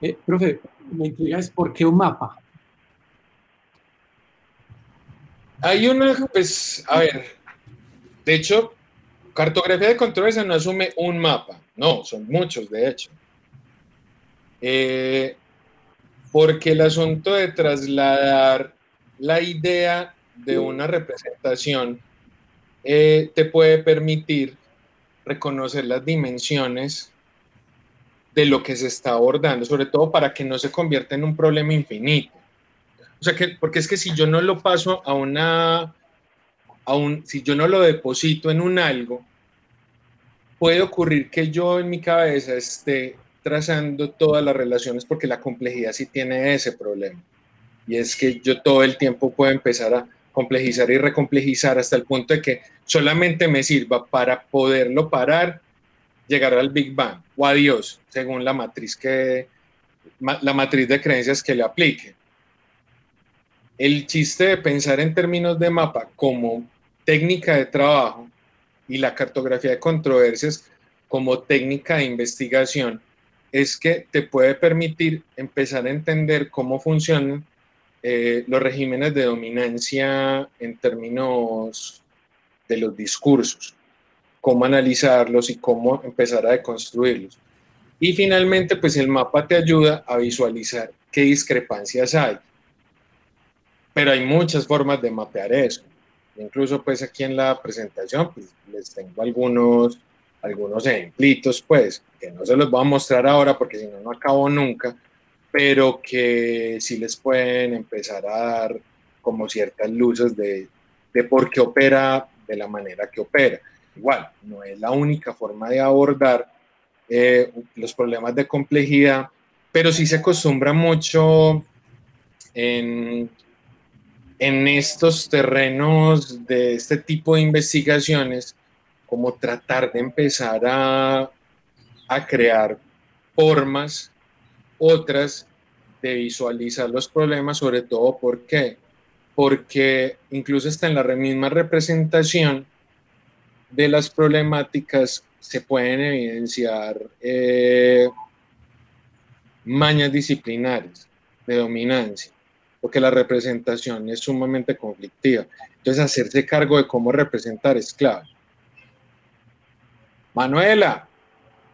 Eh, profe, me intriga es por qué un mapa. Hay una, pues, a ver, de hecho, cartografía de controversia no asume un mapa, no, son muchos, de hecho. Eh, porque el asunto de trasladar la idea de una representación eh, te puede permitir reconocer las dimensiones de lo que se está abordando, sobre todo para que no se convierta en un problema infinito. O sea, que, porque es que si yo no lo paso a una, a un, si yo no lo deposito en un algo, puede ocurrir que yo en mi cabeza esté trazando todas las relaciones porque la complejidad sí tiene ese problema. Y es que yo todo el tiempo puedo empezar a complejizar y recomplejizar hasta el punto de que solamente me sirva para poderlo parar, llegar al Big Bang o a Dios, según la matriz, que, la matriz de creencias que le aplique. El chiste de pensar en términos de mapa como técnica de trabajo y la cartografía de controversias como técnica de investigación es que te puede permitir empezar a entender cómo funcionan eh, los regímenes de dominancia en términos de los discursos, cómo analizarlos y cómo empezar a deconstruirlos. Y finalmente, pues el mapa te ayuda a visualizar qué discrepancias hay. Pero hay muchas formas de mapear eso. Incluso pues aquí en la presentación pues, les tengo algunos algunos ejemplitos, pues, que no se los voy a mostrar ahora porque si no, no acabo nunca, pero que sí les pueden empezar a dar como ciertas luces de, de por qué opera de la manera que opera. Igual, no es la única forma de abordar eh, los problemas de complejidad, pero sí se acostumbra mucho en, estos terrenos de este tipo de investigaciones como tratar de empezar a, crear formas, otras de visualizar los problemas, sobre todo ¿por qué? Porque incluso está en la misma representación de las problemáticas se pueden evidenciar eh, mañas disciplinares de dominancia, porque la representación es sumamente conflictiva. Entonces, hacerse cargo de cómo representar es clave. Manuela,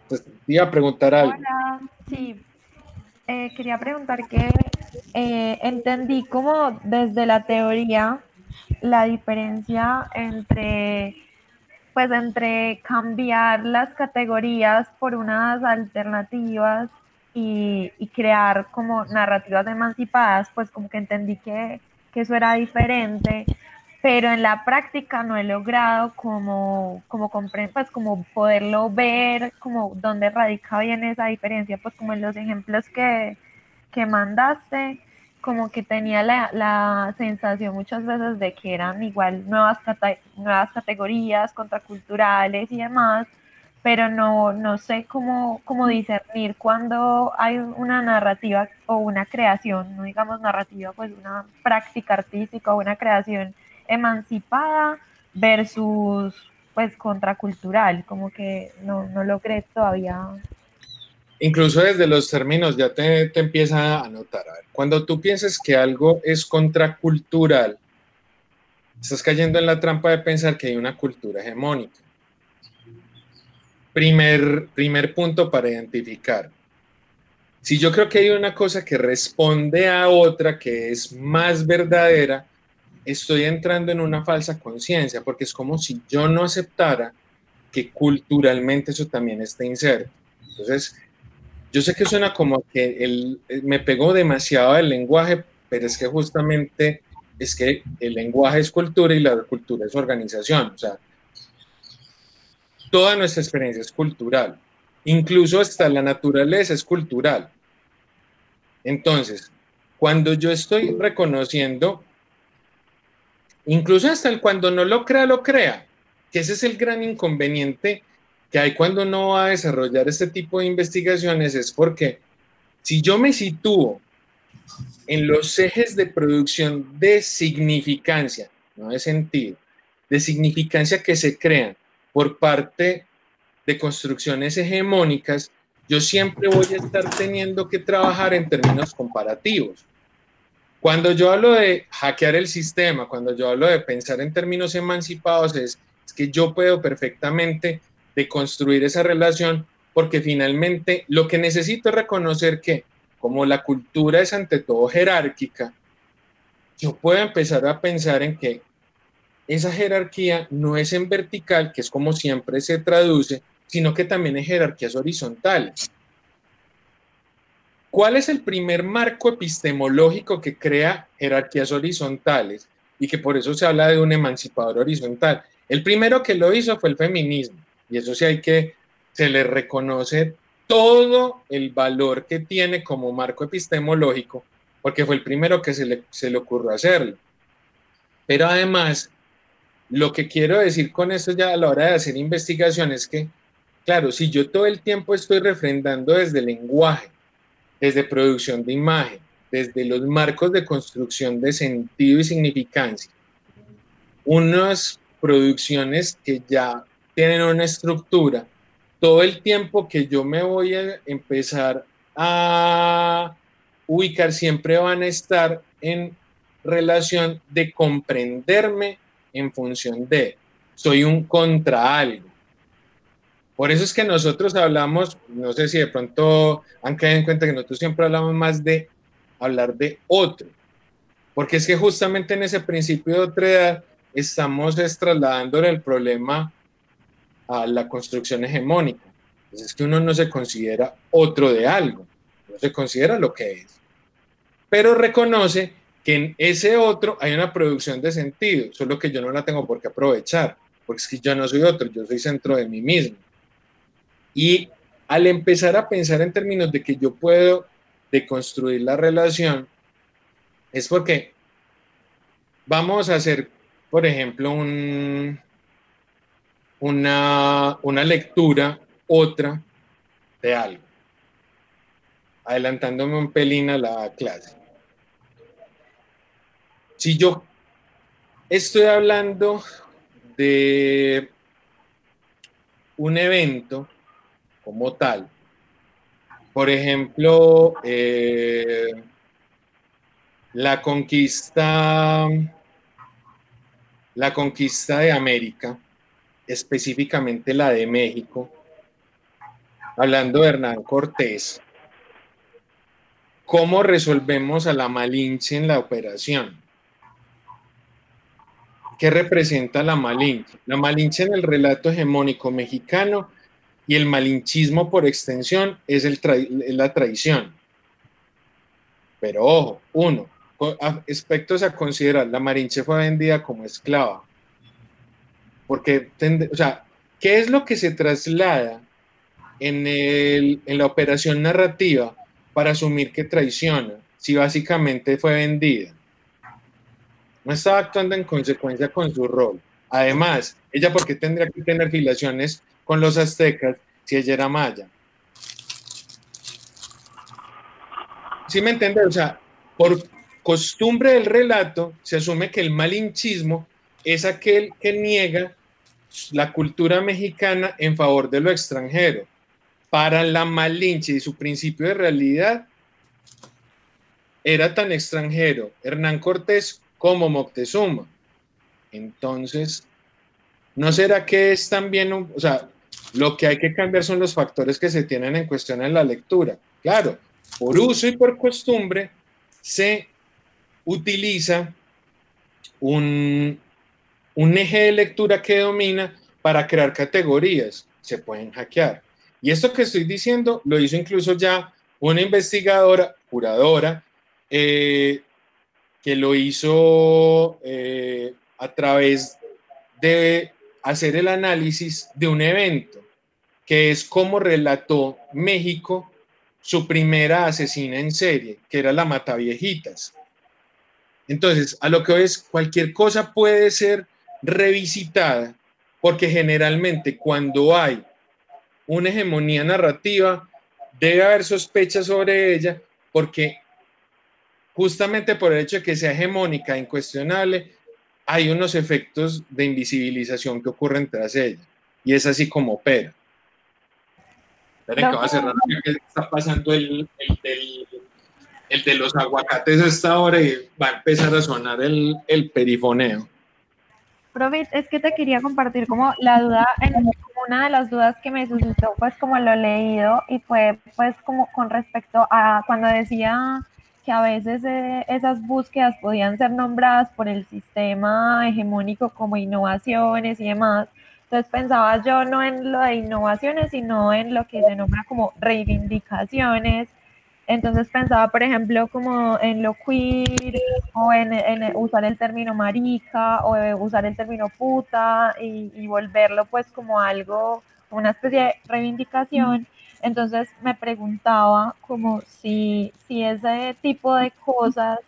pues, iba a preguntar algo. Hola, sí. Eh, quería preguntar que eh, entendí como desde la teoría la diferencia entre pues entre cambiar las categorías por unas alternativas y, crear como narrativas emancipadas, pues como que entendí que, que eso era diferente pero en la práctica no he logrado como, como pues como poderlo ver, como dónde radica bien esa diferencia, pues como en los ejemplos que, que mandaste, como que tenía la, la, sensación muchas veces de que eran igual nuevas, nuevas categorías contraculturales y demás, pero no, no sé cómo, cómo discernir cuando hay una narrativa o una creación, no digamos narrativa, pues una práctica artística o una creación emancipada versus pues contracultural, como que no, no lo crees todavía. Incluso desde los términos ya te, te empieza a notar. cuando tú piensas que algo es contracultural, estás cayendo en la trampa de pensar que hay una cultura hegemónica. Primer, primer punto para identificar. Si yo creo que hay una cosa que responde a otra que es más verdadera, estoy entrando en una falsa conciencia, porque es como si yo no aceptara que culturalmente eso también está inserto. Entonces, yo sé que suena como que el, me pegó demasiado el lenguaje, pero es que justamente es que el lenguaje es cultura y la cultura es organización. O sea, toda nuestra experiencia es cultural. Incluso hasta la naturaleza es cultural. Entonces, cuando yo estoy reconociendo Incluso hasta el cuando no lo crea, lo crea, que ese es el gran inconveniente que hay cuando uno va a desarrollar este tipo de investigaciones, es porque si yo me sitúo en los ejes de producción de significancia, no de sentido, de significancia que se crean por parte de construcciones hegemónicas, yo siempre voy a estar teniendo que trabajar en términos comparativos. Cuando yo hablo de hackear el sistema, cuando yo hablo de pensar en términos emancipados, es, es que yo puedo perfectamente deconstruir esa relación porque finalmente lo que necesito es reconocer que como la cultura es ante todo jerárquica, yo puedo empezar a pensar en que esa jerarquía no es en vertical, que es como siempre se traduce, sino que también es jerarquías horizontales. ¿Cuál es el primer marco epistemológico que crea jerarquías horizontales y que por eso se habla de un emancipador horizontal? El primero que lo hizo fue el feminismo y eso sí hay que, se le reconoce todo el valor que tiene como marco epistemológico porque fue el primero que se le, se le ocurrió hacerlo. Pero además, lo que quiero decir con esto ya a la hora de hacer investigación es que, claro, si yo todo el tiempo estoy refrendando desde lenguaje, desde producción de imagen, desde los marcos de construcción de sentido y significancia, unas producciones que ya tienen una estructura, todo el tiempo que yo me voy a empezar a ubicar siempre van a estar en relación de comprenderme en función de soy un contra algo. Por eso es que nosotros hablamos, no sé si de pronto han caído en cuenta que nosotros siempre hablamos más de hablar de otro, porque es que justamente en ese principio de otra edad estamos trasladándole el problema a la construcción hegemónica. Entonces es que uno no se considera otro de algo, no se considera lo que es pero reconoce que en ese otro hay una producción de sentido, solo que yo no la tengo por qué aprovechar, porque es que yo no soy otro, yo soy centro de mí mismo. Y al empezar a pensar en términos de que yo puedo deconstruir la relación, es porque vamos a hacer, por ejemplo, un, una, una lectura, otra de algo, adelantándome un pelín a la clase. Si yo estoy hablando de un evento como tal, por ejemplo, eh, la conquista, la conquista de América, específicamente la de México, hablando de Hernán Cortés, ¿cómo resolvemos a la Malinche en la operación? ¿Qué representa la Malinche? La Malinche en el relato hegemónico mexicano y el malinchismo por extensión es, la traición. Pero ojo, uno, aspectos a considerar, la Malinche fue vendida como esclava. Porque, o sea, ¿qué es lo que se traslada en, el, en la operación narrativa para asumir que traiciona si básicamente fue vendida? no estaba actuando en consecuencia con su rol. Además, ella por qué tendría que tener filiaciones con los aztecas si ella era maya. ¿Sí me entiendes? O sea, por costumbre del relato se asume que el malinchismo es aquel que niega la cultura mexicana en favor de lo extranjero. Para la Malinche y su principio de realidad, era tan extranjero Hernán Cortés como Moctezuma. Entonces, ¿no será que es también, un, o sea, lo que hay que cambiar son los factores que se tienen en cuestión en la lectura? Claro, por uso y por costumbre se utiliza un, un eje de lectura que domina para crear categorías. Se pueden hackear. Y esto que estoy diciendo lo hizo incluso ya una investigadora, curadora, eh, que lo hizo eh, a través de hacer el análisis de un evento, que es como relató México su primera asesina en serie, que era la Mataviejitas. Entonces, a lo que es, cualquier cosa puede ser revisitada, porque generalmente cuando hay una hegemonía narrativa, debe haber sospechas sobre ella, porque justamente por el hecho de que sea hegemónica, incuestionable, hay unos efectos de invisibilización que ocurren tras ella. Y es así como opera. Esperen que va a cerrar, que está pasando el, el, de los aguacates a esta hora y va a empezar a sonar el, el perifoneo. Profe, es que te quería compartir como la duda, en, una de las dudas que me suscitó, pues como lo he leído, y fue pues como con respecto a cuando decía que a veces eh, esas búsquedas podían ser nombradas por el sistema hegemónico como innovaciones y demás. Entonces pensaba yo no en lo de innovaciones, sino en lo que se nombra como reivindicaciones. Entonces pensaba, por ejemplo, como en lo queer o en, usar el término marica o usar el término puta y, y volverlo pues como algo, una especie de reivindicación. Entonces me preguntaba como si, si ese tipo de cosas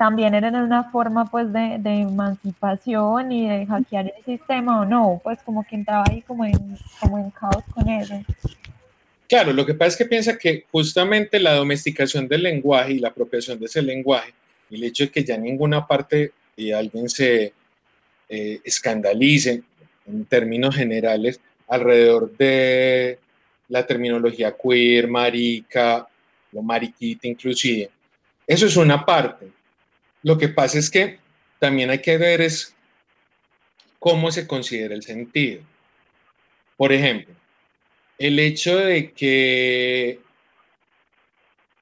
también eran una forma pues de, emancipación y de hackear el sistema o no, pues como que entraba ahí como en, como en caos con eso. Claro, lo que pasa es que piensa que justamente la domesticación del lenguaje y la apropiación de ese lenguaje, el hecho de que ya ninguna parte y alguien se eh, escandalice en términos generales alrededor de la terminología queer, marica, lo mariquita inclusive. Eso es una parte. Lo que pasa es que también hay que ver es cómo se considera el sentido. Por ejemplo, el hecho de que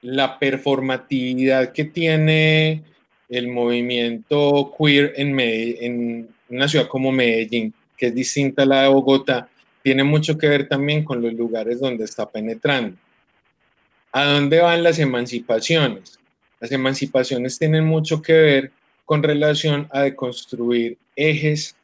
la performatividad que tiene el movimiento queer en, en una ciudad como Medellín, que es distinta a la de Bogotá, tiene mucho que ver también con los lugares donde está penetrando. ¿A dónde van las emancipaciones? Las emancipaciones tienen mucho que ver con relación a deconstruir ejes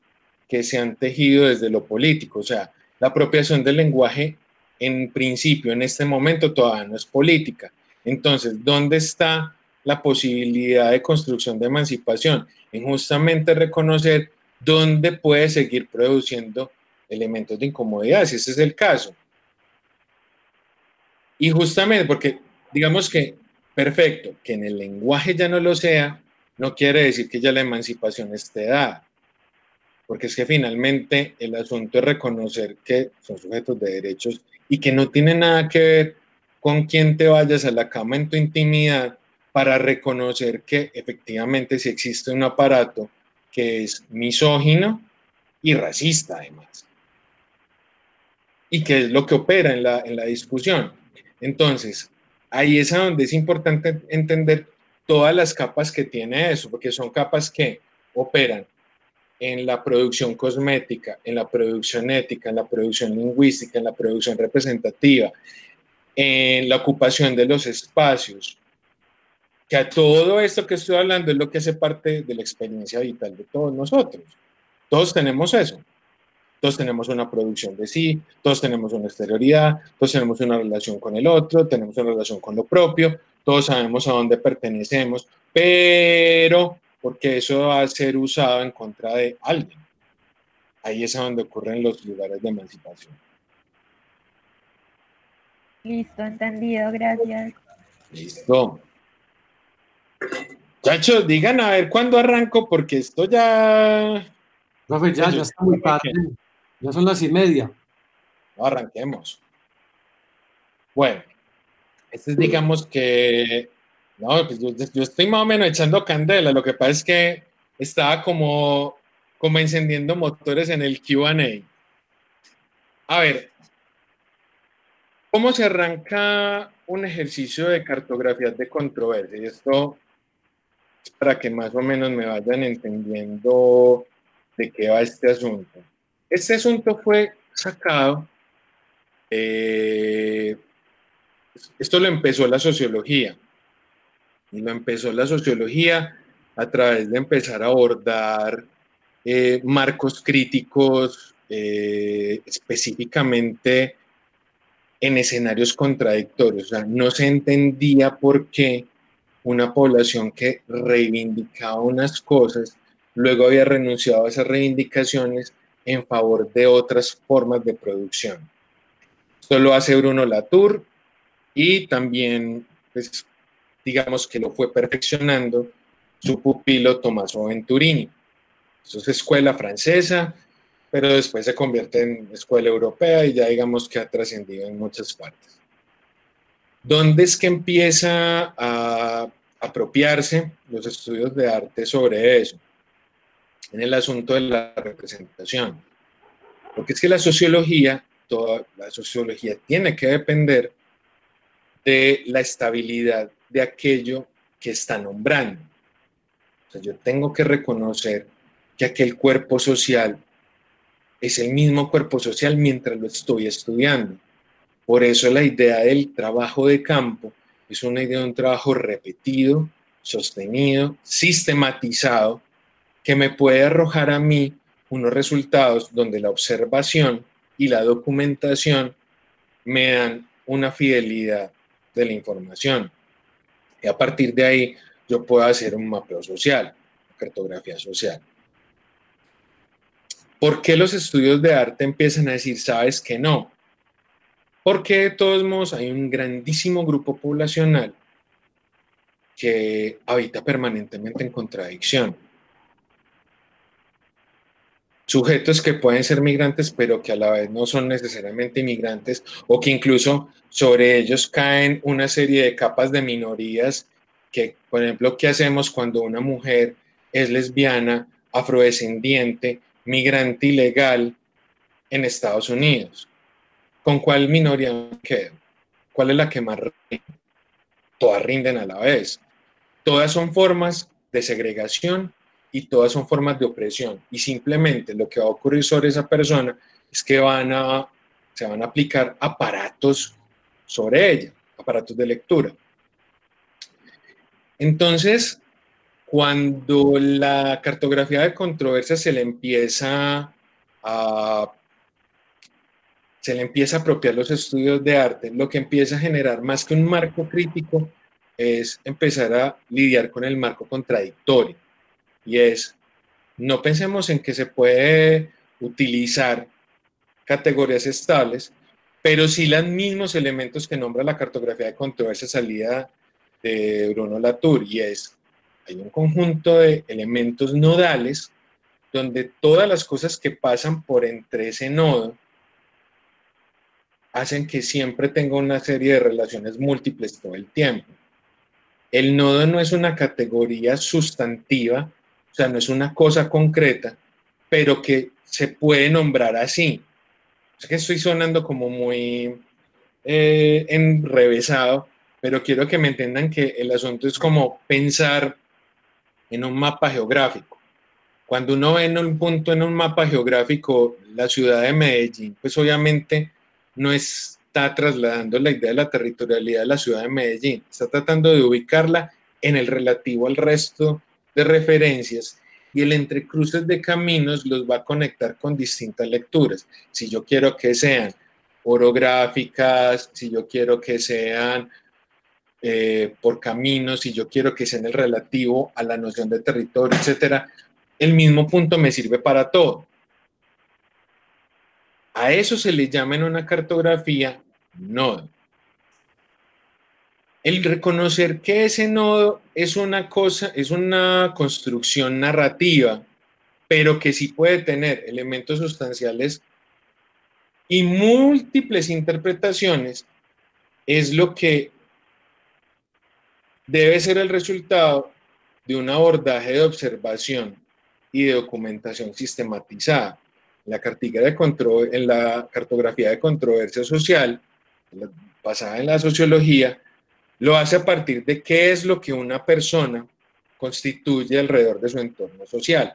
que se han tejido desde lo político. O sea, la apropiación del lenguaje en principio, en este momento, todavía no es política. Entonces, ¿dónde está la posibilidad de construcción de emancipación? En justamente reconocer dónde puede seguir produciendo elementos de incomodidad, si ese es el caso. Y justamente porque, digamos que, perfecto, que en el lenguaje ya no lo sea, no quiere decir que ya la emancipación esté dada. Porque es que finalmente el asunto es reconocer que son sujetos de derechos y que no tiene nada que ver con quién te vayas a la cama en tu intimidad para reconocer que efectivamente si existe un aparato que es misógino y racista además y qué es lo que opera en la, en la discusión. Entonces, ahí es a donde es importante entender todas las capas que tiene eso, porque son capas que operan en la producción cosmética, en la producción ética, en la producción lingüística, en la producción representativa, en la ocupación de los espacios, que a todo esto que estoy hablando es lo que hace parte de la experiencia vital de todos nosotros. Todos tenemos eso todos tenemos una producción de sí, todos tenemos una exterioridad, todos tenemos una relación con el otro, tenemos una relación con lo propio, todos sabemos a dónde pertenecemos, pero porque eso va a ser usado en contra de alguien. Ahí es a donde ocurren los lugares de emancipación. Listo, entendido, gracias. Listo. Chachos, digan a ver cuándo arranco, porque esto ya. Profe, ya, ya está muy tarde. Ya son las y media. arranquemos. Bueno, este es, digamos que, no, pues yo, estoy más o menos echando candela. Lo que pasa es que estaba como, encendiendo motores en el QA. A ver, ¿cómo se arranca un ejercicio de cartografía de controversia? Y esto para que más o menos me vayan entendiendo de qué va este asunto. Este asunto fue sacado, eh, esto lo empezó la sociología, lo empezó la sociología a través de empezar a abordar eh, marcos críticos eh, específicamente en escenarios contradictorios. O sea, no se entendía por qué una población que reivindicaba unas cosas, luego había renunciado a esas reivindicaciones en favor de otras formas de producción. Esto lo hace Bruno Latour y también, pues, digamos que lo fue perfeccionando su pupilo Tommaso Venturini. Esto es escuela francesa, pero después se convierte en escuela europea y ya digamos que ha trascendido en muchas partes. ¿Dónde es que empieza a apropiarse los estudios de arte sobre eso? En el asunto de la representación. Porque es que la sociología, toda la sociología tiene que depender de la estabilidad de aquello que está nombrando. O sea, yo tengo que reconocer que aquel cuerpo social es el mismo cuerpo social mientras lo estoy estudiando. Por eso la idea del trabajo de campo es una idea de un trabajo repetido, sostenido, sistematizado, que me puede arrojar a mí unos resultados donde la observación y la documentación me dan una fidelidad de la información. Y a partir de ahí yo puedo hacer un mapeo social, cartografía social. ¿Por qué los estudios de arte empiezan a decir, sabes que no? Porque de todos modos hay un grandísimo grupo poblacional que habita permanentemente en contradicción. Sujetos que pueden ser migrantes, pero que a la vez no son necesariamente inmigrantes, o que incluso sobre ellos caen una serie de capas de minorías que, por ejemplo, ¿qué hacemos cuando una mujer es lesbiana, afrodescendiente, migrante ilegal en Estados Unidos. ¿Con cuál minoría quedo? ¿Cuál es la que más rinde? Todas rinden a la vez. Todas son formas de segregación y todas son formas de opresión. Y simplemente lo que va a ocurrir sobre esa persona es que van a, se van a aplicar aparatos sobre ella, aparatos de lectura. Entonces, cuando la cartografía de controversia se le empieza a se le empieza a apropiar los estudios de arte, lo que empieza a generar más que un marco crítico es empezar a lidiar con el marco contradictorio. Y es, no pensemos en que se puede utilizar categorías estables, pero sí los mismos elementos que nombra la cartografía de controversia salida de Bruno Latour, y es hay un conjunto de elementos nodales donde todas las cosas que pasan por entre ese nodo hacen que siempre tenga una serie de relaciones múltiples todo el tiempo. El nodo no es una categoría sustantiva, o sea, no es una cosa concreta, pero que se puede nombrar así. Es que estoy sonando como muy eh, enrevesado, pero quiero que me entiendan que el asunto es como pensar en un mapa geográfico. Cuando uno ve en un punto en un mapa geográfico la ciudad de Medellín, pues obviamente no está trasladando la idea de la territorialidad de la ciudad de Medellín, está tratando de ubicarla en el relativo al resto de referencias y el entrecruces de caminos los va a conectar con distintas lecturas. Si yo quiero que sean orográficas, si yo quiero que sean eh, por caminos, si yo quiero que sea en el relativo a la noción de territorio, etcétera, el mismo punto me sirve para todo. A eso se le llama en una cartografía nodo. El reconocer que ese nodo es una cosa, es una construcción narrativa, pero que sí puede tener elementos sustanciales y múltiples interpretaciones, es lo que debe ser el resultado de un abordaje de observación y de documentación sistematizada. La, de control, en la cartografía de controversia social, basada en la sociología, lo hace a partir de qué es lo que una persona constituye alrededor de su entorno social,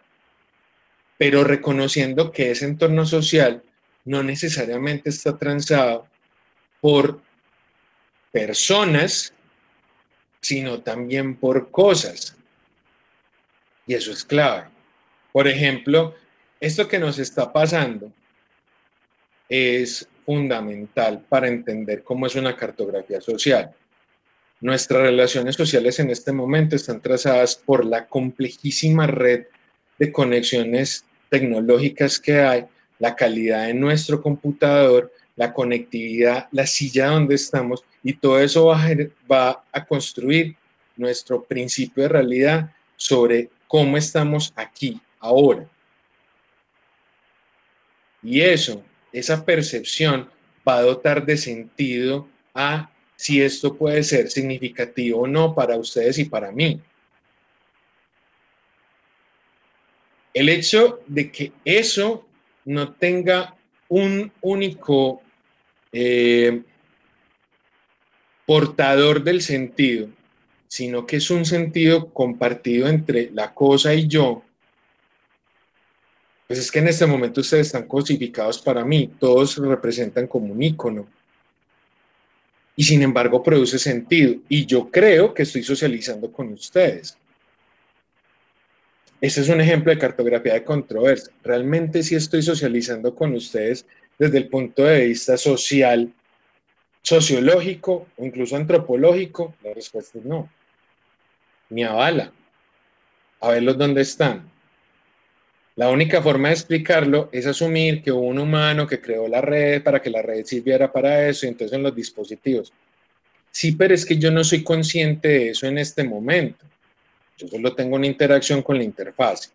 pero reconociendo que ese entorno social no necesariamente está transado por personas sino también por cosas. Y eso es clave. Por ejemplo, esto que nos está pasando es fundamental para entender cómo es una cartografía social. Nuestras relaciones sociales en este momento están trazadas por la complejísima red de conexiones tecnológicas que hay, la calidad de nuestro computador, la conectividad, la silla donde estamos y todo eso va a, construir nuestro principio de realidad sobre cómo estamos aquí, ahora. Y eso, esa percepción va a dotar de sentido a si esto puede ser significativo o no para ustedes y para mí. El hecho de que eso no tenga un único eh, portador del sentido, sino que es un sentido compartido entre la cosa y yo, pues es que en este momento ustedes están cosificados para mí, todos representan como un icono. Y sin embargo produce sentido. Y yo creo que estoy socializando con ustedes. Ese es un ejemplo de cartografía de controversia. Realmente sí estoy socializando con ustedes desde el punto de vista social, sociológico o incluso antropológico. La respuesta es no. Ni avala. A verlos dónde están. La única forma de explicarlo es asumir que hubo un humano que creó la red para que la red sirviera para eso y entonces en los dispositivos. Sí, pero es que yo no soy consciente de eso en este momento. Yo solo tengo una interacción con la interfaz.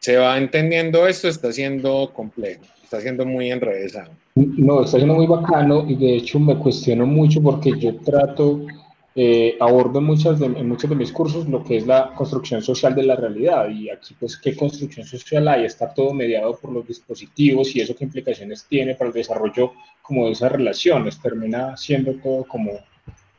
¿Se va entendiendo esto? Está siendo complejo, está siendo muy enrevesado. No, está siendo muy bacano y de hecho me cuestiono mucho porque yo trato, eh, abordo en, muchas de, en muchos de mis cursos lo que es la construcción social de la realidad y aquí pues qué construcción social hay, está todo mediado por los dispositivos y eso qué implicaciones tiene para el desarrollo como de esas relaciones, termina siendo todo como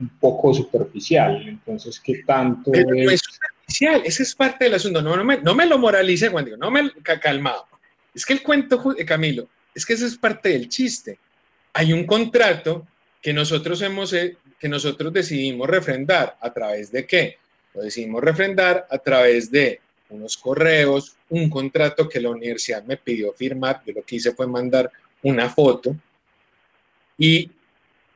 un poco superficial. Entonces, ¿qué tanto Pero es... No es superficial, ese es parte del asunto. No, no, me, no me lo moralice, Juan Diego, no me calmado. Es que el cuento, eh, Camilo, es que ese es parte del chiste. Hay un contrato que nosotros hemos, eh, que nosotros decidimos refrendar. ¿A través de qué? Lo decidimos refrendar a través de unos correos, un contrato que la universidad me pidió firmar. Yo lo que hice fue mandar una foto. Y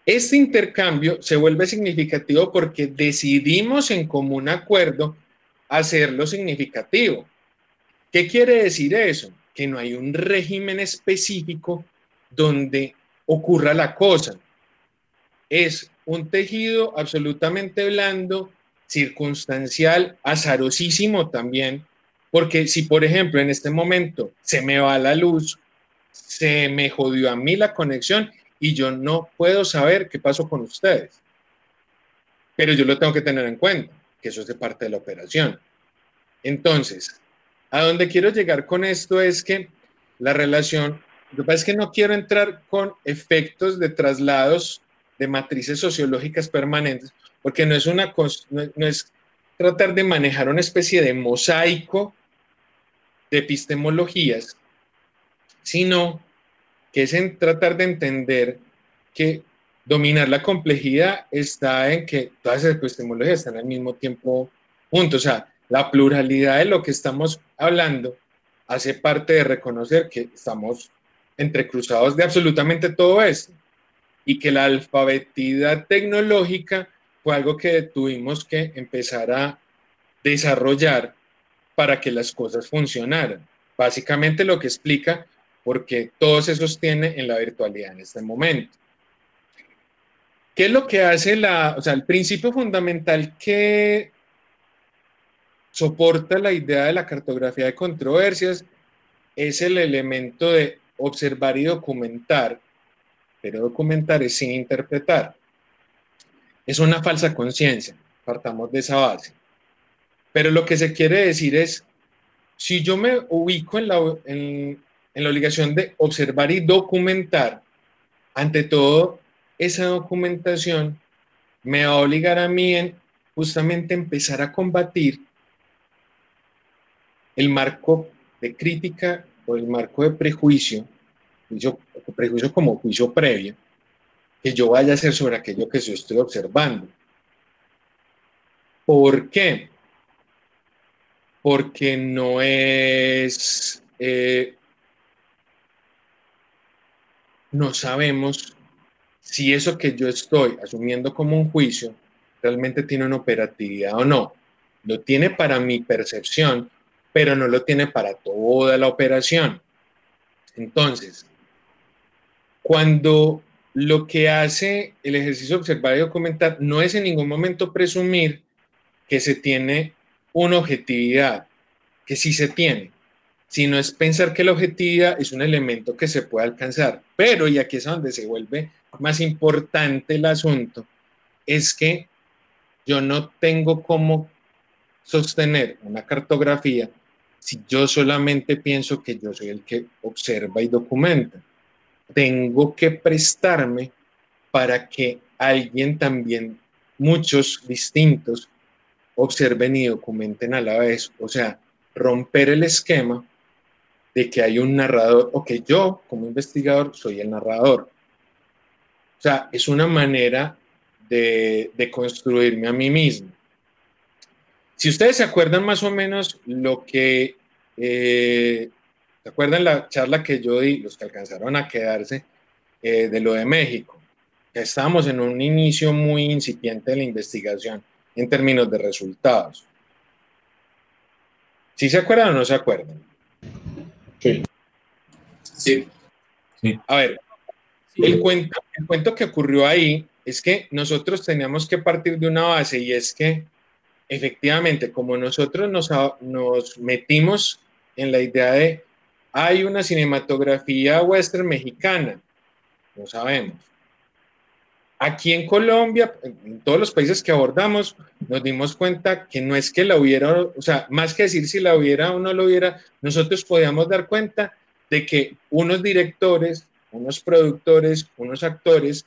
este intercambio se vuelve significativo porque decidimos en común acuerdo hacerlo significativo. ¿Qué quiere decir eso? Que no hay un régimen específico donde ocurra la cosa. Es un tejido absolutamente blando, circunstancial, azarosísimo también, porque si por ejemplo en este momento se me va la luz, se me jodió a mí la conexión y yo no puedo saber qué pasó con ustedes. Pero yo lo tengo que tener en cuenta, que eso es de parte de la operación. Entonces, a donde quiero llegar con esto es que la relación, lo que pasa es que no quiero entrar con efectos de traslados de matrices sociológicas permanentes, porque no es una no es tratar de manejar una especie de mosaico de epistemologías, sino que es en tratar de entender que dominar la complejidad está en que todas esas epistemologías están al mismo tiempo juntos. O sea, la pluralidad de lo que estamos hablando hace parte de reconocer que estamos entrecruzados de absolutamente todo esto y que la alfabetidad tecnológica fue algo que tuvimos que empezar a desarrollar para que las cosas funcionaran. Básicamente lo que explica porque todo se sostiene en la virtualidad en este momento. ¿Qué es lo que hace la, o sea, el principio fundamental que soporta la idea de la cartografía de controversias es el elemento de observar y documentar, pero documentar es sin interpretar. Es una falsa conciencia, partamos de esa base. Pero lo que se quiere decir es, si yo me ubico en, la, en, en la obligación de observar y documentar, ante todo, esa documentación me va a obligar a mí en justamente empezar a combatir el marco de crítica o el marco de prejuicio, prejuicio como juicio previo, que yo vaya a hacer sobre aquello que yo estoy observando. ¿Por qué? Porque no es eh, no sabemos si eso que yo estoy asumiendo como un juicio realmente tiene una operatividad o no. Lo tiene para mi percepción, pero no lo tiene para toda la operación. Entonces, cuando lo que hace el ejercicio observar y documentar no es en ningún momento presumir que se tiene una objetividad, que sí se tiene, sino es pensar que la objetividad es un elemento que se puede alcanzar. Pero, y aquí es donde se vuelve más importante el asunto, es que yo no tengo cómo sostener una cartografía si yo solamente pienso que yo soy el que observa y documenta. Tengo que prestarme para que alguien también, muchos distintos, observen y documenten a la vez. O sea, romper el esquema de que hay un narrador o que yo como investigador soy el narrador. O sea, es una manera de, construirme a mí mismo. Si ustedes se acuerdan más o menos lo que, eh, ¿se acuerdan la charla que yo di, los que alcanzaron a quedarse, eh, de lo de México? Estábamos en un inicio muy incipiente de la investigación en términos de resultados. ¿Sí se acuerdan o no se acuerdan? Sí. Sí. A ver, El, cuento, el cuento que ocurrió ahí es que nosotros teníamos que partir de una base y es que efectivamente, como nosotros nos, nos metimos en la idea de hay una cinematografía western mexicana, no sabemos. Aquí en Colombia, en todos los países que abordamos, nos dimos cuenta que no es que la hubiera, o sea, más que decir si la hubiera o no la hubiera, nosotros podíamos dar cuenta de que unos directores, unos productores, unos actores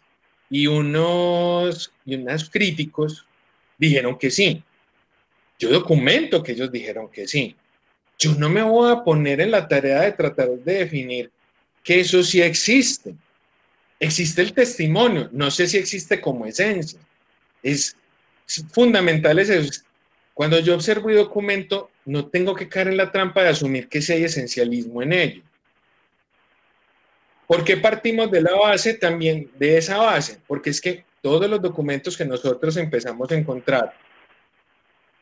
y unos, y unos críticos dijeron que sí. Yo documento que ellos dijeron que sí. Yo no me voy a poner en la tarea de tratar de definir que eso sí existe existe el testimonio, no sé si existe como esencia. Es, fundamental es eso. Cuando yo observo y documento, no tengo que caer en la trampa de asumir que si hay esencialismo en ello. ¿Por qué partimos de la base también, de esa base? Porque es que todos los documentos que nosotros empezamos a encontrar,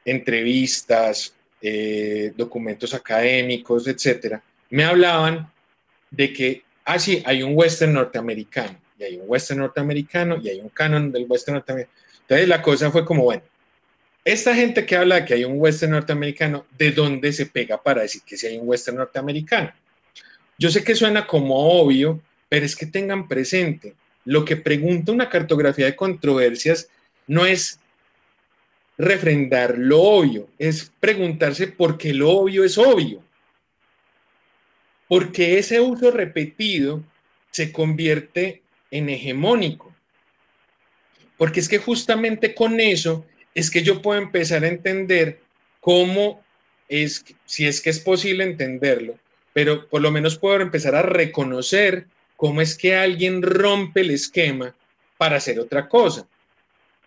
entrevistas, eh, documentos académicos, etcétera, me hablaban de que ah, sí, hay un western norteamericano, y hay un western norteamericano, y hay un canon del western norteamericano. Entonces la cosa fue como, bueno, esta gente que habla de que hay un western norteamericano, ¿de dónde se pega para decir que sí hay un western norteamericano? Yo sé que suena como obvio, pero es que tengan presente, lo que pregunta una cartografía de controversias no es refrendar lo obvio, es preguntarse por qué lo obvio es obvio porque ese uso repetido se convierte en hegemónico. Porque es que justamente con eso es que yo puedo empezar a entender cómo es, si es que es posible entenderlo, pero por lo menos puedo empezar a reconocer cómo es que alguien rompe el esquema para hacer otra cosa.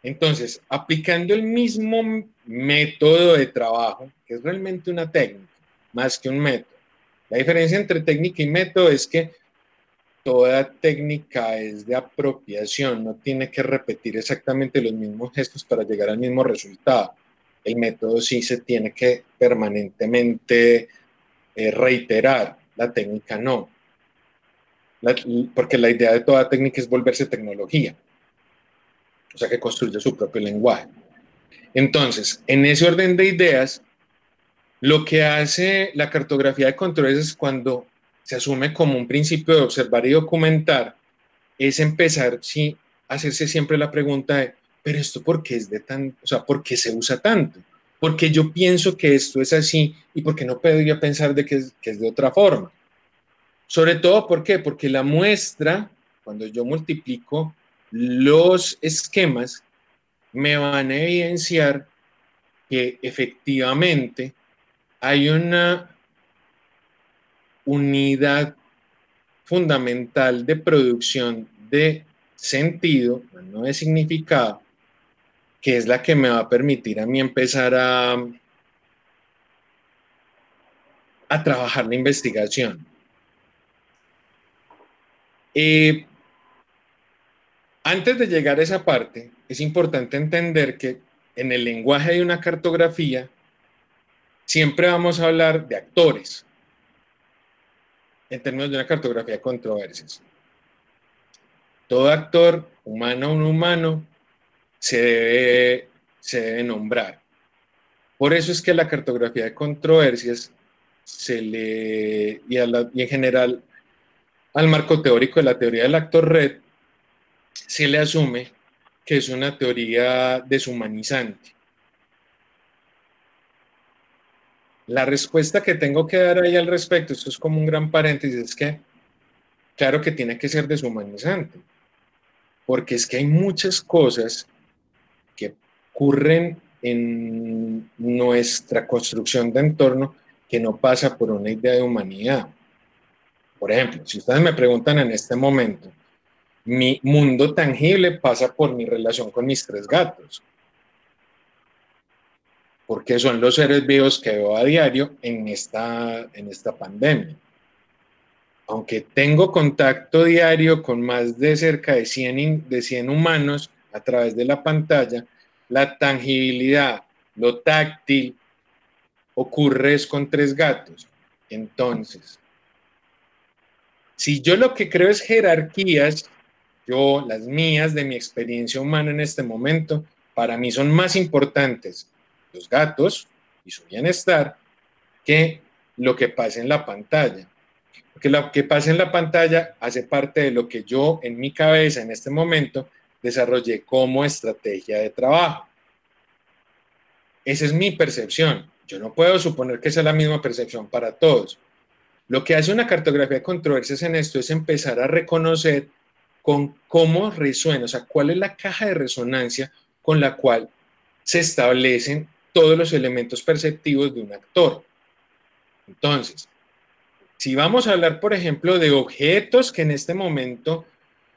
Entonces, aplicando el mismo método de trabajo, que es realmente una técnica, más que un método, la diferencia entre técnica y método es que toda técnica es de apropiación, no tiene que repetir exactamente los mismos gestos para llegar al mismo resultado. El método sí se tiene que permanentemente eh, reiterar, la técnica no. porque la idea de toda técnica es volverse tecnología, o sea que construye su propio lenguaje. Entonces, en ese orden de ideas, lo que hace la cartografía de controles es cuando se asume como un principio de observar y documentar, es empezar sí, hacerse siempre la pregunta de, pero esto por qué es de tan, o sea, por qué se usa tanto? Porque yo pienso que esto es así y porque no podría pensar de que es, que es de otra forma. Sobre todo, ¿por qué? Porque la muestra, cuando yo multiplico los esquemas, me van a evidenciar que efectivamente hay una unidad fundamental de producción de sentido, no de significado, que es la que me va a permitir a mí empezar a, a trabajar la investigación. Eh, antes de llegar a esa parte, es importante entender que en el lenguaje de una cartografía siempre vamos a hablar de actores en términos de una cartografía de controversias. Todo actor, humano o no humano, se debe, se debe nombrar. Por eso es que la cartografía de controversias se le, y, y en general al marco teórico de la teoría del actor red, se le asume que es una teoría deshumanizante. La respuesta que tengo que dar ahí al respecto, esto es como un gran paréntesis, es que claro que tiene que ser deshumanizante, porque es que hay muchas cosas que ocurren en nuestra construcción de entorno que no pasa por una idea de humanidad. Por ejemplo, si ustedes me preguntan en este momento, mi mundo tangible pasa por mi relación con mis tres gatos porque son los seres vivos que veo a diario en esta, en esta pandemia. Aunque tengo contacto diario con más de cerca de 100, de 100 humanos a través de la pantalla, la tangibilidad, lo táctil, ocurre es con tres gatos. Entonces, si yo lo que creo es jerarquías, yo, las mías, de mi experiencia humana en este momento, para mí son más importantes los gatos y su bienestar que lo que pasa en la pantalla. Porque lo que pasa en la pantalla hace parte de lo que yo en mi cabeza en este momento desarrollé como estrategia de trabajo. Esa es mi percepción. Yo no puedo suponer que sea la misma percepción para todos. Lo que hace una cartografía de controversias en esto es empezar a reconocer con cómo resuena, o sea, cuál es la caja de resonancia con la cual se establecen todos los elementos perceptivos de un actor. Entonces, si vamos a hablar, por ejemplo, de objetos que en este momento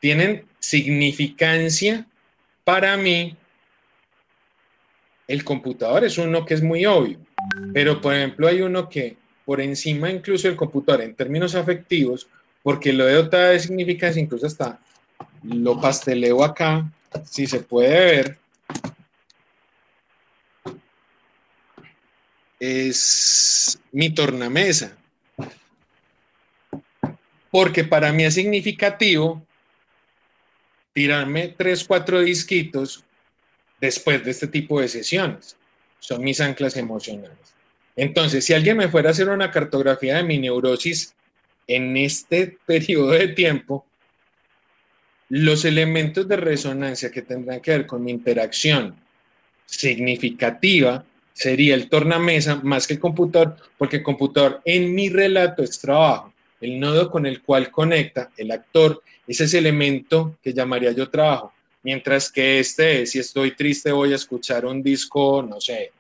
tienen significancia para mí, el computador es uno que es muy obvio, pero por ejemplo hay uno que por encima incluso del computador en términos afectivos, porque lo de dotada de significancia, incluso hasta lo pasteleo acá, si se puede ver, es mi tornamesa. Porque para mí es significativo tirarme tres, cuatro disquitos después de este tipo de sesiones. Son mis anclas emocionales. Entonces, si alguien me fuera a hacer una cartografía de mi neurosis en este periodo de tiempo, los elementos de resonancia que tendrán que ver con mi interacción significativa sería el tornamesa más que el computador, porque el computador en mi relato es trabajo. El nodo con el cual conecta el actor es ese elemento que llamaría yo trabajo. Mientras que este si estoy triste, voy a escuchar un disco, no sé,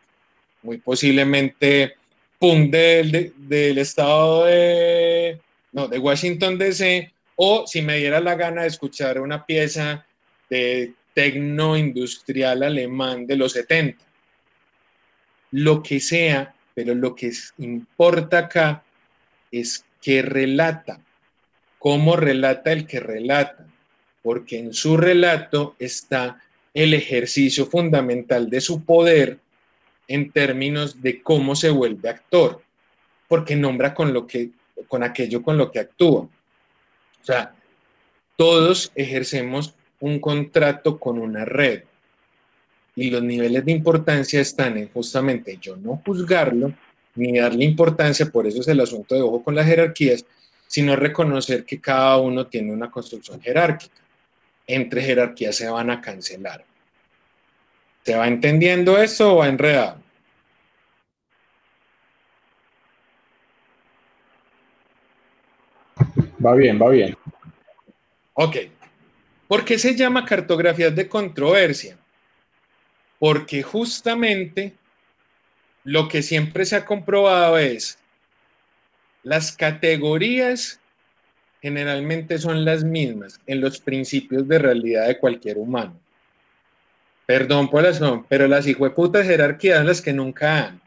muy posiblemente pum del, del estado de, no, de Washington DC, o si me diera la gana de escuchar una pieza de tecno industrial alemán de los 70 lo que sea, pero lo que importa acá es qué relata, cómo relata el que relata, porque en su relato está el ejercicio fundamental de su poder en términos de cómo se vuelve actor, porque nombra con lo que con aquello con lo que actúa. O sea, todos ejercemos un contrato con una red y los niveles de importancia están en justamente yo no juzgarlo ni darle importancia, por eso es el asunto de ojo con las jerarquías, sino reconocer que cada uno tiene una construcción jerárquica. Entre jerarquías se van a cancelar. ¿Se va entendiendo eso o va enredado? Va bien, va bien. Ok. ¿Por qué se llama cartografías de controversia? porque justamente lo que siempre se ha comprobado es las categorías generalmente son las mismas en los principios de realidad de cualquier humano. Perdón por las no, pero las hijueputas jerarquías las que nunca han.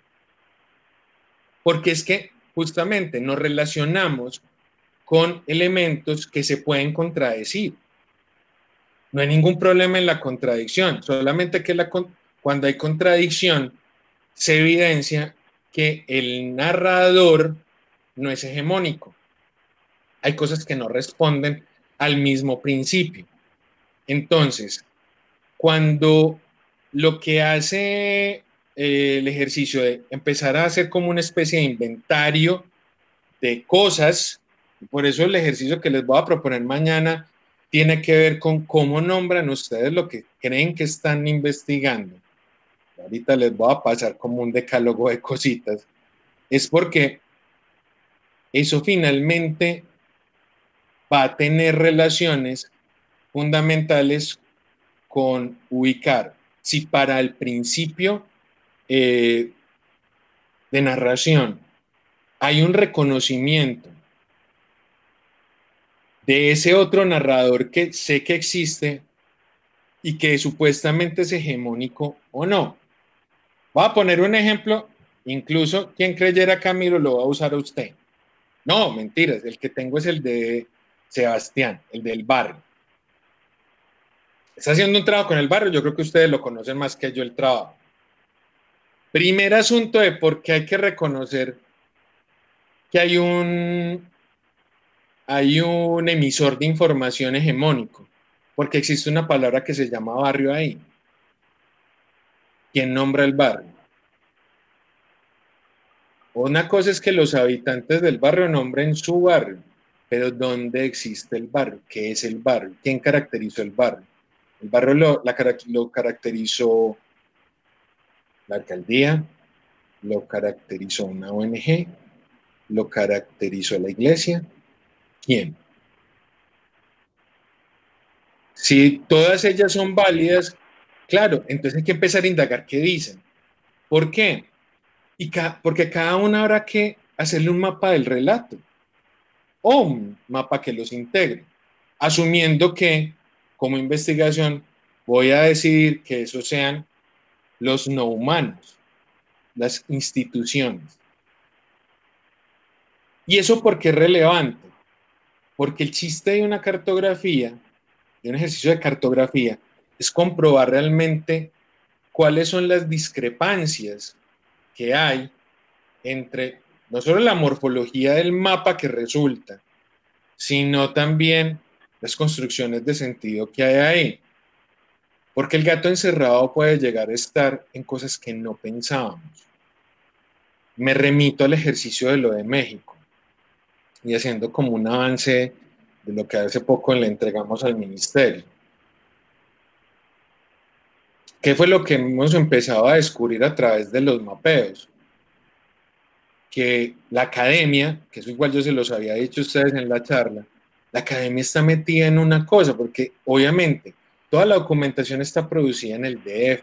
Porque es que justamente nos relacionamos con elementos que se pueden contradecir. No hay ningún problema en la contradicción, solamente que la, cuando hay contradicción, se evidencia que el narrador no es hegemónico. Hay cosas que no responden al mismo principio. Entonces, cuando lo que hace eh, el ejercicio de empezar a hacer como una especie de inventario de cosas. Por eso el ejercicio que les voy a proponer mañana tiene que ver con cómo nombran ustedes lo que creen que están investigando. Ahorita les voy a pasar como un decálogo de cositas. Es porque eso finalmente va a tener relaciones fundamentales con ubicar. Si para el principio eh, de narración hay un reconocimiento de ese otro narrador que sé que existe y que supuestamente es hegemónico o no. Voy a poner un ejemplo, incluso quien creyera Camilo lo va a usar a usted. No, mentiras, el que tengo es el de Sebastián, el del barrio. Está haciendo un trabajo con el barrio, yo creo que ustedes lo conocen más que yo el trabajo. Primer asunto de por qué hay que reconocer que hay un, hay un emisor de información hegemónico, porque existe una palabra que se llama barrio ahí. ¿Quién nombra el barrio? Una cosa es que los habitantes del barrio nombren su barrio, pero ¿dónde existe el barrio? ¿Qué es el barrio? ¿Quién caracterizó el barrio? El barrio lo, lo caracterizó la alcaldía, lo caracterizó una ONG, lo caracterizó la iglesia. ¿Quién? Si todas ellas son válidas, claro, entonces hay que empezar a indagar qué dicen. ¿Por qué? Y porque cada una habrá que hacerle un mapa del relato o un mapa que los integre, asumiendo que como investigación voy a decidir que esos sean los no humanos, las instituciones. ¿Y eso por qué es relevante? Porque el chiste de una cartografía, de un ejercicio de cartografía, es comprobar realmente cuáles son las discrepancias que hay entre no solo la morfología del mapa que resulta, sino también las construcciones de sentido que hay ahí. Porque el gato encerrado puede llegar a estar en cosas que no pensábamos. Me remito al ejercicio de lo de México y haciendo como un avance de lo que hace poco le entregamos al ministerio. ¿Qué fue lo que hemos empezado a descubrir a través de los mapeos? Que la academia, que eso igual yo se los había dicho a ustedes en la charla, la academia está metida en una cosa, porque obviamente Toda la documentación está producida en el DF.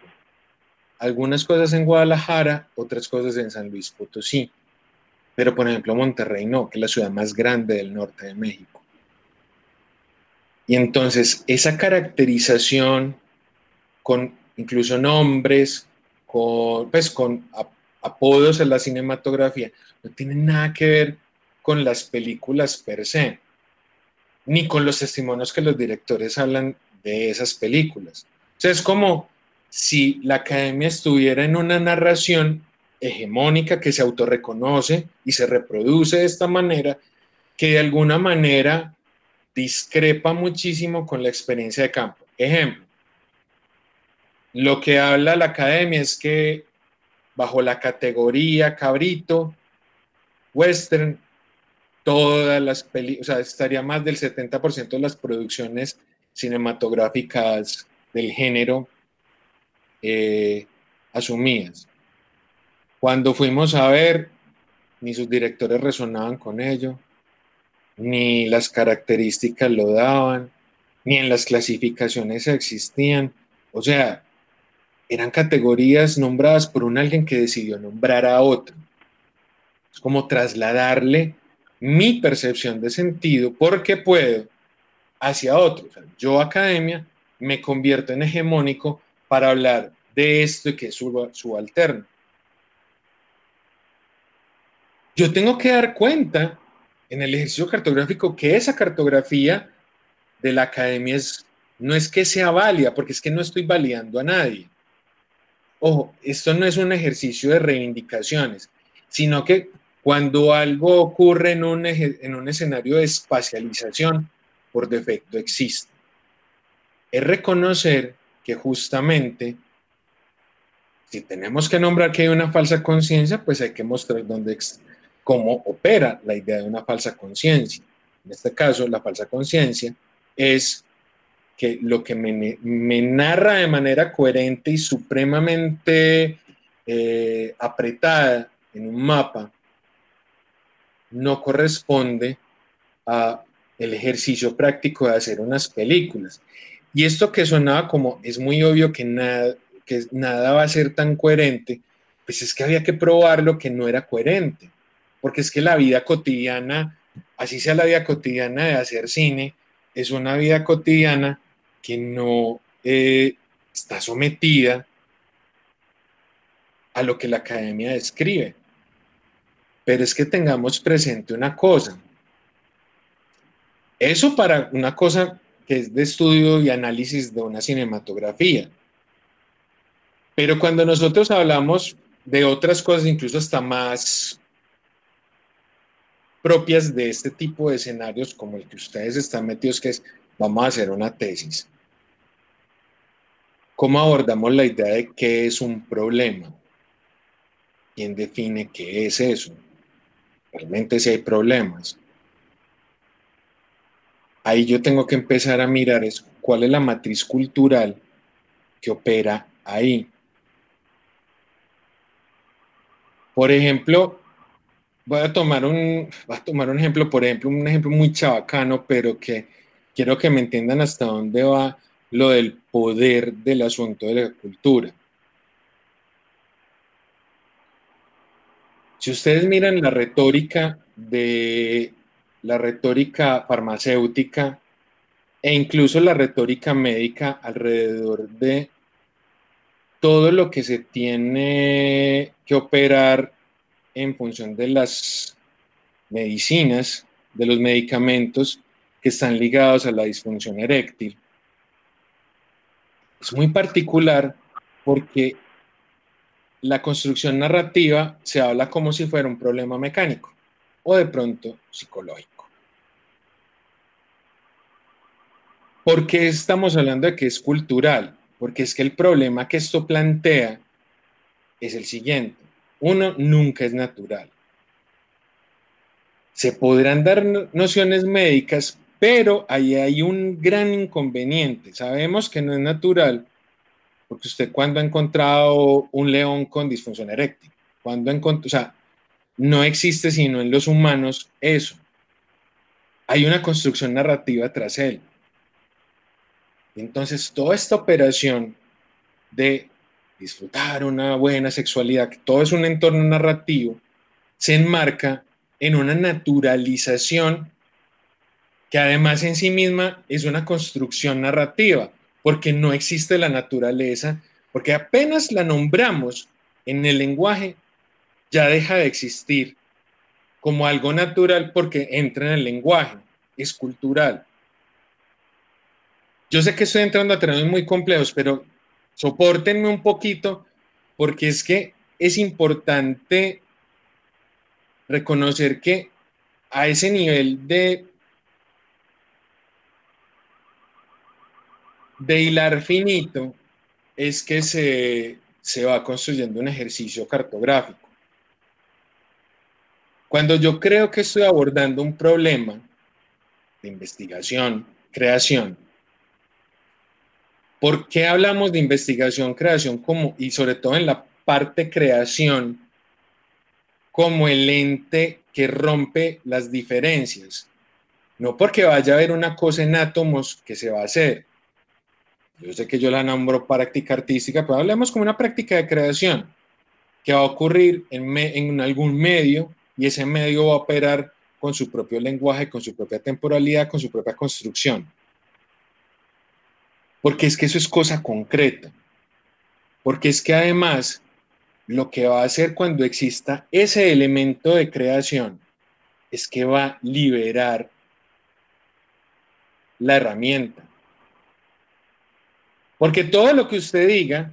Algunas cosas en Guadalajara, otras cosas en San Luis Potosí. Pero, por ejemplo, Monterrey no, que es la ciudad más grande del norte de México. Y entonces, esa caracterización con incluso nombres, con, pues, con apodos en la cinematografía, no tiene nada que ver con las películas per se, ni con los testimonios que los directores hablan de esas películas. O es como si la academia estuviera en una narración hegemónica que se autorreconoce y se reproduce de esta manera, que de alguna manera discrepa muchísimo con la experiencia de campo. Ejemplo, lo que habla la academia es que bajo la categoría cabrito, western, todas las películas, o sea, estaría más del 70% de las producciones cinematográficas del género eh, asumidas. Cuando fuimos a ver, ni sus directores resonaban con ello, ni las características lo daban, ni en las clasificaciones existían. O sea, eran categorías nombradas por un alguien que decidió nombrar a otro. Es como trasladarle mi percepción de sentido porque puedo hacia otro. yo, academia, me convierto en hegemónico para hablar de esto y que es subalterno. Yo tengo que dar cuenta en el ejercicio cartográfico que esa cartografía de la academia es, no es que sea válida, porque es que no estoy validando a nadie. Ojo, esto no es un ejercicio de reivindicaciones, sino que cuando algo ocurre en un, en un escenario de espacialización, por defecto existe. Es reconocer que justamente si tenemos que nombrar que hay una falsa conciencia, pues hay que mostrar dónde cómo opera la idea de una falsa conciencia. En este caso, la falsa conciencia es que lo que me, narra de manera coherente y supremamente eh, apretada en un mapa no corresponde a el ejercicio práctico de hacer unas películas. Y esto que sonaba como es muy obvio que nada, que nada va a ser tan coherente, pues es que había que probarlo que no era coherente, porque es que la vida cotidiana, así sea la vida cotidiana de hacer cine, es una vida cotidiana que no eh, está sometida a lo que la academia describe. Pero es que tengamos presente una cosa. Eso para una cosa que es de estudio y análisis de una cinematografía. Pero cuando nosotros hablamos de otras cosas, incluso hasta más propias de este tipo de escenarios como el que ustedes están metidos, que es, vamos a hacer una tesis. ¿Cómo abordamos la idea de qué es un problema? ¿Quién define qué es eso? Realmente si hay problemas. Ahí yo tengo que empezar a mirar es cuál es la matriz cultural que opera ahí. Por ejemplo, voy a tomar un, voy a tomar un ejemplo, por ejemplo, un ejemplo muy chabacano, pero que quiero que me entiendan hasta dónde va lo del poder del asunto de la cultura. Si ustedes miran la retórica de la retórica farmacéutica e incluso la retórica médica alrededor de todo lo que se tiene que operar en función de las medicinas, de los medicamentos que están ligados a la disfunción eréctil. Es muy particular porque la construcción narrativa se habla como si fuera un problema mecánico o de pronto psicológico. ¿Por qué estamos hablando de que es cultural? Porque es que el problema que esto plantea es el siguiente. Uno, nunca es natural. Se podrán dar nociones médicas, pero ahí hay un gran inconveniente. Sabemos que no es natural, porque usted cuando ha encontrado un león con disfunción eréctil, cuando ha encontrado, o sea, no existe sino en los humanos eso. Hay una construcción narrativa tras él. Entonces, toda esta operación de disfrutar una buena sexualidad, que todo es un entorno narrativo, se enmarca en una naturalización que además en sí misma es una construcción narrativa, porque no existe la naturaleza, porque apenas la nombramos en el lenguaje, ya deja de existir como algo natural porque entra en el lenguaje, es cultural. Yo sé que estoy entrando a terrenos muy complejos, pero soportenme un poquito porque es que es importante reconocer que a ese nivel de, de hilar finito es que se, se va construyendo un ejercicio cartográfico. Cuando yo creo que estoy abordando un problema de investigación, creación, ¿Por qué hablamos de investigación, creación como, y sobre todo en la parte creación, como el ente que rompe las diferencias? No porque vaya a haber una cosa en átomos que se va a hacer. Yo sé que yo la nombro práctica artística, pero hablemos como una práctica de creación que va a ocurrir en, en algún medio y ese medio va a operar con su propio lenguaje, con su propia temporalidad, con su propia construcción. Porque es que eso es cosa concreta. Porque es que además lo que va a hacer cuando exista ese elemento de creación es que va a liberar la herramienta. Porque todo lo que usted diga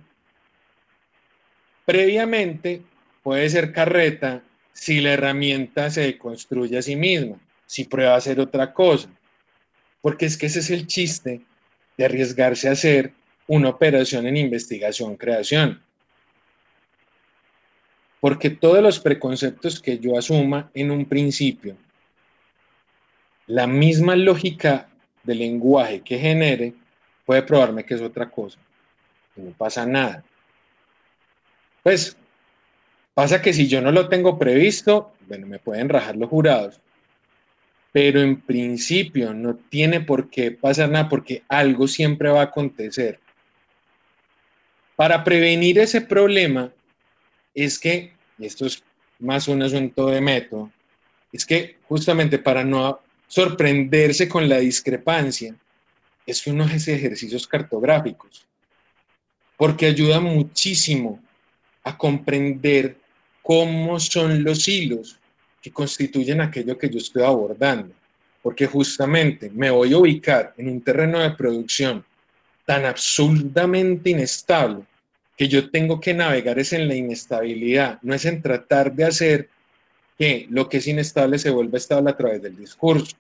previamente puede ser carreta si la herramienta se construye a sí misma, si prueba a hacer otra cosa. Porque es que ese es el chiste de arriesgarse a hacer una operación en investigación-creación. Porque todos los preconceptos que yo asuma en un principio, la misma lógica del lenguaje que genere, puede probarme que es otra cosa. no pasa nada. Pues pasa que si yo no lo tengo previsto, bueno, me pueden rajar los jurados. Pero en principio no tiene por qué pasar nada porque algo siempre va a acontecer. Para prevenir ese problema es que, y esto es más un asunto de método, es que justamente para no sorprenderse con la discrepancia, es que uno hace ejercicios cartográficos, porque ayuda muchísimo a comprender cómo son los hilos que constituyen aquello que yo estoy abordando, porque justamente me voy a ubicar en un terreno de producción tan absurdamente inestable que yo tengo que navegar es en la inestabilidad, no es en tratar de hacer que lo que es inestable se vuelva estable a través del discurso.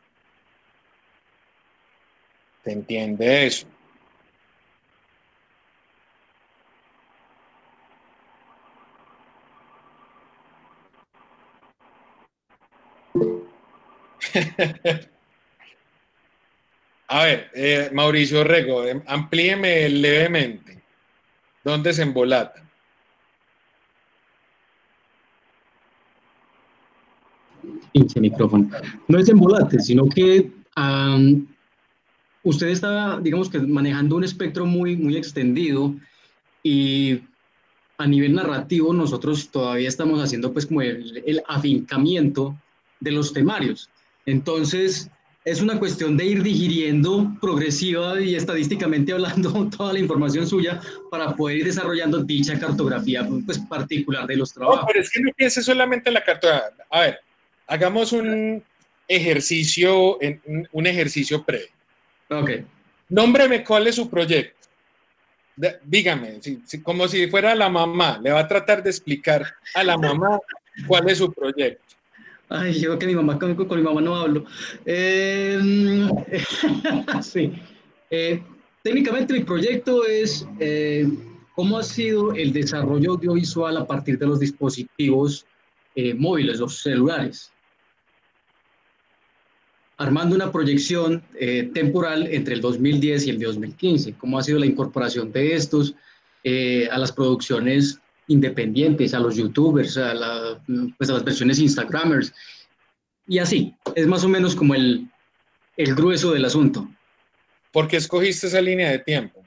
¿Se entiende eso? A ver, eh, Mauricio Rego, em, amplíeme levemente. ¿Dónde se embolata? Pinche micrófono. No es embolate, sino que usted está, digamos que manejando un espectro muy, muy extendido y a nivel narrativo nosotros todavía estamos haciendo pues como el, el afincamiento de los temarios. Entonces, es una cuestión de ir digiriendo progresiva y estadísticamente hablando toda la información suya para poder ir desarrollando dicha cartografía pues, particular de los trabajos. No, pero es que no piense solamente en la cartografía. A ver, hagamos un ejercicio, un ejercicio previo. Ok. Nómbreme cuál es su proyecto. Dígame, como si fuera la mamá, le va a tratar de explicar a la mamá cuál es su proyecto. Ay, yo que mi mamá, con, con mi mamá no hablo. Em, sí. Eh, técnicamente mi proyecto es eh, cómo ha sido el desarrollo audiovisual a partir de los dispositivos eh, móviles, los celulares. Armando una proyección temporal entre el 2010 y el 2015, cómo ha sido la incorporación de estos a las producciones independientes, a los youtubers, a, pues a las versiones instagramers. Y así, es más o menos como el, el grueso del asunto. ¿Por qué escogiste esa línea de tiempo?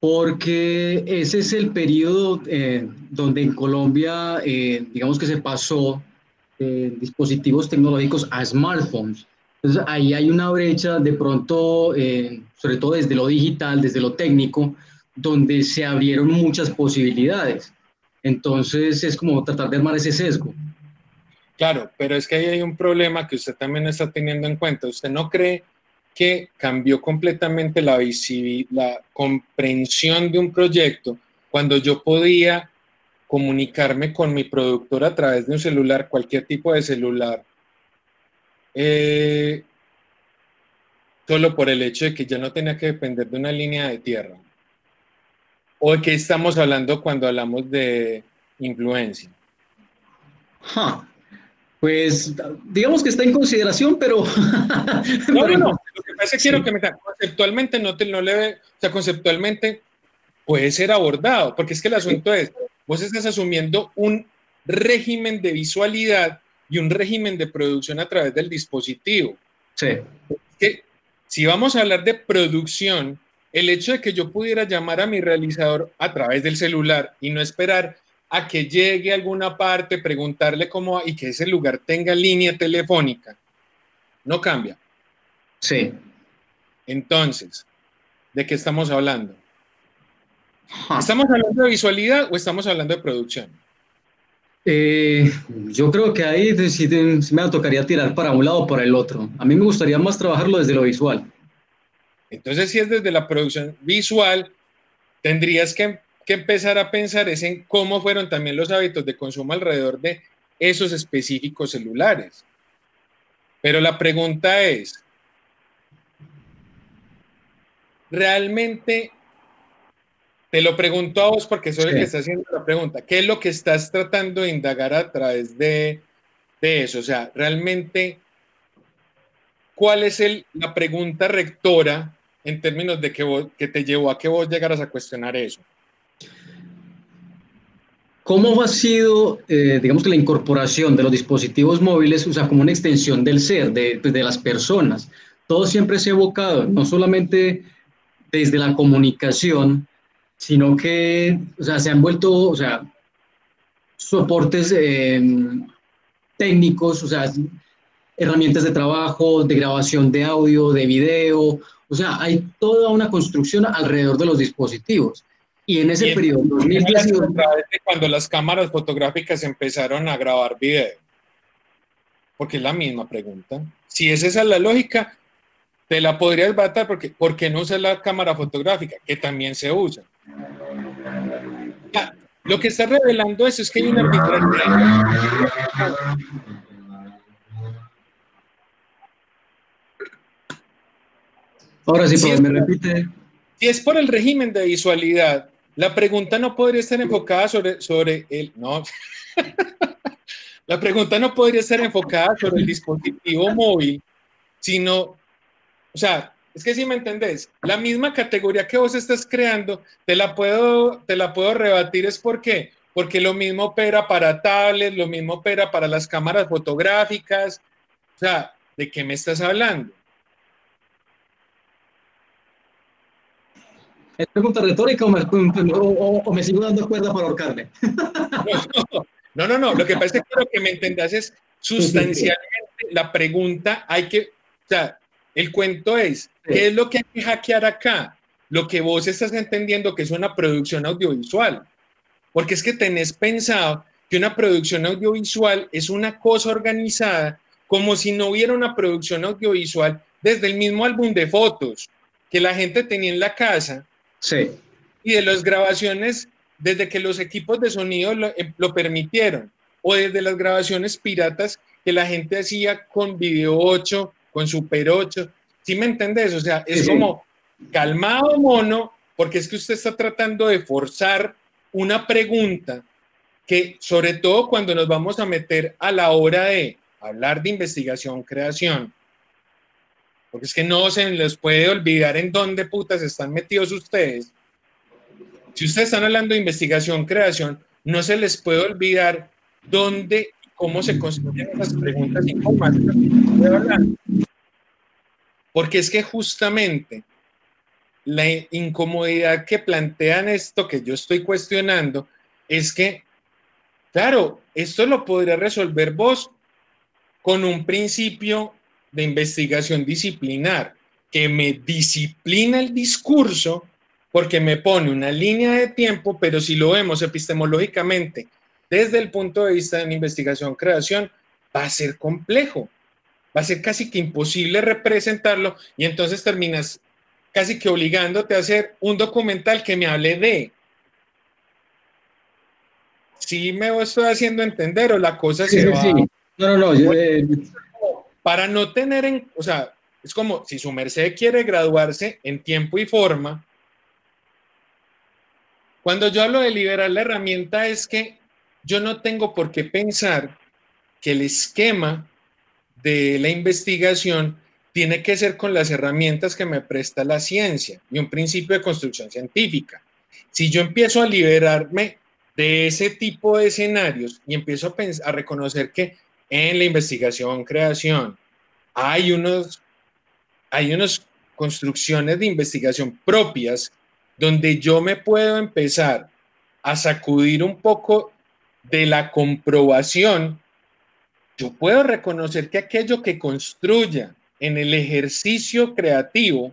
Porque ese es el periodo eh, donde en Colombia, eh, digamos que se pasó de dispositivos tecnológicos a smartphones. Entonces ahí hay una brecha de pronto, eh, sobre todo desde lo digital, desde lo técnico, donde se abrieron muchas posibilidades. Entonces es como tratar de armar ese sesgo. Claro, pero es que ahí hay un problema que usted también está teniendo en cuenta. ¿Usted no cree que cambió completamente la, la comprensión de un proyecto cuando yo podía comunicarme con mi productor a través de un celular, cualquier tipo de celular, eh, solo por el hecho de que ya no tenía que depender de una línea de tierra? ¿O de qué estamos hablando cuando hablamos de influencia? Pues digamos que está en consideración, pero... no, no, no. Lo que pasa es que quiero que me conceptualmente no te no le o sea, conceptualmente puede ser abordado, porque es que el asunto es, vos estás asumiendo un régimen de visualidad y un régimen de producción a través del dispositivo. Sí. Que si vamos a hablar de producción, el hecho de que yo pudiera llamar a mi realizador a través del celular y no esperar a que llegue a alguna parte, preguntarle cómo y que ese lugar tenga línea telefónica, no cambia. Sí. Entonces, ¿de qué estamos hablando? ¿Estamos hablando de visualidad o estamos hablando de producción? Eh, yo creo que ahí me tocaría tirar para un lado o para el otro. A mí me gustaría más trabajarlo desde lo visual. Entonces, si es desde la producción visual, tendrías que, empezar a pensar en cómo fueron también los hábitos de consumo alrededor de esos específicos celulares. Pero la pregunta es, ¿realmente te lo pregunto a vos porque soy el que está haciendo la pregunta. ¿Qué es lo que estás tratando de indagar a través de, eso? O sea, realmente, ¿cuál es el, la pregunta rectora en términos de que, que te llevó a que vos llegaras a cuestionar eso? ¿Cómo ha sido, eh, digamos que la incorporación de los dispositivos móviles, o sea, como una extensión del ser, de, pues, de las personas? Todo siempre se ha evocado, no solamente desde la comunicación, sino que, o sea, se han vuelto, o sea, soportes eh, técnicos, o sea, herramientas de trabajo, de grabación de audio, de video, o sea, hay toda una construcción alrededor de los dispositivos. Y en ese periodo, 2010 cuando las cámaras fotográficas empezaron a grabar video. Porque es la misma pregunta. Si es esa la lógica, te la podrías batar porque ¿por qué no usas la cámara fotográfica? Que también se usa. lo que está revelando eso es que hay una arbitrariedad. Ahora sí, si me repite. Si es por el régimen de visualidad la pregunta no podría estar enfocada sobre, sobre el... No. la pregunta no podría estar enfocada sobre el dispositivo móvil, sino, o sea, es que si me entendés, la misma categoría que vos estás creando, te la puedo, te la puedo rebatir, es por qué, porque lo mismo opera para tablets, lo mismo opera para las cámaras fotográficas, o sea, ¿de qué me estás hablando? ¿Es pregunta retórica o me, sigo dando cuerda para ahorcarme? No, no, no. Lo que pasa es que quiero que me entendas es sustancialmente la pregunta. Hay que, o sea, el cuento es, ¿qué es lo que hay que hackear acá? Lo que vos estás entendiendo que es una producción audiovisual. Porque es que tenés pensado que una producción audiovisual es una cosa organizada como si no hubiera una producción audiovisual desde el mismo álbum de fotos que la gente tenía en la casa Sí. Y de las grabaciones, desde que los equipos de sonido eh, lo, permitieron, o desde las grabaciones piratas que la gente hacía con Video 8, con Super 8. ¿Sí me entendés? O sea, es como calmado, mono, porque es que usted está tratando de forzar una pregunta que, sobre todo cuando nos vamos a meter a la hora de hablar de investigación, creación, porque es que no se les puede olvidar en dónde putas están metidos ustedes. Si ustedes están hablando de investigación, creación, no se les puede olvidar dónde cómo se construyen esas preguntas informáticas Porque es que justamente la incomodidad que plantean esto que yo estoy cuestionando es que, claro, esto lo podría resolver vos con un principio de investigación disciplinar que me disciplina el discurso porque me pone una línea de tiempo, pero si lo vemos epistemológicamente desde el punto de vista de una investigación-creación, va a ser complejo, va a ser casi que imposible representarlo y entonces terminas casi que obligándote a hacer un documental que me hable de. Si me estoy haciendo entender o la cosa se va. No, no, no. Eh, para no tener en, o sea, es como si su merced quiere graduarse en tiempo y forma. Cuando yo hablo de liberar la herramienta es que yo no tengo por qué pensar que el esquema de la investigación tiene que ser con las herramientas que me presta la ciencia y un principio de construcción científica. Si yo empiezo a liberarme de ese tipo de escenarios y empiezo a, a reconocer que en la investigación, creación, hay unos, hay unas construcciones de investigación propias donde yo me puedo empezar a sacudir un poco de la comprobación, yo puedo reconocer que aquello que construya en el ejercicio creativo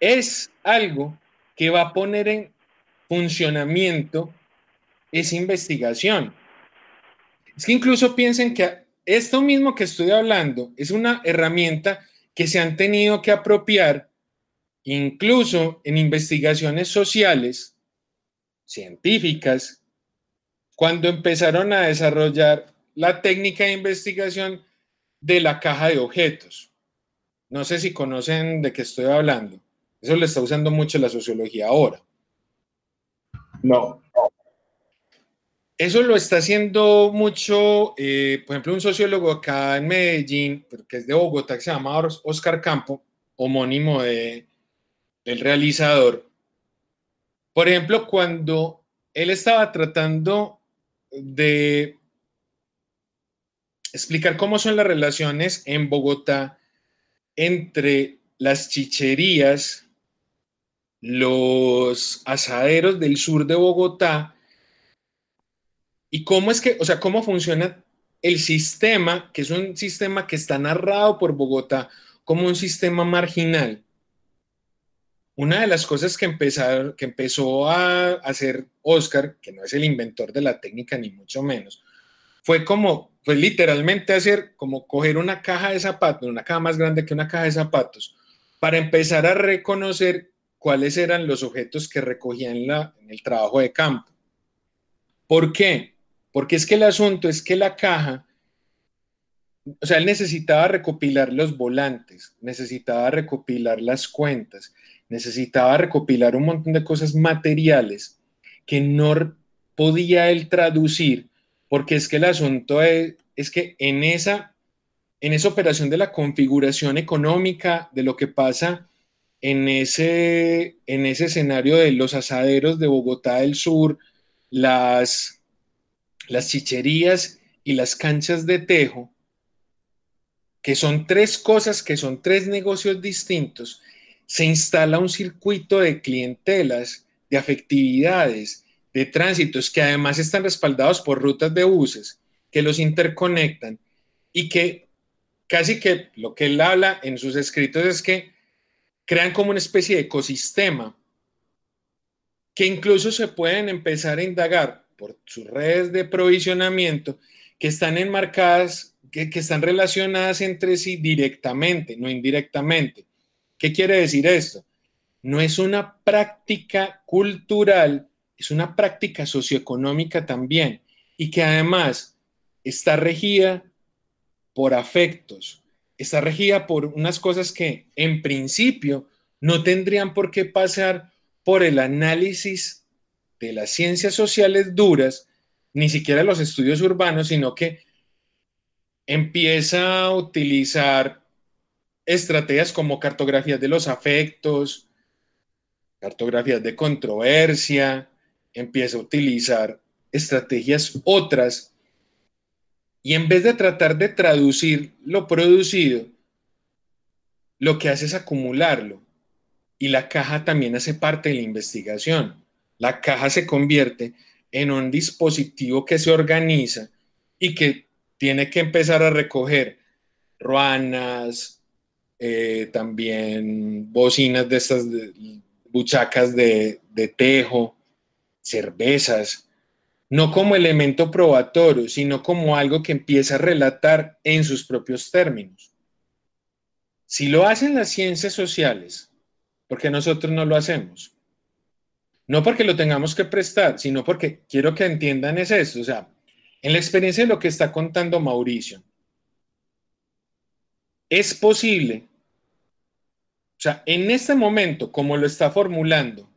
es algo que va a poner en funcionamiento esa investigación. Es que incluso piensen que esto mismo que estoy hablando es una herramienta que se han tenido que apropiar incluso en investigaciones sociales, científicas, cuando empezaron a desarrollar la técnica de investigación de la caja de objetos. No sé si conocen de qué estoy hablando. Eso lo está usando mucho la sociología ahora. No. Eso lo está haciendo mucho, eh, por ejemplo, un sociólogo acá en Medellín, que es de Bogotá, que se llama Oscar Campo, homónimo de, del realizador. Por ejemplo, cuando él estaba tratando de explicar cómo son las relaciones en Bogotá entre las chicherías, los asaderos del sur de Bogotá y cómo es que, o sea, cómo funciona el sistema, que es un sistema que está narrado por Bogotá como un sistema marginal. Una de las cosas que, que empezó a hacer Oscar, que no es el inventor de la técnica ni mucho menos, fue como, fue literalmente hacer como coger una caja de zapatos, una caja más grande que una caja de zapatos, para empezar a reconocer cuáles eran los objetos que recogían en el trabajo de campo. ¿Por qué? Porque es que el asunto es que la caja, o sea, él necesitaba recopilar los volantes, necesitaba recopilar las cuentas, necesitaba recopilar un montón de cosas materiales que no podía él traducir, porque es que el asunto es, es que en esa, en esa operación de la configuración económica, de lo que pasa en ese, en ese escenario de los asaderos de Bogotá del Sur, las, las chicherías y las canchas de tejo, que son tres cosas, que son tres negocios distintos, se instala un circuito de clientelas, de afectividades, de tránsitos que además están respaldados por rutas de buses que los interconectan y que casi que lo que él habla en sus escritos es que crean como una especie de ecosistema que incluso se pueden empezar a indagar por sus redes de provisionamiento que están enmarcadas, que, que están relacionadas entre sí directamente, no indirectamente. ¿Qué quiere decir esto? No es una práctica cultural, es una práctica socioeconómica también y que además está regida por afectos, está regida por unas cosas que en principio no tendrían por qué pasar por el análisis de las ciencias sociales duras, ni siquiera los estudios urbanos, sino que empieza a utilizar estrategias como cartografías de los afectos, cartografías de controversia, empieza a utilizar estrategias otras y en vez de tratar de traducir lo producido, lo que hace es acumularlo. Y la caja también hace parte de la investigación. La caja se convierte en un dispositivo que se organiza y que tiene que empezar a recoger ruanas, eh, también bocinas de estas buchacas de tejo, cervezas, no como elemento probatorio, sino como algo que empieza a relatar en sus propios términos. Si lo hacen las ciencias sociales, porque nosotros no lo hacemos? No porque lo tengamos que prestar, sino porque quiero que entiendan es esto, o sea, en la experiencia de lo que está contando Mauricio, es posible, o sea, en este momento, como lo está formulando,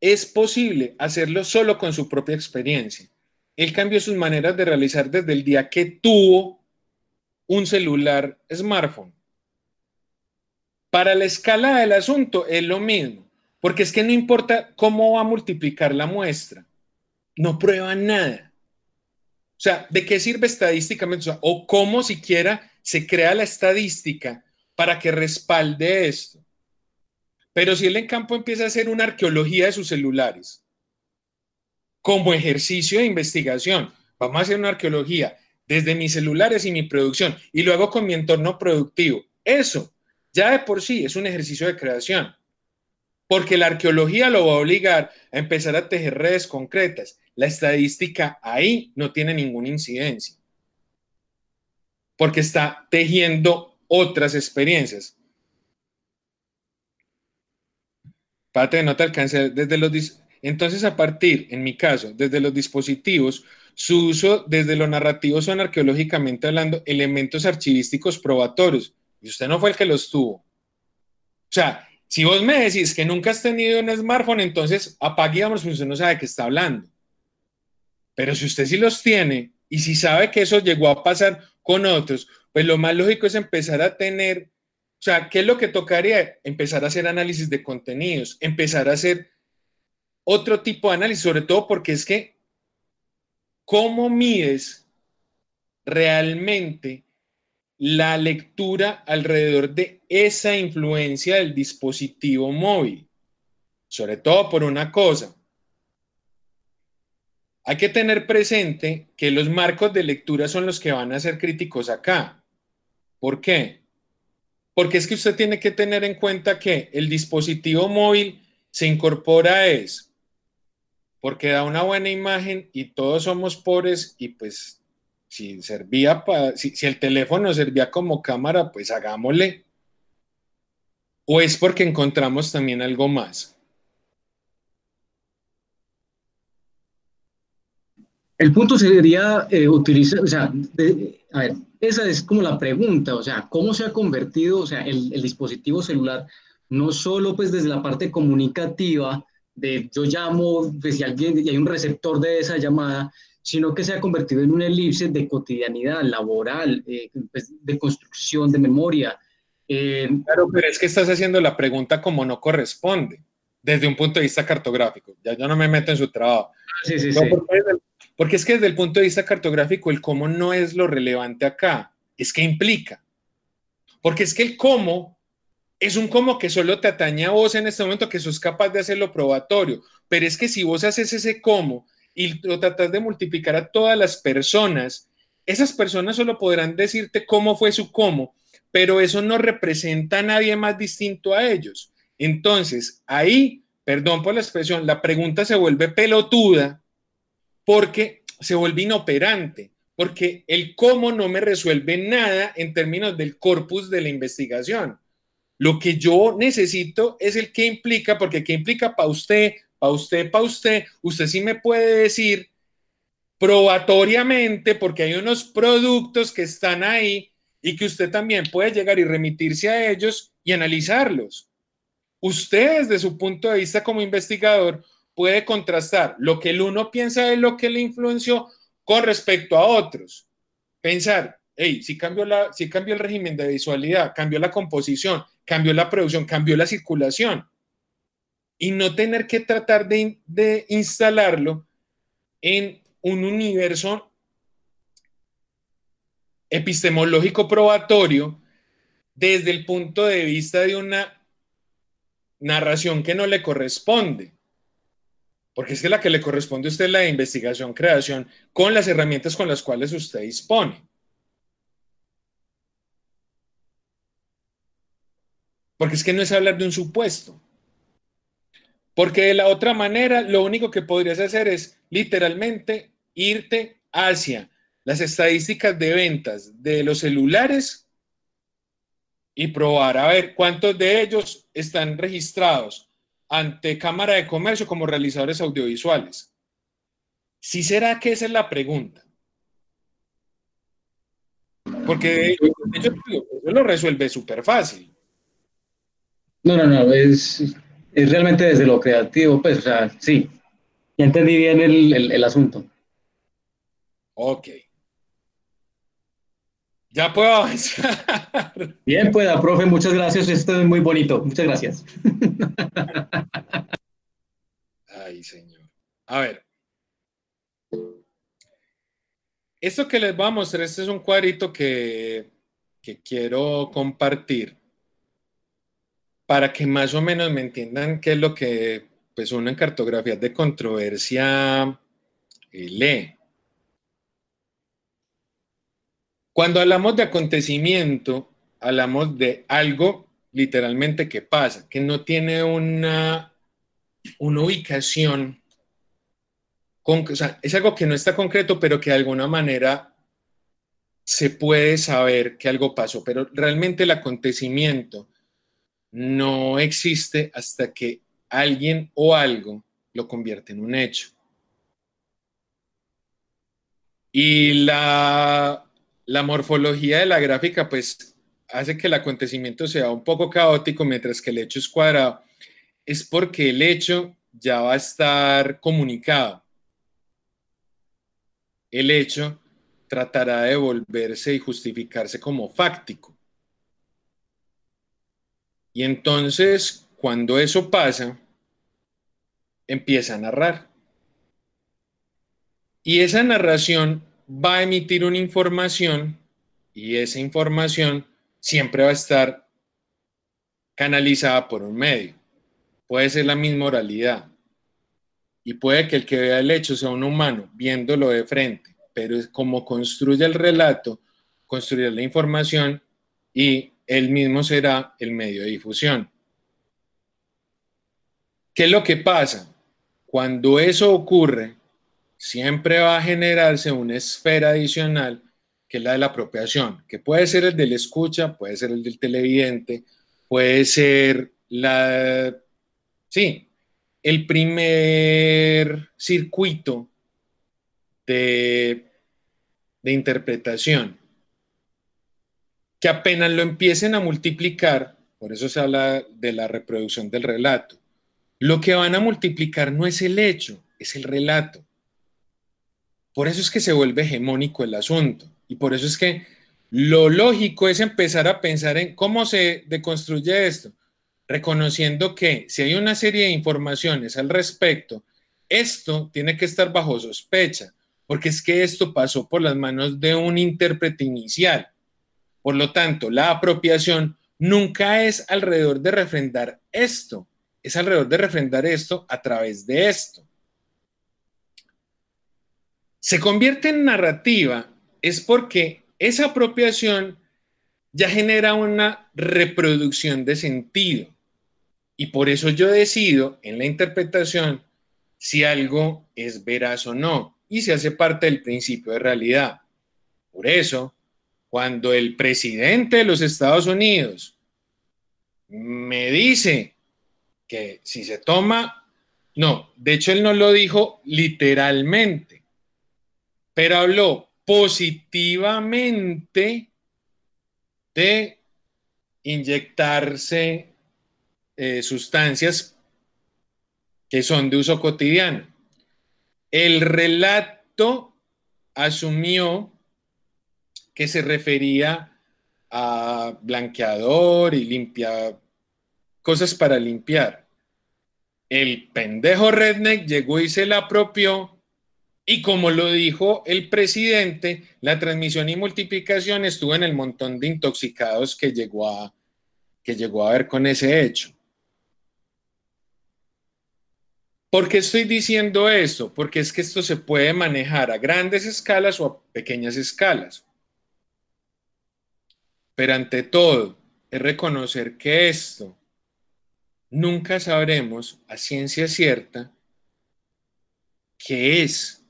es posible hacerlo solo con su propia experiencia. Él cambió sus maneras de realizar desde el día que tuvo un celular smartphone. Para la escala del asunto es lo mismo, porque es que no importa cómo va a multiplicar la muestra, no prueba nada. O sea, ¿de qué sirve estadísticamente? O, cómo siquiera se crea la estadística para que respalde esto. Pero si él en campo empieza a hacer una arqueología de sus celulares como ejercicio de investigación, vamos a hacer una arqueología desde mis celulares y mi producción y luego con mi entorno productivo. Eso ya de por sí es un ejercicio de creación, porque la arqueología lo va a obligar a empezar a tejer redes concretas. La estadística ahí no tiene ninguna incidencia, porque está tejiendo otras experiencias. Pate, no te alcance. Desde los Entonces, a partir, en mi caso, desde los dispositivos, su uso desde lo narrativo son arqueológicamente hablando elementos archivísticos probatorios. Y usted no fue el que los tuvo. O sea, Si vos me decís que nunca has tenido un smartphone, entonces apague porque usted no sabe de qué está hablando. Pero si usted sí los tiene y si sabe que eso llegó a pasar con otros, pues lo más lógico es empezar a tener, o sea, ¿qué es lo que tocaría? Empezar a hacer análisis de contenidos, empezar a hacer otro tipo de análisis, sobre todo porque es que, ¿cómo mides realmente la lectura alrededor de esa influencia del dispositivo móvil? Sobre todo por una cosa. Hay que tener presente que los marcos de lectura son los que van a ser críticos acá. ¿Por qué? Porque es que usted tiene que tener en cuenta que el dispositivo móvil se incorpora es porque da una buena imagen y todos somos pobres y pues si servía para, si, el teléfono servía como cámara, pues hagámosle. O es porque encontramos también algo más. El punto sería eh, utilizar, o sea, a ver, esa es como la pregunta, o sea, ¿cómo se ha convertido, o sea, el, el, dispositivo celular, no solo pues desde la parte comunicativa, de yo llamo, pues si alguien, y hay un receptor de esa llamada, sino que se ha convertido en un elipse de cotidianidad laboral, eh, pues, de construcción de memoria. Eh, claro, pero es que estás haciendo la pregunta como no corresponde, desde un punto de vista cartográfico. Ya yo no me meto en su trabajo. Ah, sí, sí, sí. porque es que desde el punto de vista cartográfico, el cómo no es lo relevante acá, es que implica. Porque es que el cómo es un cómo que solo te atañe a vos en este momento, que sos capaz de hacerlo probatorio. Pero es que si vos haces ese cómo y lo tratas de multiplicar a todas las personas, esas personas solo podrán decirte cómo fue su cómo, pero eso no representa a nadie más distinto a ellos. Entonces, ahí, perdón por la expresión, la pregunta se vuelve pelotuda porque se vuelve inoperante, porque el cómo no me resuelve nada en términos del corpus de la investigación. Lo que yo necesito es el que implica, porque qué implica para usted, para usted, para usted. Usted sí me puede decir probatoriamente, porque hay unos productos que están ahí y que usted también puede llegar y remitirse a ellos y analizarlos. Usted desde su punto de vista como investigador puede contrastar lo que el uno piensa de lo que le influenció con respecto a otros. Pensar, hey, si cambió, la, si cambió el régimen de visualidad, cambió la composición, cambió la producción, cambió la circulación. Y no tener que tratar de, instalarlo en un universo epistemológico probatorio desde el punto de vista de una narración que no le corresponde. Porque es que la que le corresponde a usted es la de investigación, creación, con las herramientas con las cuales usted dispone. Porque es que no es hablar de un supuesto. Porque de la otra manera, lo único que podrías hacer es literalmente irte hacia las estadísticas de ventas de los celulares y probar a ver cuántos de ellos están registrados ante Cámara de Comercio como realizadores audiovisuales. ¿Sí será que esa es la pregunta? Porque eso lo resuelve súper fácil. No, no, no, es, es realmente desde lo creativo, pues, o sea, sí, ya entendí bien el, el, asunto. Ok. Ya puedo avanzar. Bien, pueda, profe, muchas gracias. Esto es muy bonito. Muchas gracias. Ay, señor. A ver. Esto que les voy a mostrar, este es un cuadrito que, que quiero compartir para que más o menos me entiendan qué es lo que pues uno en cartografías de controversia eh, lee. Cuando hablamos de acontecimiento, hablamos de algo literalmente que pasa, que no tiene una, una ubicación, con, o sea, es algo que no está concreto, pero que de alguna manera se puede saber que algo pasó, pero realmente el acontecimiento no existe hasta que alguien o algo lo convierte en un hecho. Y la, morfología de la gráfica, pues hace que el acontecimiento sea un poco caótico mientras que el hecho es cuadrado, es porque el hecho ya va a estar comunicado. El hecho tratará de volverse y justificarse como fáctico. Y entonces, cuando eso pasa, empieza a narrar. Y esa narración va a emitir una información y esa información siempre va a estar canalizada por un medio. Puede ser la misma oralidad. Y puede que el que vea el hecho sea un humano viéndolo de frente, pero es como construye el relato, construirá la información y él mismo será el medio de difusión. ¿Qué es lo que pasa? Cuando eso ocurre, siempre va a generarse una esfera adicional que es la de la apropiación, que puede ser el del escucha, puede ser el del televidente, puede ser la, sí, el primer circuito de, de interpretación, que apenas lo empiecen a multiplicar, por eso se habla de la reproducción del relato, lo que van a multiplicar no es el hecho, es el relato. Por eso es que se vuelve hegemónico el asunto. Y por eso es que lo lógico es empezar a pensar en cómo se deconstruye esto, reconociendo que si hay una serie de informaciones al respecto, esto tiene que estar bajo sospecha, porque es que esto pasó por las manos de un intérprete inicial. Por lo tanto, la apropiación nunca es alrededor de refrendar esto, es alrededor de refrendar esto a través de esto. Se convierte en narrativa es porque esa apropiación ya genera una reproducción de sentido. Y por eso yo decido en la interpretación si algo es veraz o no y si hace parte del principio de realidad. Por eso, cuando el presidente de los Estados Unidos me dice que si se toma, no, de hecho él no lo dijo literalmente, pero habló positivamente de inyectarse eh, sustancias que son de uso cotidiano. El relato asumió que se refería a blanqueador y limpia cosas para limpiar. El pendejo redneck llegó y se la apropió y como lo dijo el presidente, la transmisión y multiplicación estuvo en el montón de intoxicados que llegó a, que llegó a ver con ese hecho. ¿Por qué estoy diciendo esto? Porque es que esto se puede manejar a grandes escalas o a pequeñas escalas. Pero ante todo, es reconocer que esto nunca sabremos a ciencia cierta qué es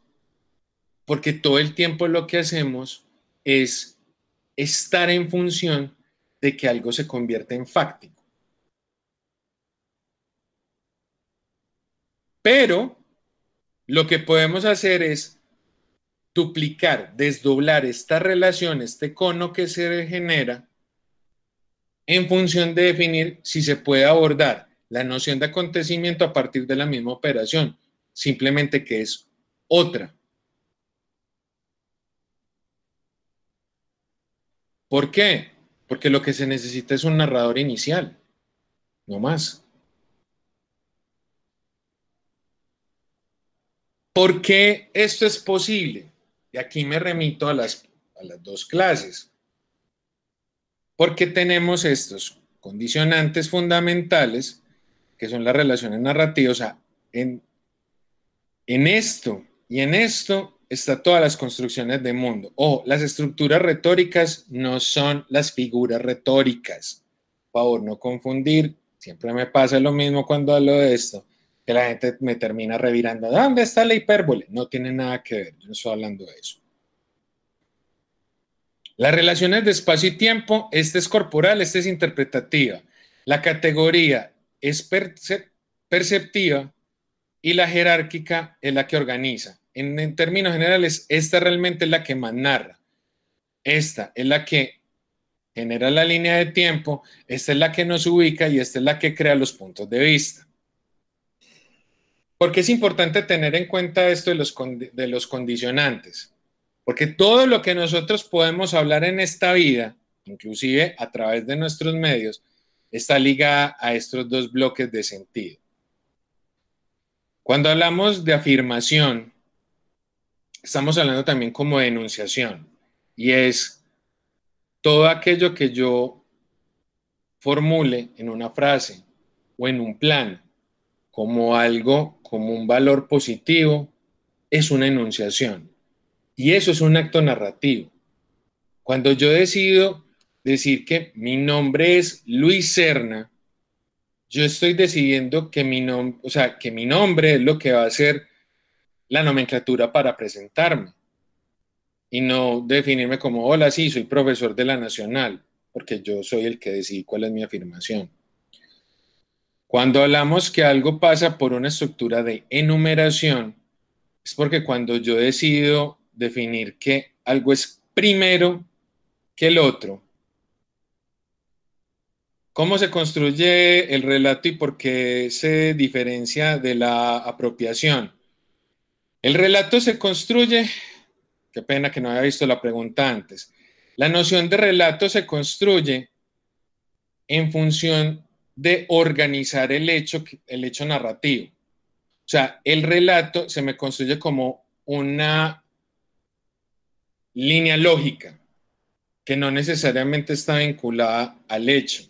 porque todo el tiempo lo que hacemos es estar en función de que algo se convierta en fáctico. Pero lo que podemos hacer es duplicar, desdoblar esta relación, este cono que se genera, en función de definir si se puede abordar la noción de acontecimiento a partir de la misma operación, simplemente que es otra. ¿Por qué? Porque lo que se necesita es un narrador inicial, no más. ¿Por qué esto es posible? Y aquí me remito a las, a las dos clases. Porque tenemos estos condicionantes fundamentales, que son las relaciones narrativas. O sea, en, en esto y en esto está todas las construcciones del mundo. O las estructuras retóricas no son las figuras retóricas. Por favor, no confundir. Siempre me pasa lo mismo cuando hablo de esto, que la gente me termina revirando. ¿Dónde está la hipérbole? No tiene nada que ver. Yo no estoy hablando de eso. Las relaciones de espacio y tiempo, este es corporal, este es interpretativa. La categoría es perceptiva y la jerárquica es la que organiza en, términos generales, esta realmente es la que más narra. Esta es la que genera la línea de tiempo, esta es la que nos ubica y esta es la que crea los puntos de vista. Porque es importante tener en cuenta esto de los, de los condicionantes? Porque todo lo que nosotros podemos hablar en esta vida, inclusive a través de nuestros medios, está ligada a estos dos bloques de sentido. Cuando hablamos de afirmación, estamos hablando también como de enunciación, y es todo aquello que yo formule en una frase o en un plan como algo, como un valor positivo, es una enunciación. Y eso es un acto narrativo. Cuando yo decido decir que mi nombre es Luis Serna, yo estoy decidiendo que mi nombre, o sea, que mi nombre es lo que va a ser la nomenclatura para presentarme y no definirme como, hola, sí, soy profesor de la Nacional, porque yo soy el que decide cuál es mi afirmación. Cuando hablamos que algo pasa por una estructura de enumeración, es porque cuando yo decido definir que algo es primero que el otro, ¿cómo se construye el relato y por qué se diferencia de la apropiación? El relato se construye, qué pena que no haya visto la pregunta antes, la noción de relato se construye en función de organizar el hecho, el hecho narrativo. O sea, el relato se me construye como una línea lógica que no necesariamente está vinculada al hecho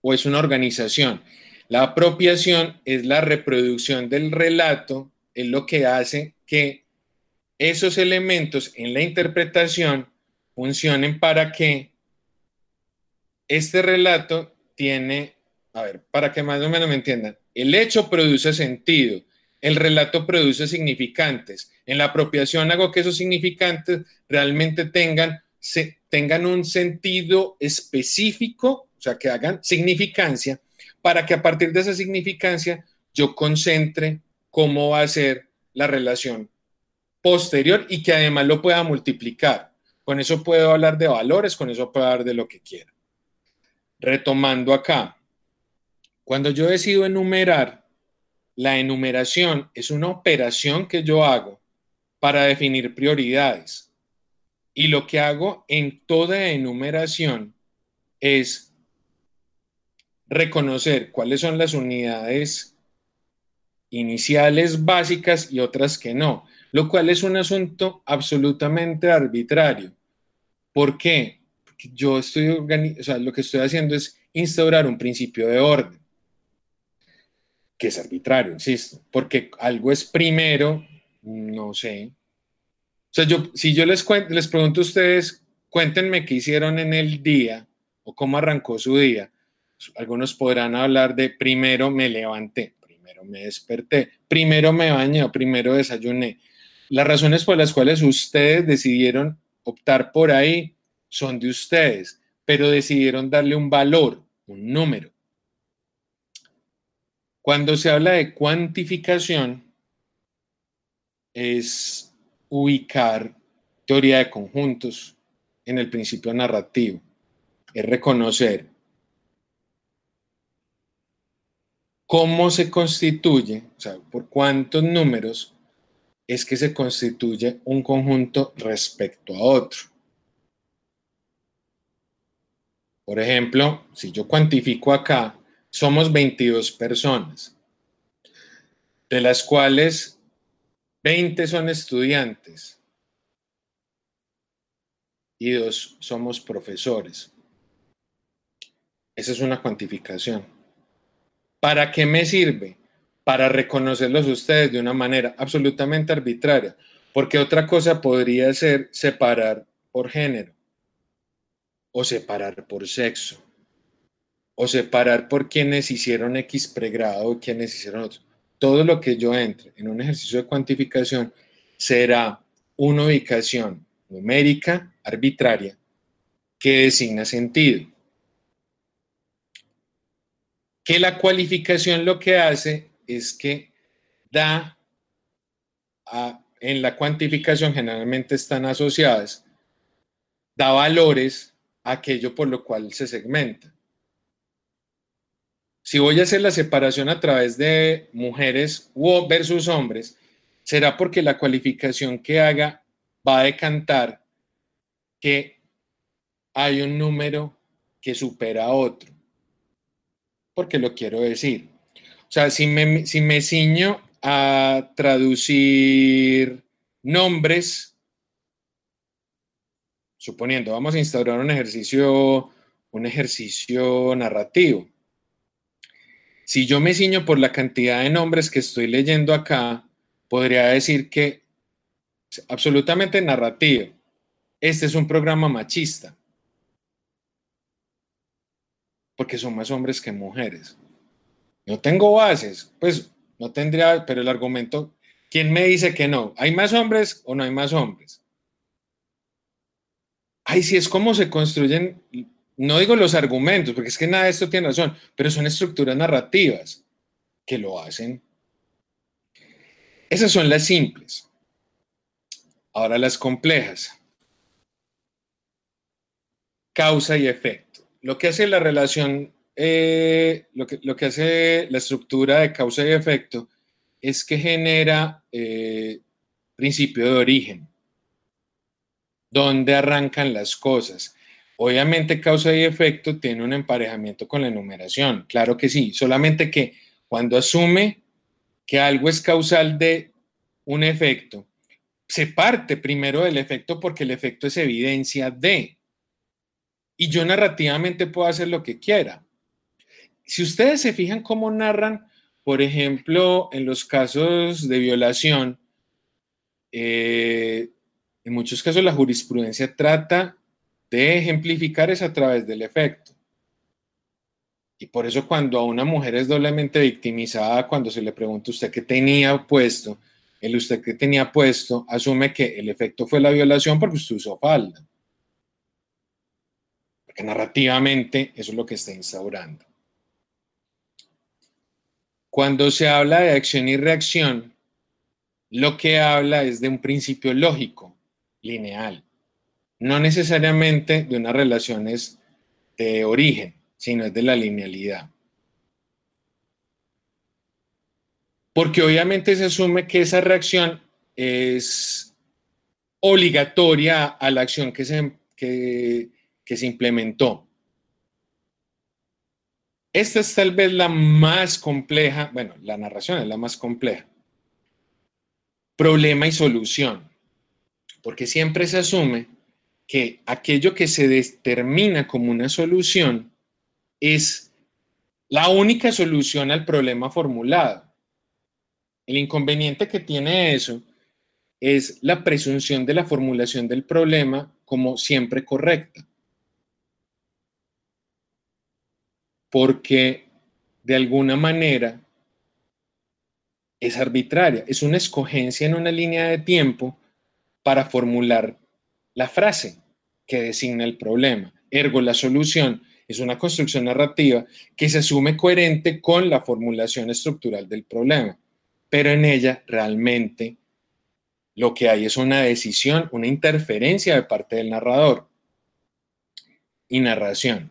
o es una organización. La apropiación es la reproducción del relato, es lo que hace que esos elementos en la interpretación funcionen para que este relato tiene a ver, para que más o menos me entiendan, el hecho produce sentido, el relato produce significantes. En la apropiación hago que esos significantes realmente tengan, tengan un sentido específico, o sea, que hagan significancia, para que a partir de esa significancia yo concentre cómo va a ser la relación posterior y que además lo pueda multiplicar. Con eso puedo hablar de valores, con eso puedo hablar de lo que quiera. Retomando acá, cuando yo decido enumerar, la enumeración es una operación que yo hago para definir prioridades. Y lo que hago en toda enumeración es reconocer cuáles son las unidades iniciales básicas y otras que no, lo cual es un asunto absolutamente arbitrario. ¿Por qué? Porque yo estoy, o sea, lo que estoy haciendo es instaurar un principio de orden que es arbitrario, insisto, porque algo es primero, no sé. O sea, yo, si yo les, les pregunto a ustedes, cuéntenme qué hicieron en el día o cómo arrancó su día. Algunos podrán hablar de primero me levanté, primero me desperté, primero me bañé primero desayuné. Las razones por las cuales ustedes decidieron optar por ahí son de ustedes, pero decidieron darle un valor, un número. Cuando se habla de cuantificación, es ubicar teoría de conjuntos en el principio narrativo, es reconocer cómo se constituye, o sea, por cuántos números es que se constituye un conjunto respecto a otro. Por ejemplo, si yo cuantifico acá somos 22 personas, de las cuales 20 son estudiantes y dos somos profesores. Esa es una cuantificación. ¿Para qué me sirve? Para reconocerlos ustedes de una manera absolutamente arbitraria, porque otra cosa podría ser separar por género o separar por sexo o separar por quienes hicieron X pregrado o quienes hicieron otro. Todo lo que yo entre en un ejercicio de cuantificación será una ubicación numérica arbitraria que designa sentido. Que la cualificación lo que hace es que da en la cuantificación generalmente están asociadas, da valores aquello por lo cual se segmenta. Si voy a hacer la separación a través de mujeres versus hombres, será porque la cualificación que haga va a decantar que hay un número que supera a otro. Porque lo quiero decir. O sea, si me, si me ciño a traducir nombres, suponiendo, vamos a instaurar un ejercicio, un ejercicio narrativo. Si yo me ciño por la cantidad de nombres que estoy leyendo acá, podría decir que absolutamente narrativo. Este es un programa machista. Porque son más hombres que mujeres. No tengo bases, pues no tendría, pero el argumento, ¿quién me dice que no? ¿Hay más hombres o no hay más hombres? Ay, si es como se construyen, no digo los argumentos, porque es que nada de esto tiene razón, pero son estructuras narrativas que lo hacen esas son las simples. Ahora las complejas. Causa y efecto. Lo que hace la relación, eh, lo, que, lo, que, hace la estructura de causa y efecto es que genera eh, principio de origen, donde arrancan las cosas. Obviamente causa y efecto tiene un emparejamiento con la enumeración, claro que sí, solamente que cuando asume que algo es causal de un efecto, se parte primero del efecto porque el efecto es evidencia de. Y yo narrativamente puedo hacer lo que quiera. Si ustedes se fijan cómo narran, por ejemplo, en los casos de violación, eh, en muchos casos la jurisprudencia trata de ejemplificar eso a través del efecto. Y por eso cuando a una mujer es doblemente victimizada, cuando se le pregunta usted qué tenía puesto, el usted que tenía puesto asume que el efecto fue la violación porque usted usó falda. Porque narrativamente eso es lo que está instaurando. Cuando se habla de acción y reacción, lo que habla es de un principio lógico, lineal, no necesariamente de unas relaciones de origen sino es de la linealidad. Porque obviamente se asume que esa reacción es obligatoria a la acción que se, que, se implementó. Esta es tal vez la más compleja, bueno, la narración es la más compleja. Problema y solución. Porque siempre se asume que aquello que se determina como una solución es la única solución al problema formulado. El inconveniente que tiene eso es la presunción de la formulación del problema como siempre correcta. Porque de alguna manera es arbitraria, es una escogencia en una línea de tiempo para formular la frase que designa el problema. Ergo, la solución es una construcción narrativa que se asume coherente con la formulación estructural del problema, pero en ella realmente lo que hay es una decisión, una interferencia de parte del narrador y narración.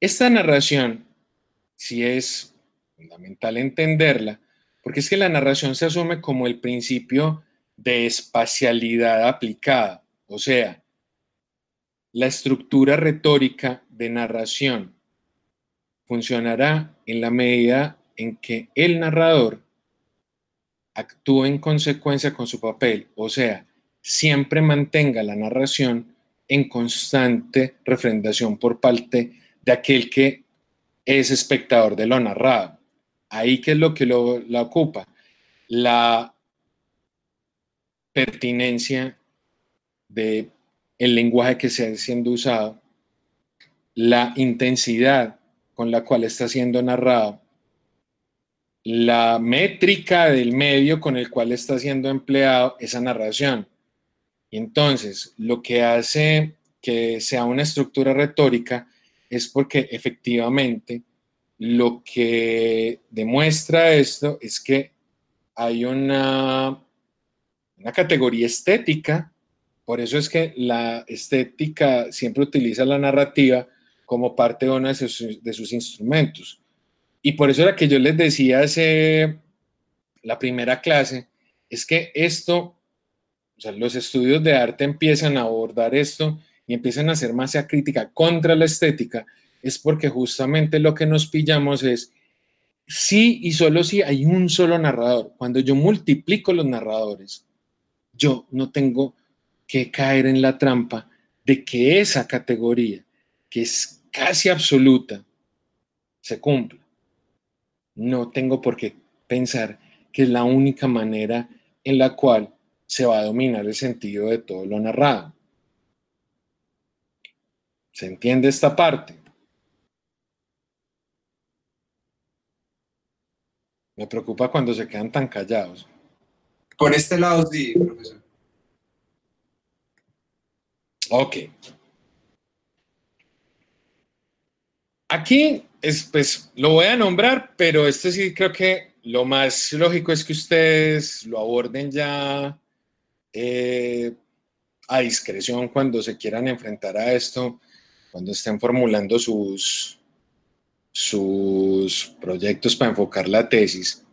Esta narración sí es fundamental entenderla, porque es que la narración se asume como el principio de espacialidad aplicada, o sea, la estructura retórica de narración funcionará en la medida en que el narrador actúe en consecuencia con su papel, o sea, siempre mantenga la narración en constante refrendación por parte de aquel que es espectador de lo narrado. Ahí que es lo que lo, la ocupa, la pertinencia de el lenguaje que está siendo usado, la intensidad con la cual está siendo narrado, la métrica del medio con el cual está siendo empleado esa narración. Y entonces, lo que hace que sea una estructura retórica es porque efectivamente lo que demuestra esto es que hay una, una categoría estética Por eso es que la estética siempre utiliza la narrativa como parte de uno de sus, instrumentos. Y por eso era que yo les decía hace la primera clase, es que esto, o sea, los estudios de arte empiezan a abordar esto y empiezan a hacer masa crítica contra la estética, es porque justamente lo que nos pillamos es sí y solo si hay un solo narrador. Cuando yo multiplico los narradores, yo no tengo que caer en la trampa de que esa categoría, que es casi absoluta, se cumpla. No tengo por qué pensar que es la única manera en la cual se va a dominar el sentido de todo lo narrado. ¿Se entiende esta parte? Me preocupa cuando se quedan tan callados. Por este lado sí, profesor. Ok. Aquí, es, pues, lo voy a nombrar, pero este sí creo que lo más lógico es que ustedes lo aborden ya eh, a discreción cuando se quieran enfrentar a esto, cuando estén formulando sus, sus proyectos para enfocar la tesis.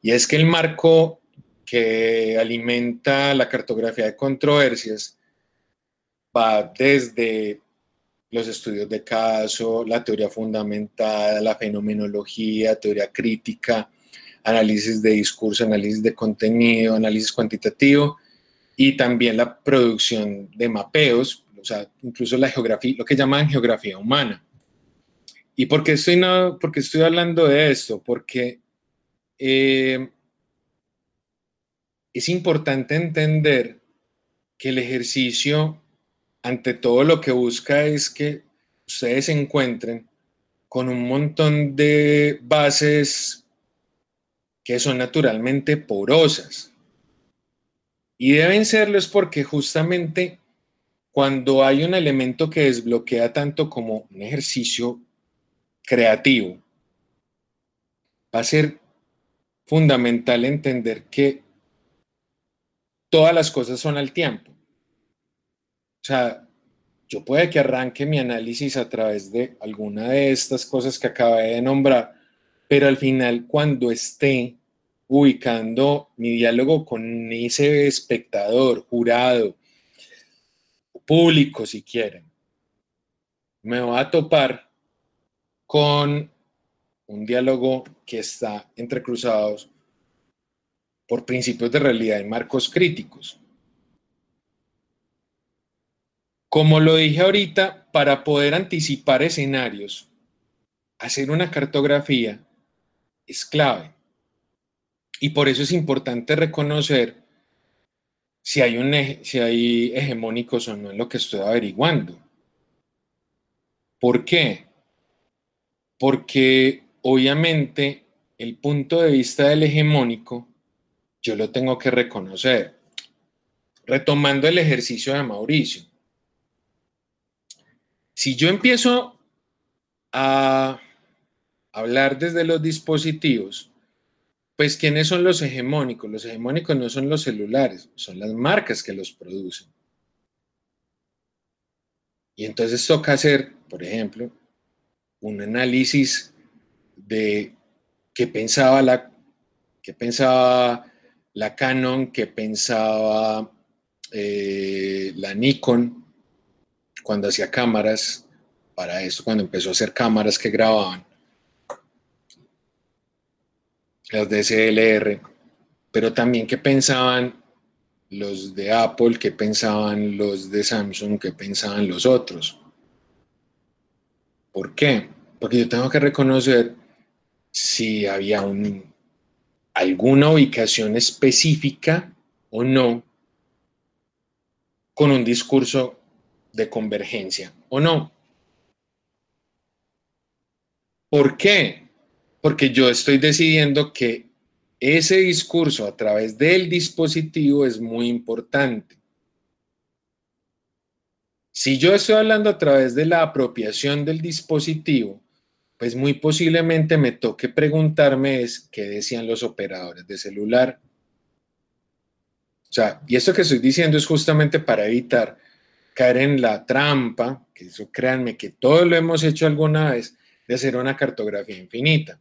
Y es que el marco que alimenta la cartografía de controversias va desde los estudios de caso, la teoría fundamentada, la fenomenología, teoría crítica, análisis de discurso, análisis de contenido, análisis cuantitativo y también la producción de mapeos, o sea, incluso la geografía, lo que llaman geografía humana. ¿Y por qué estoy, no, porque estoy hablando de esto? Porque eh, es importante entender que el ejercicio, ante todo lo que busca es que ustedes se encuentren con un montón de bases que son naturalmente porosas. Y deben serlo es porque justamente cuando hay un elemento que desbloquea tanto como un ejercicio creativo, va a ser fundamental entender que todas las cosas son al tiempo. O sea, yo puede que arranque mi análisis a través de alguna de estas cosas que acabé de nombrar, pero al final cuando esté ubicando mi diálogo con ese espectador, jurado, público si quieren, me va a topar con un diálogo que está entrecruzados por principios de realidad y marcos críticos. Como lo dije ahorita, para poder anticipar escenarios, hacer una cartografía es clave. Y por eso es importante reconocer si hay, un si hay hegemónicos o no en lo que estoy averiguando. ¿Por qué? porque obviamente el punto de vista del hegemónico yo lo tengo que reconocer. Retomando el ejercicio de Mauricio. Si yo empiezo a hablar desde los dispositivos, pues ¿quiénes son los hegemónicos? Los hegemónicos no son los celulares, son las marcas que los producen. Y entonces toca hacer, por ejemplo, un análisis de qué pensaba la, qué pensaba la Canon, qué pensaba eh, la Nikon cuando hacía cámaras para eso, cuando empezó a hacer cámaras que grababan, las DSLR, pero también qué pensaban los de Apple, qué pensaban los de Samsung, qué pensaban los otros. ¿Por qué? Porque yo tengo que reconocer si había alguna ubicación específica o no con un discurso de convergencia o no. ¿Por qué? Porque yo estoy decidiendo que ese discurso a través del dispositivo es muy importante. Si yo estoy hablando a través de la apropiación del dispositivo, pues muy posiblemente me toque preguntarme es qué decían los operadores de celular, O sea, y esto que estoy diciendo es justamente para evitar caer en la trampa, que eso créanme que todos lo hemos hecho alguna vez, de hacer una cartografía infinita.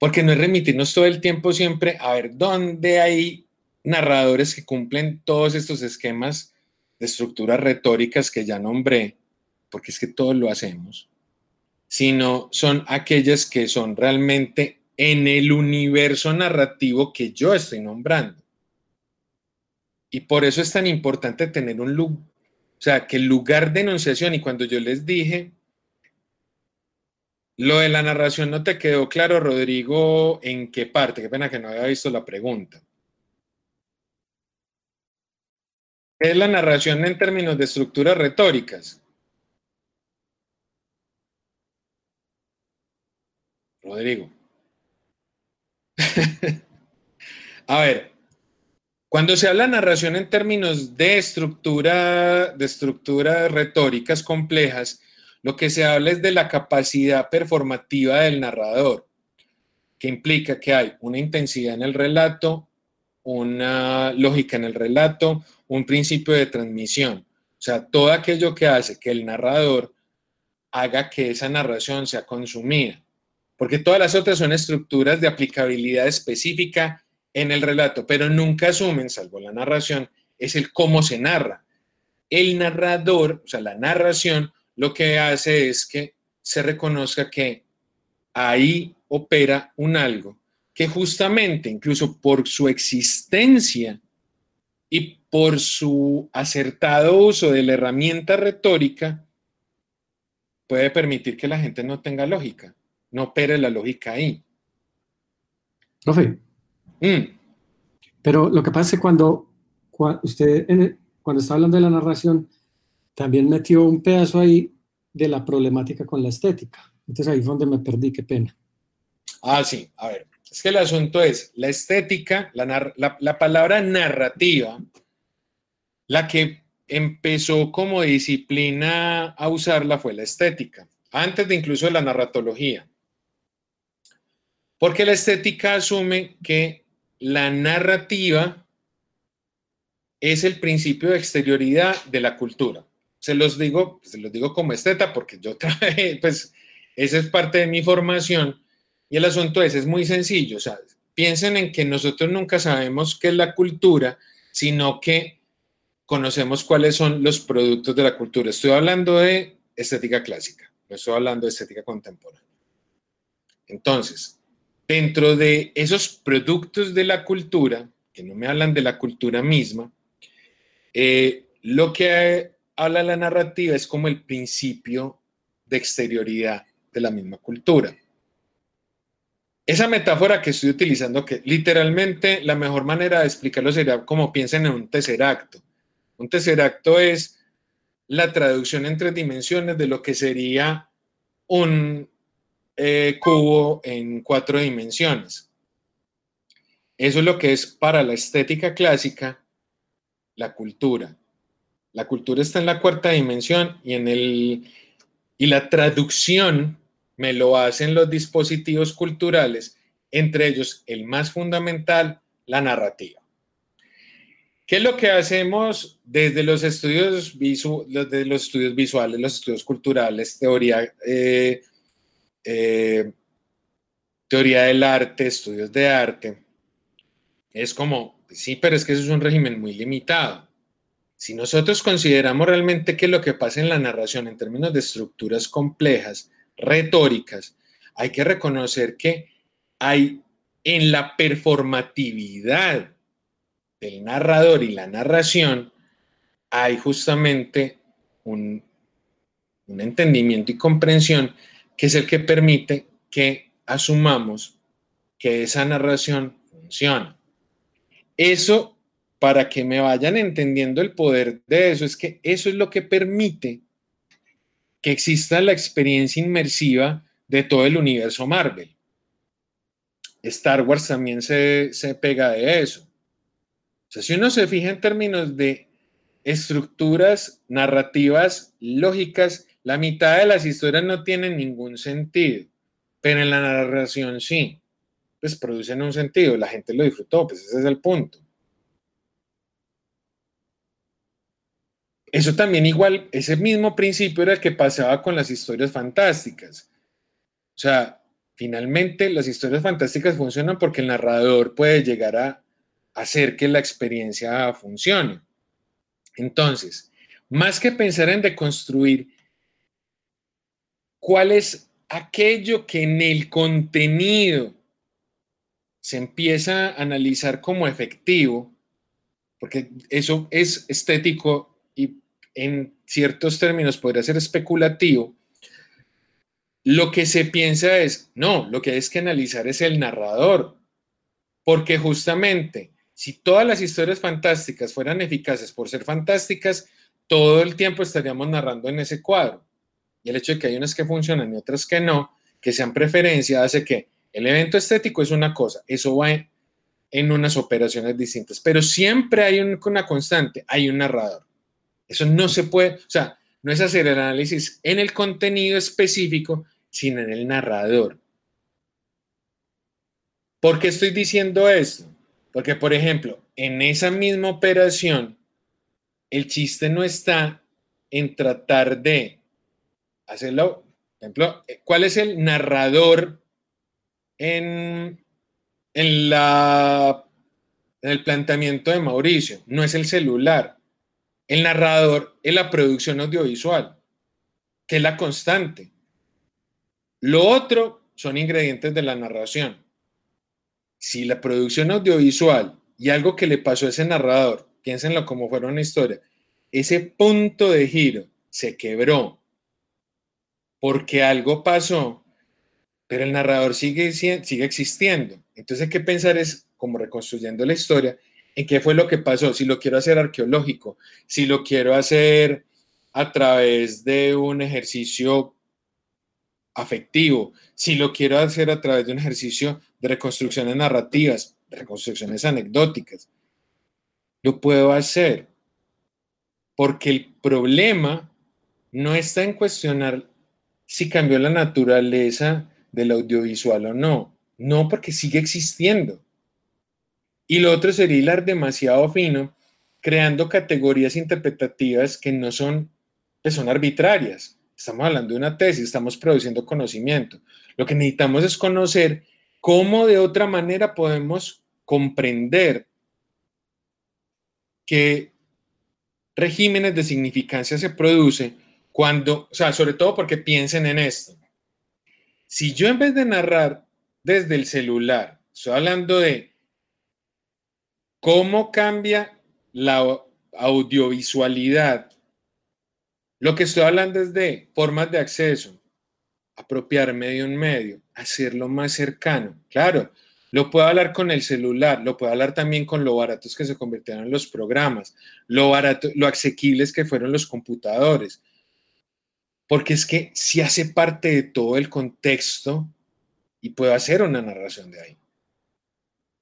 Porque no es remitirnos todo el tiempo siempre a ver dónde hay narradores que cumplen todos estos esquemas de estructuras retóricas que ya nombré, porque es que todos lo hacemos, sino son aquellas que son realmente en el universo narrativo que yo estoy nombrando. Y por eso es tan importante tener un lugar, o sea, que el lugar de enunciación, y cuando yo les dije, lo de la narración no te quedó claro, Rodrigo, ¿en qué parte? Qué pena que no había visto la pregunta. ¿Qué es la narración en términos de estructuras retóricas? Rodrigo. A ver, cuando se habla narración en términos de estructura, de estructuras retóricas complejas, lo que se habla es de la capacidad performativa del narrador, que implica que hay una intensidad en el relato, una lógica en el relato, un principio de transmisión. O sea, todo aquello que hace que el narrador haga que esa narración sea consumida. Porque todas las otras son estructuras de aplicabilidad específica en el relato, pero nunca asumen, salvo la narración, es el cómo se narra. El narrador, o sea, la narración, lo que hace es que se reconozca que ahí opera un algo que justamente, incluso por su existencia y por su acertado uso de la herramienta retórica, puede permitir que la gente no tenga lógica, no opere la lógica ahí. Profe. Mm. Pero lo que pasa es que cuando, usted, cuando está hablando de la narración, también metió un pedazo ahí de la problemática con la estética. Entonces ahí fue donde me perdí, qué pena. Ah, sí, a ver, es que el asunto es la estética, la, la palabra narrativa, la que empezó como disciplina a usarla fue la estética, antes de incluso de la narratología. Porque la estética asume que la narrativa es el principio de exterioridad de la cultura se los digo, se los digo como esteta porque yo trabajé, pues esa es parte de mi formación y el asunto es, es muy sencillo, o sea, piensen en que nosotros nunca sabemos qué es la cultura, sino que conocemos cuáles son los productos de la cultura. Estoy hablando de estética clásica, no estoy hablando de estética contemporánea. Entonces, dentro de esos productos de la cultura, que no me hablan de la cultura misma, eh, lo que habla la narrativa es como el principio de exterioridad de la misma cultura. Esa metáfora que estoy utilizando, que literalmente la mejor manera de explicarlo sería como piensen en un tercer acto. Un tercer acto es la traducción en tres dimensiones de lo que sería un eh, cubo en cuatro dimensiones. Eso es lo que es para la estética clásica la cultura. La cultura está en la cuarta dimensión y en el y la traducción me lo hacen los dispositivos culturales, entre ellos el más fundamental, la narrativa. ¿Qué es lo que hacemos desde los estudios, desde los estudios visuales, los estudios culturales, teoría, eh, eh, teoría del arte, estudios de arte? Es como, sí, pero es que eso es un régimen muy limitado. Si nosotros consideramos realmente que lo que pasa en la narración en términos de estructuras complejas, retóricas, hay que reconocer que hay en la performatividad del narrador y la narración, hay justamente un, un entendimiento y comprensión que es el que permite que asumamos que esa narración funciona. Eso para que me vayan entendiendo el poder de eso, es que eso es lo que permite que exista la experiencia inmersiva de todo el universo Marvel. Star Wars también se, pega de eso. O sea, si uno se fija en términos de estructuras narrativas lógicas, la mitad de las historias no tienen ningún sentido, pero en la narración sí, pues producen un sentido, la gente lo disfrutó, pues ese es el punto. Eso también igual, ese mismo principio era el que pasaba con las historias fantásticas. O sea, finalmente las historias fantásticas funcionan porque el narrador puede llegar a hacer que la experiencia funcione. Entonces, más que pensar en deconstruir ¿cuál es aquello que en el contenido se empieza a analizar como efectivo? Porque eso es estético y en ciertos términos podría ser especulativo. Lo que se piensa es, no, lo que hay que analizar es el narrador, porque justamente si todas las historias fantásticas fueran eficaces por ser fantásticas, todo el tiempo estaríamos narrando en ese cuadro. Y el hecho de que hay unas que funcionan y otras que no, que sean preferencia, hace que el evento estético es una cosa, eso va en, unas operaciones distintas, pero siempre hay una constante, hay un narrador. Eso no se puede, o sea, no es hacer el análisis en el contenido específico, sino en el narrador. ¿Por qué estoy diciendo esto? Porque, por ejemplo, en esa misma operación, el chiste no está en tratar de hacerlo. Por ejemplo, ¿cuál es el narrador en, en, la, en el planteamiento de Mauricio? No es el celular. El narrador es la producción audiovisual, que es la constante. Lo otro son ingredientes de la narración si la producción audiovisual y algo que le pasó a ese narrador, piénsenlo como fuera una historia, ese punto de giro se quebró porque algo pasó, pero el narrador sigue, sigue existiendo. Entonces hay que pensar es, como reconstruyendo la historia, en qué fue lo que pasó, si lo quiero hacer arqueológico, si lo quiero hacer a través de un ejercicio afectivo, si lo quiero hacer a través de un ejercicio de reconstrucciones narrativas, reconstrucciones anecdóticas, lo puedo hacer porque el problema no está en cuestionar si cambió la naturaleza del audiovisual o no, no porque sigue existiendo. Y lo otro sería hilar demasiado fino, creando categorías interpretativas que no son, que son arbitrarias. Estamos hablando de una tesis, estamos produciendo conocimiento. Lo que necesitamos es conocer cómo de otra manera podemos comprender qué regímenes de significancia se produce cuando, o sea, sobre todo porque piensen en esto. Si yo en vez de narrar desde el celular, estoy hablando de cómo cambia la audiovisualidad lo que estoy hablando es de formas de acceso, apropiarme de un medio, hacerlo más cercano. Claro, lo puedo hablar con el celular, lo puedo hablar también con lo baratos que se convirtieron en los programas, lo barato, lo asequibles que fueron los computadores. Porque es que si hace parte de todo el contexto y puedo hacer una narración de ahí.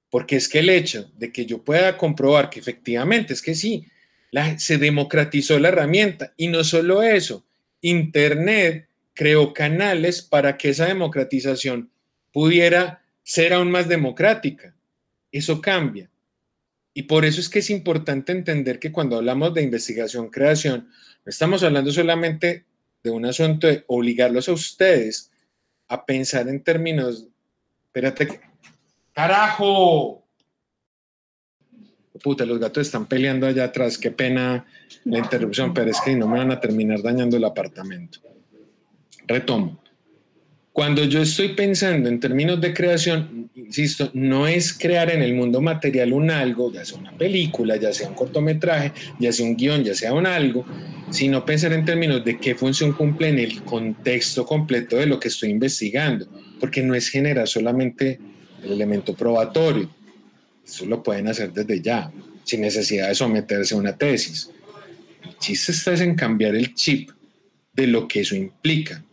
Porque es que el hecho de que yo pueda comprobar que efectivamente es que sí, se democratizó la herramienta y no solo eso, Internet creó canales para que esa democratización pudiera ser aún más democrática. Eso cambia. Y por eso es que es importante entender que cuando hablamos de investigación-creación, no estamos hablando solamente de un asunto de obligarlos a ustedes a pensar en términos, espérate, carajo, puta, los gatos están peleando allá atrás, qué pena la interrupción, pero es que no me van a terminar dañando el apartamento. Retomo. Cuando yo estoy pensando en términos de creación, insisto, no es crear en el mundo material un algo, ya sea una película, ya sea un cortometraje, ya sea un guion, ya sea un algo, sino pensar en términos de qué función cumple en el contexto completo de lo que estoy investigando, porque no es generar solamente el elemento probatorio, eso lo pueden hacer desde ya, sin necesidad de someterse a una tesis. El chiste está en cambiar el chip de lo que eso implica.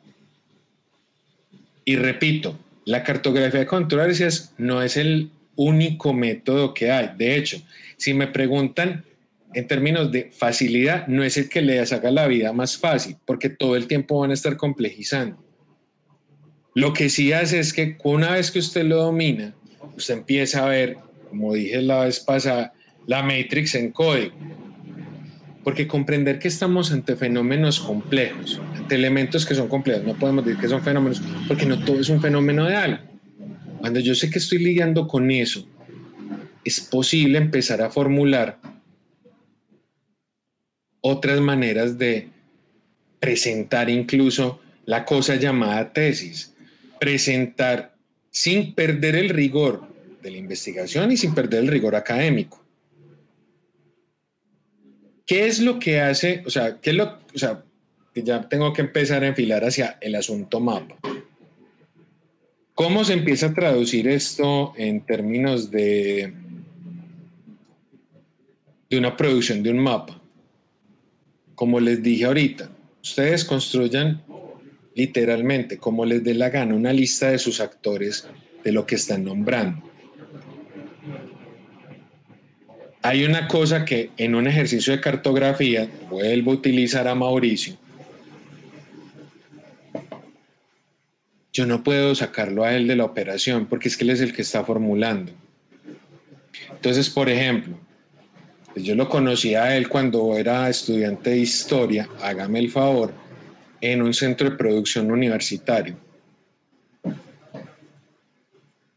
Y repito, la cartografía de controversias no es el único método que hay. De hecho, si me preguntan en términos de facilidad, no es el que le haga la vida más fácil, porque todo el tiempo van a estar complejizando. Lo que sí hace es que una vez que usted lo domina, usted empieza a ver como dije la vez pasada, la Matrix en código. Porque comprender que estamos ante fenómenos complejos, ante elementos que son complejos, no podemos decir que son fenómenos, porque no todo es un fenómeno de algo. Cuando yo sé que estoy lidiando con eso, es posible empezar a formular otras maneras de presentar incluso la cosa llamada tesis, presentar sin perder el rigor de la investigación y sin perder el rigor académico. ¿Qué es lo que hace? O sea, ¿qué es lo, o sea, que ya tengo que empezar a enfilar hacia el asunto mapa. ¿Cómo se empieza a traducir esto en términos de, de una producción de un mapa? Como les dije ahorita, ustedes construyan literalmente, como les dé la gana, una lista de sus actores de lo que están nombrando. Hay una cosa que en un ejercicio de cartografía, vuelvo a utilizar a Mauricio, yo no puedo sacarlo a él de la operación porque es que él es el que está formulando. Entonces, por ejemplo, pues yo lo conocí a él cuando era estudiante de historia, hágame el favor, en un centro de producción universitario.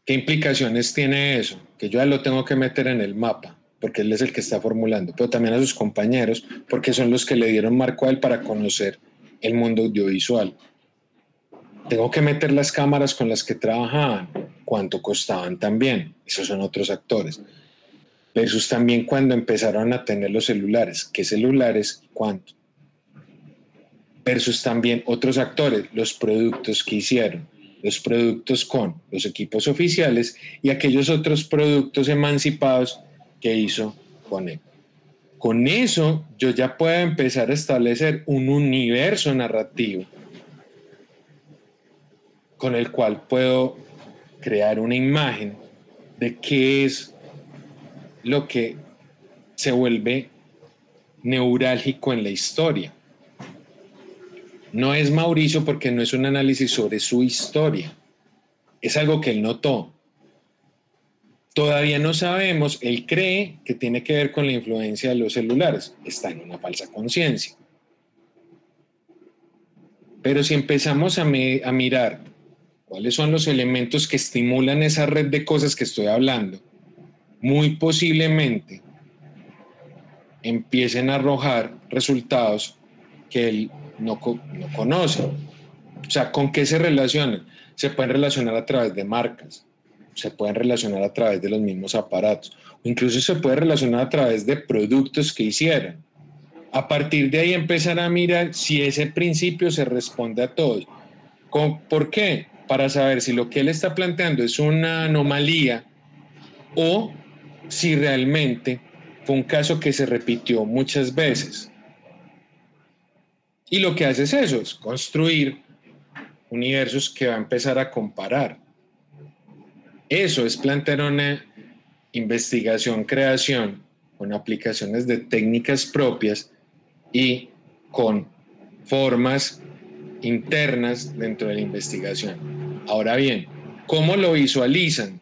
¿Qué implicaciones tiene eso? Que yo ya lo tengo que meter en el mapa, porque él es el que está formulando, pero también a sus compañeros, porque son los que le dieron marco a él para conocer el mundo audiovisual. Tengo que meter las cámaras con las que trabajaban, cuánto costaban también, esos son otros actores. Versus también cuando empezaron a tener los celulares, qué celulares, cuánto versus también otros actores, los productos que hicieron, los productos con los equipos oficiales y aquellos otros productos emancipados que hizo con él. Con eso yo ya puedo empezar a establecer un universo narrativo con el cual puedo crear una imagen de qué es lo que se vuelve neurálgico en la historia. No es Mauricio porque no es un análisis sobre su historia. Es algo que él notó. Todavía no sabemos, él cree que tiene que ver con la influencia de los celulares. Está en una falsa conciencia. Pero si empezamos a, mirar cuáles son los elementos que estimulan esa red de cosas que estoy hablando, muy posiblemente empiecen a arrojar resultados que él no, no conocen. O sea, ¿con qué se relacionan? Se pueden relacionar a través de marcas, se pueden relacionar a través de los mismos aparatos, o incluso se puede relacionar a través de productos que hicieran. A partir de ahí empezar a mirar si ese principio se responde a todos. ¿Por qué? Para saber si lo que él está planteando es una anomalía o si realmente fue un caso que se repitió muchas veces. Y lo que hace es eso, es construir universos que va a empezar a comparar. Eso es plantear una investigación, creación con aplicaciones de técnicas propias y con formas internas dentro de la investigación. Ahora bien, ¿cómo lo visualizan?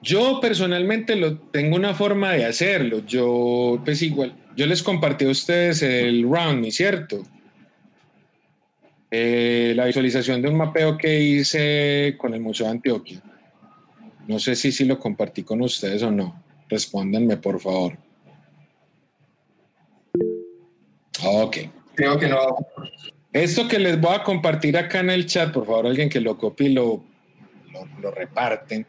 Yo personalmente lo, tengo una forma de hacerlo. Yo, pues igual, yo les compartí a ustedes el round, ¿cierto? Eh, la visualización de un mapeo que hice con el Museo de Antioquia. No sé si, si lo compartí con ustedes o no. Respóndanme, por favor. Ok. Creo que no. Esto que les voy a compartir acá en el chat, por favor, alguien que lo copie y lo, lo, lo reparten.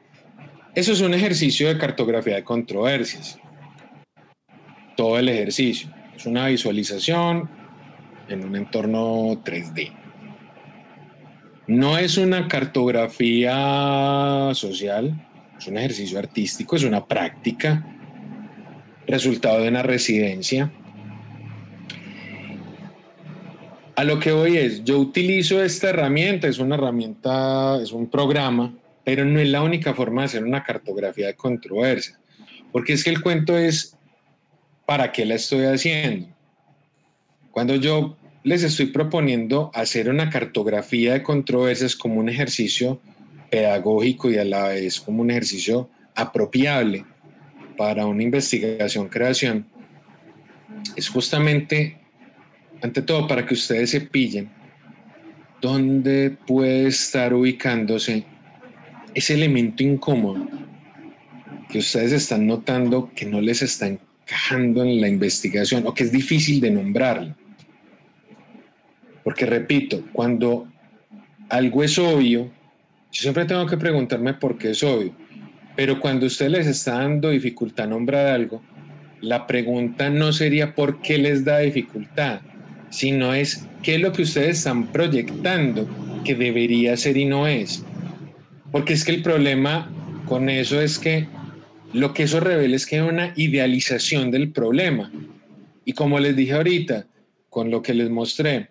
Eso es un ejercicio de cartografía de controversias todo el ejercicio. Es una visualización en un entorno 3D. No es una cartografía social, es un ejercicio artístico, es una práctica, resultado de una residencia. A lo que voy es, yo utilizo esta herramienta, es una herramienta, es un programa, pero no es la única forma de hacer una cartografía de controversia, porque es que el cuento es ¿para qué la estoy haciendo? Cuando yo les estoy proponiendo hacer una cartografía de controversias como un ejercicio pedagógico y a la vez como un ejercicio apropiable para una investigación-creación, es justamente, ante todo, para que ustedes se pillen dónde puede estar ubicándose ese elemento incómodo que ustedes están notando que no les está encajando en la investigación o que es difícil de nombrarlo. Porque repito, cuando algo es obvio, siempre tengo que preguntarme por qué es obvio, pero cuando usted les está dando dificultad a nombrar algo, la pregunta no sería por qué les da dificultad, sino es qué es lo que ustedes están proyectando que debería ser y no es. Porque es que el problema con eso es que lo que eso revela es que hay una idealización del problema. Y como les dije ahorita, con lo que les mostré,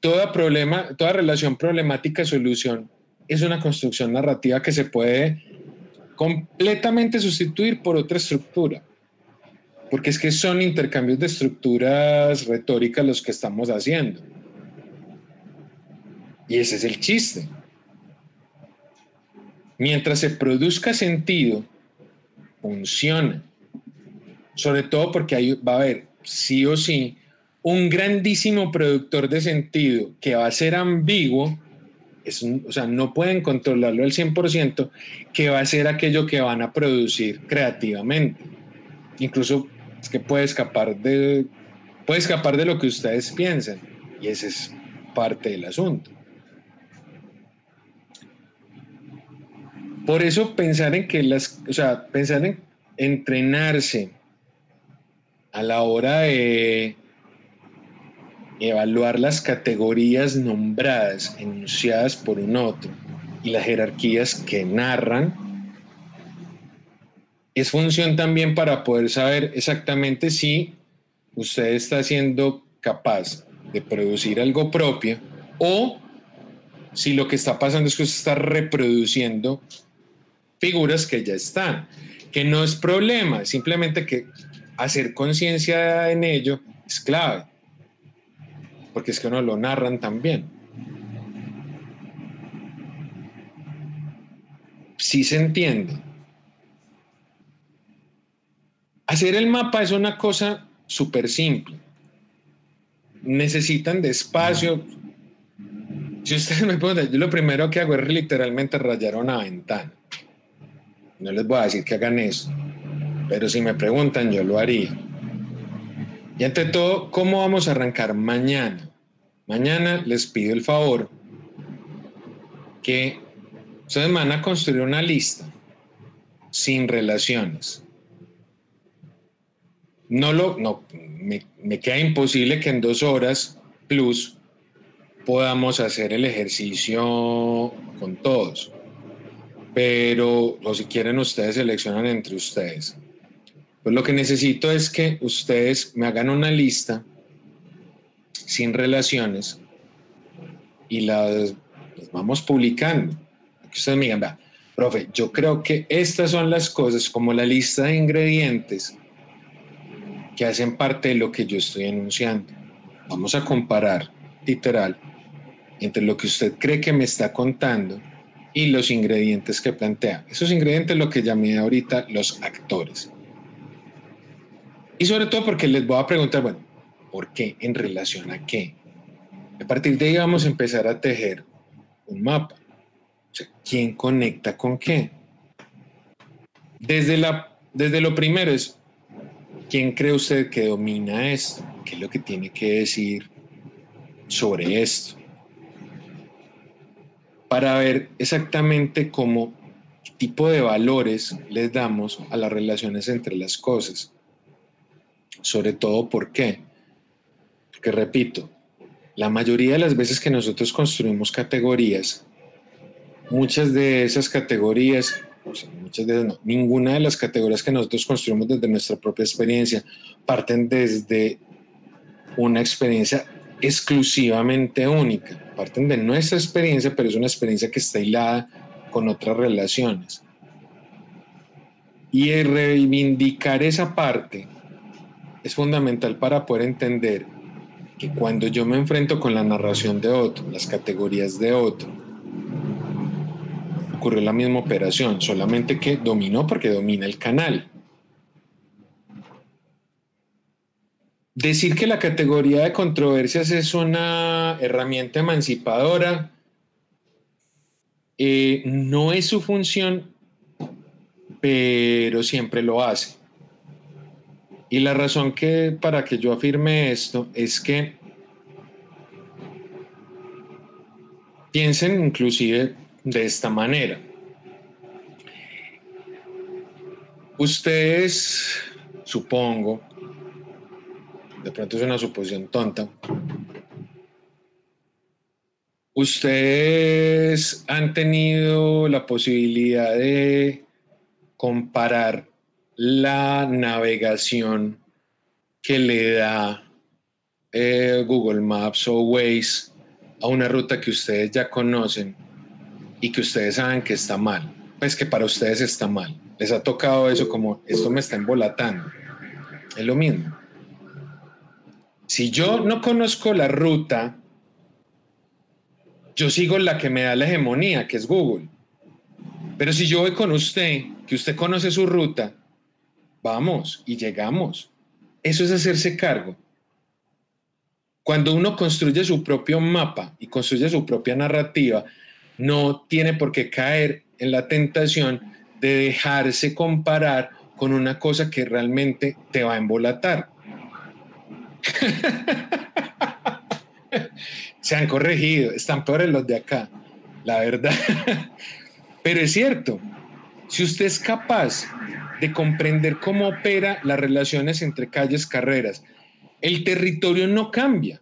toda problema, toda relación problemática-solución es una construcción narrativa que se puede completamente sustituir por otra estructura porque es que son intercambios de estructuras retóricas los que estamos haciendo. Y ese es el chiste. Mientras se produzca sentido, funciona. Sobre todo porque ahí va a haber, sí o sí, un grandísimo productor de sentido que va a ser ambiguo, es o sea, no pueden controlarlo al 100%, que va a ser aquello que van a producir creativamente. Incluso es que puede escapar de, puede escapar de lo que ustedes piensan y ese es parte del asunto. Por eso pensar en que las, o sea, pensar en entrenarse a la hora de evaluar las categorías nombradas, enunciadas por un otro, y las jerarquías que narran, es función también para poder saber exactamente si usted está siendo capaz de producir algo propio o si lo que está pasando es que usted está reproduciendo figuras que ya están, que no es problema, simplemente que hacer conciencia en ello es clave, porque es que no lo narran también. Si se entiende. Hacer el mapa es una cosa súper simple. Necesitan de espacio. Yo lo primero que hago es literalmente rayar una ventana. No les voy a decir que hagan eso, pero si me preguntan, yo lo haría. Y ante todo, ¿cómo vamos a arrancar mañana? Mañana les pido el favor que ustedes van a construir una lista sin relaciones no lo, no, me, queda imposible que en dos horas plus podamos hacer el ejercicio con todos. Pero, o si quieren, ustedes seleccionan entre ustedes. Pues lo que necesito es que ustedes me hagan una lista sin relaciones y las, vamos publicando. Ustedes me digan, profe, yo creo que estas son las cosas como la lista de ingredientes que hacen parte de lo que yo estoy enunciando. Vamos a comparar, literal, entre lo que usted cree que me está contando y los ingredientes que plantea. Esos ingredientes lo que llamé ahorita los actores. Y sobre todo porque les voy a preguntar, bueno, ¿por qué? ¿En relación a qué? A partir de ahí vamos a empezar a tejer un mapa. O sea, ¿quién conecta con qué? Desde, la, desde lo primero es ¿Quién cree usted que domina esto? ¿Qué es lo que tiene que decir sobre esto? Para ver exactamente cómo tipo de valores les damos a las relaciones entre las cosas. Sobre todo, ¿por qué? Porque repito, la mayoría de las veces que nosotros construimos categorías, muchas de esas categorías muchas no. Ninguna de las categorías que nosotros construimos desde nuestra propia experiencia parten desde una experiencia exclusivamente única. Parten de nuestra experiencia, pero es una experiencia que está hilada con otras relaciones. Y reivindicar esa parte es fundamental para poder entender que cuando yo me enfrento con la narración de otro, las categorías de otro, ocurrió la misma operación, solamente que dominó porque domina el canal. decir que la categoría de controversias es una herramienta emancipadora eh, no es su función, pero siempre lo hace. Y la razón que para que yo afirme esto es que piensen inclusive de esta manera. Ustedes, supongo, de pronto es una suposición tonta, ustedes han tenido la posibilidad de comparar la navegación que le da eh, Google Maps o Waze a una ruta que ustedes ya conocen y que ustedes saben que está mal, pues que para ustedes está mal. Les ha tocado eso como esto me está embolatando. Es lo mismo. Si yo no conozco la ruta, yo sigo la que me da la hegemonía, que es Google. Pero si yo voy con usted, que usted conoce su ruta, vamos y llegamos. Eso es hacerse cargo. Cuando uno construye su propio mapa y construye su propia narrativa, no tiene por qué caer en la tentación de dejarse comparar con una cosa que realmente te va a embolatar. Se han corregido, están peores los de acá, la verdad. Pero es cierto, si usted es capaz de comprender cómo opera las relaciones entre calles, carreras, el territorio no cambia.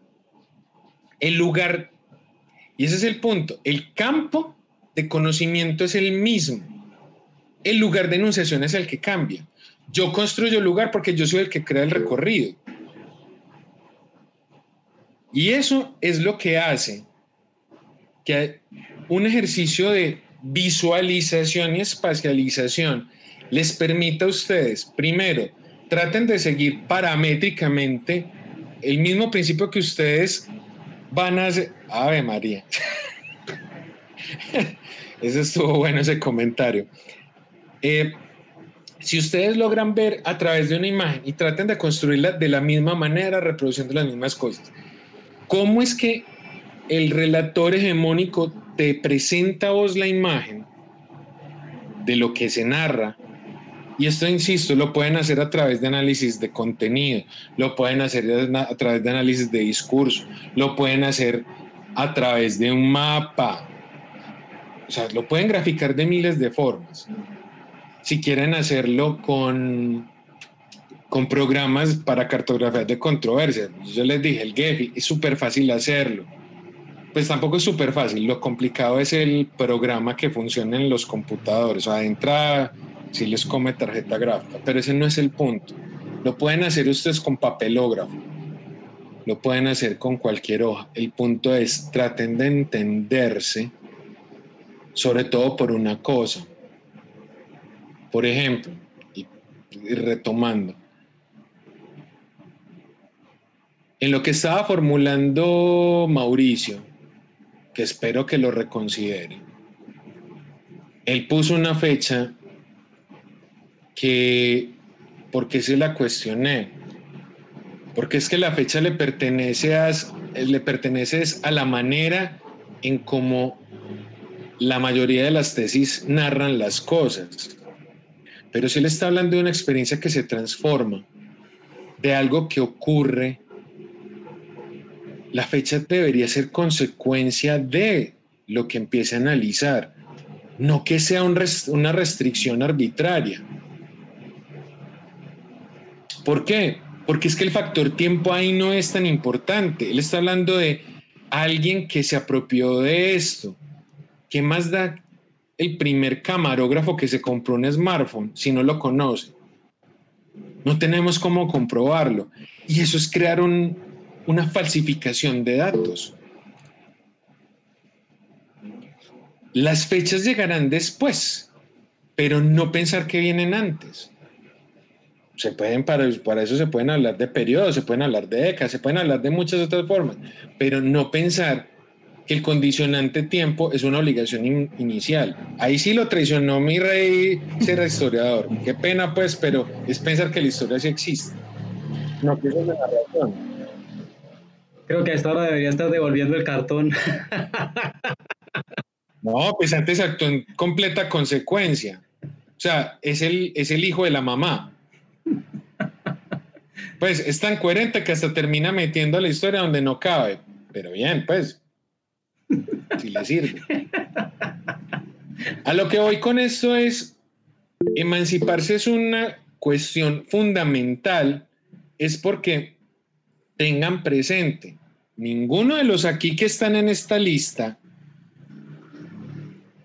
El lugar, y ese es el punto, el campo de conocimiento es el mismo. El lugar de enunciación es el que cambia. Yo construyo el lugar porque yo soy el que crea el recorrido. Y eso es lo que hace que un ejercicio de visualización y espacialización les permita a ustedes, primero, traten de seguir paramétricamente el mismo principio que ustedes van a hacer. Ave María. Eso estuvo bueno ese comentario. Eh, si ustedes logran ver a través de una imagen y traten de construirla de la misma manera, reproduciendo las mismas cosas, ¿cómo es que el relator hegemónico te presenta a vos la imagen de lo que se narra y esto, insisto, lo pueden hacer a través de análisis de contenido, lo pueden hacer a través de análisis de discurso, lo pueden hacer a través de un mapa. O sea, lo pueden graficar de miles de formas. Si quieren hacerlo con, con programas para cartografía de controversia, yo les dije, el Gephi, es súper fácil hacerlo. Pues tampoco es súper fácil, lo complicado es el programa que funciona en los computadores. O sea, de entrada si les come tarjeta gráfica, pero ese no es el punto. Lo pueden hacer ustedes con papelógrafo, lo pueden hacer con cualquier hoja. El punto es, traten de entenderse, sobre todo por una cosa. Por ejemplo, y, retomando, en lo que estaba formulando Mauricio, que espero que lo reconsidere, él puso una fecha que, porque se la cuestioné? Porque es que la fecha le pertenece a, le pertenece a la manera en cómo la mayoría de las tesis narran las cosas. Pero si él está hablando de una experiencia que se transforma, de algo que ocurre, la fecha debería ser consecuencia de lo que empiece a analizar, no que sea una restricción arbitraria. ¿Por qué? Porque es que el factor tiempo ahí no es tan importante. Él está hablando de alguien que se apropió de esto. ¿Qué más da el primer camarógrafo que se compró un smartphone si no lo conoce? No tenemos cómo comprobarlo. Y eso es crear una falsificación de datos. Las fechas llegarán después, pero no pensar que vienen antes se pueden, para, para eso se pueden hablar de periodos, se pueden hablar de décadas, se pueden hablar de muchas otras formas, pero no pensar que el condicionante tiempo es una obligación inicial. Ahí sí lo traicionó mi rey ser historiador. Qué pena pues, pero es pensar que la historia sí existe. No, que eso es de narración. Creo que a esta hora debería estar devolviendo el cartón. no, pues antes actuó en completa consecuencia. O sea, es el, es el hijo de la mamá. Pues es tan coherente que hasta termina metiendo la historia donde no cabe. Pero bien, pues. Si le sirve. A lo que voy con esto es, emanciparse es una cuestión fundamental, es porque tengan presente, ninguno de los aquí que están en esta lista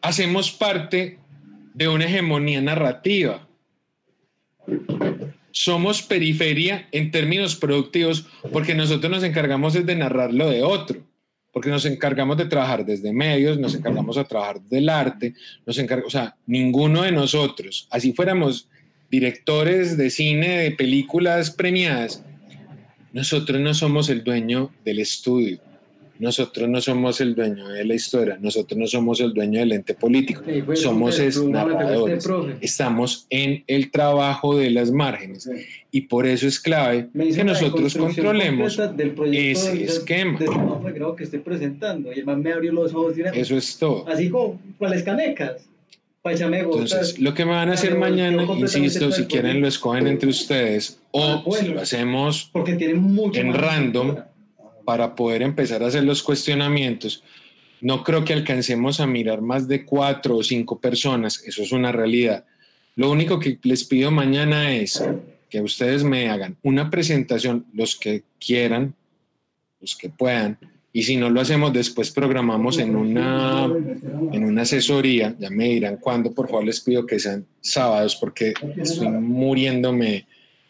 hacemos parte de una hegemonía narrativa. Somos periferia en términos productivos porque nosotros nos encargamos de narrar lo de otro porque nos encargamos de trabajar desde medios, nos encargamos de trabajar del arte, nos encargamos, o sea, ninguno de nosotros, así fuéramos directores de cine, de películas premiadas, nosotros no somos el dueño del estudio, nosotros no somos el dueño de la historia, nosotros no somos el dueño del ente político, somos narradores. Estamos en el trabajo de las márgenes y por eso es clave que nosotros controlemos ese esquema. que estoy presentando y el me abrió los ojos Eso es todo. Así como las canecas. Entonces, lo que me van a hacer mañana, insisto, si quieren lo escogen entre ustedes o ah, si lo hacemos en random para poder empezar a hacer los cuestionamientos. No creo que alcancemos a mirar más de cuatro o cinco personas, eso es una realidad. Lo único que les pido mañana es que ustedes me hagan una presentación, los que quieran, los que puedan, y si no lo hacemos después programamos en una, en una asesoría, ya me dirán cuándo, por favor les pido que sean sábados porque estoy muriéndome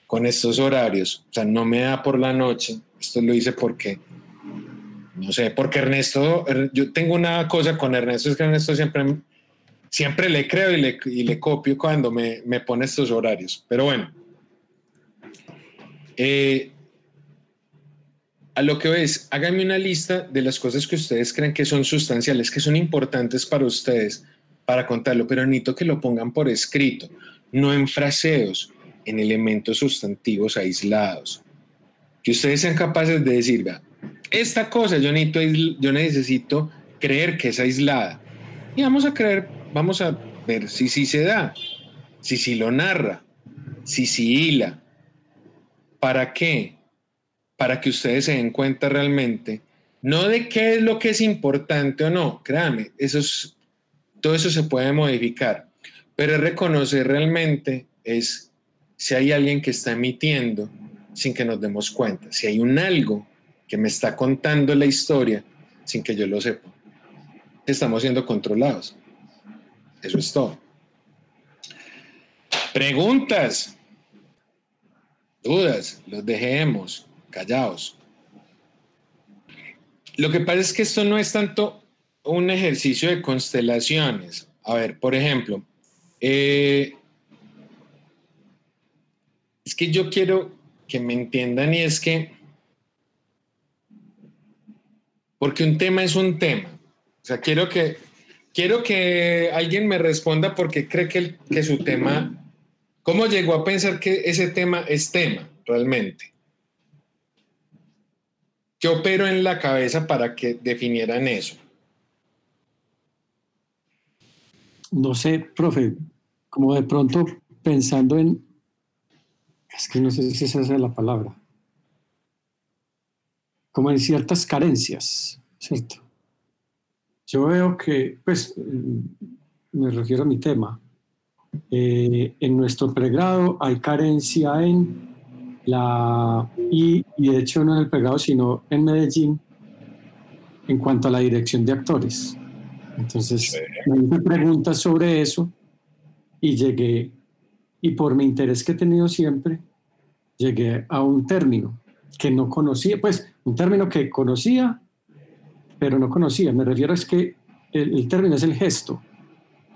con estos horarios, o sea, no me da por la noche, esto lo hice porque, no sé, porque Ernesto, er, yo tengo una cosa con Ernesto, es que Ernesto siempre, siempre le creo y le, y le copio cuando me, me, pone estos horarios. Pero bueno, eh, a lo que ves, háganme una lista de las cosas que ustedes creen que son sustanciales, que son importantes para ustedes, para contarlo, pero necesito que lo pongan por escrito, no en fraseos, en elementos sustantivos aislados que ustedes sean capaces de decir, esta cosa yo necesito, yo necesito creer que es aislada. Y vamos a creer, vamos a ver si sí se da, si sí lo narra, si sí hila. ¿Para qué? Para que ustedes se den cuenta realmente, no de qué es lo que es importante o no, créanme, eso todo eso se puede modificar, pero reconocer realmente es si hay alguien que está emitiendo sin que nos demos cuenta. Si hay un algo que me está contando la historia sin que yo lo sepa, estamos siendo controlados. Eso es todo. Preguntas, dudas, los dejemos callados. Lo que pasa es que esto no es tanto un ejercicio de constelaciones. A ver, por ejemplo, eh, es que yo quiero que me entiendan y es que, porque un tema es un tema. O sea, quiero que, quiero que alguien me responda porque cree que, que su tema, ¿cómo llegó a pensar que ese tema es tema realmente? ¿Qué opero en la cabeza para que definieran eso? No sé, profe, como de pronto pensando en es que no sé si esa es la palabra, como en ciertas carencias, ¿cierto? Yo veo que, pues, me refiero a mi tema, eh, en nuestro pregrado hay carencia en la, y, y, de hecho no en el pregrado, sino en Medellín, en cuanto a la dirección de actores. Entonces, me hice preguntas sobre eso y llegué y por mi interés que he tenido siempre, llegué a un término que no conocía, pues un término que conocía, pero no conocía. Me refiero a es que el, término es el gesto,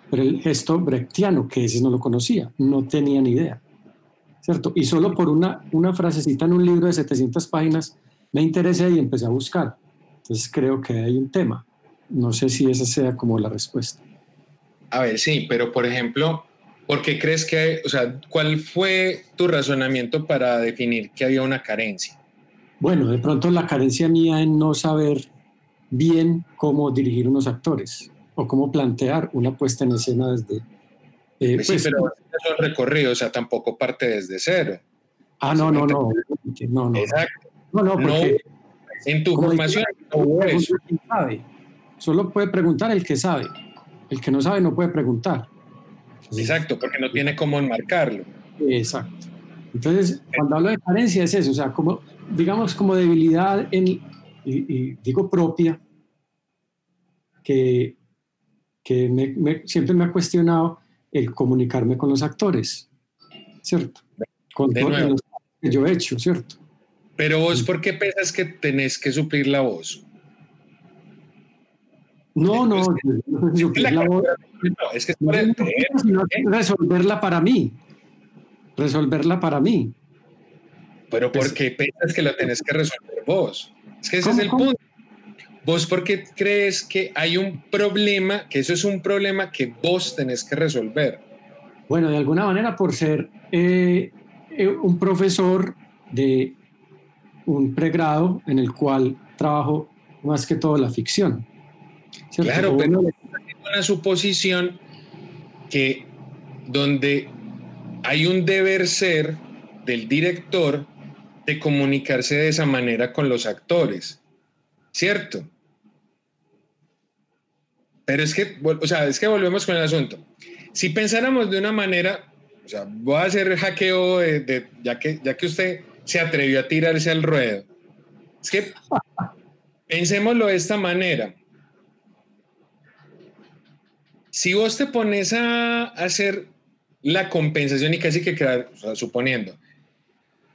pero el gesto brechtiano, que ese no lo conocía, no tenía ni idea. ¿Cierto? Y solo por una, una frasecita en un libro de 700 páginas me interesé y empecé a buscar. Entonces creo que hay un tema. No sé si esa sea como la respuesta. A ver, sí, pero por ejemplo, ¿Por qué crees que, o sea, cuál fue tu razonamiento para definir que había una carencia? Bueno, de pronto la carencia mía en no saber bien cómo dirigir unos actores o cómo plantear una puesta en escena desde... Eh, pues sí, pues, pero es un recorrido, o sea, tampoco parte desde cero. Ah, no, no, no, no, no. Exacto. No, no, porque... en tu formación no eso. Sabe. Solo puede preguntar el que sabe. El que no sabe no puede preguntar. Exacto, porque no tiene cómo enmarcarlo. Exacto. Entonces, cuando hablo de carencia es eso, o sea, como, digamos, como debilidad en, y, digo propia, que, que siempre me ha cuestionado el comunicarme con los actores, ¿cierto? Con todo lo que yo he hecho, ¿cierto? Pero vos, ¿por qué piensas que tenés que suplir la voz? No, no, no, es que la es que resolverla para mí, resolverla para mí. Pero ¿por qué piensas que la tenés que resolver vos? Es que ese es el punto. ¿Vos por qué crees que hay un problema, que eso es un problema que vos tenés que resolver? Bueno, de alguna manera por ser eh, eh, un profesor de un pregrado en el cual trabajo más que todo la ficción. Claro, pero es una suposición que donde hay un deber ser del director de comunicarse de esa manera con los actores, ¿cierto? Pero es que, o sea, es que volvemos con el asunto. Si pensáramos de una manera, o sea, voy a hacer hackeo de, ya, que, ya que usted se atrevió a tirarse al ruedo. Es que pensémoslo de esta manera. Si vos te pones a hacer la compensación y casi que quedar, suponiendo,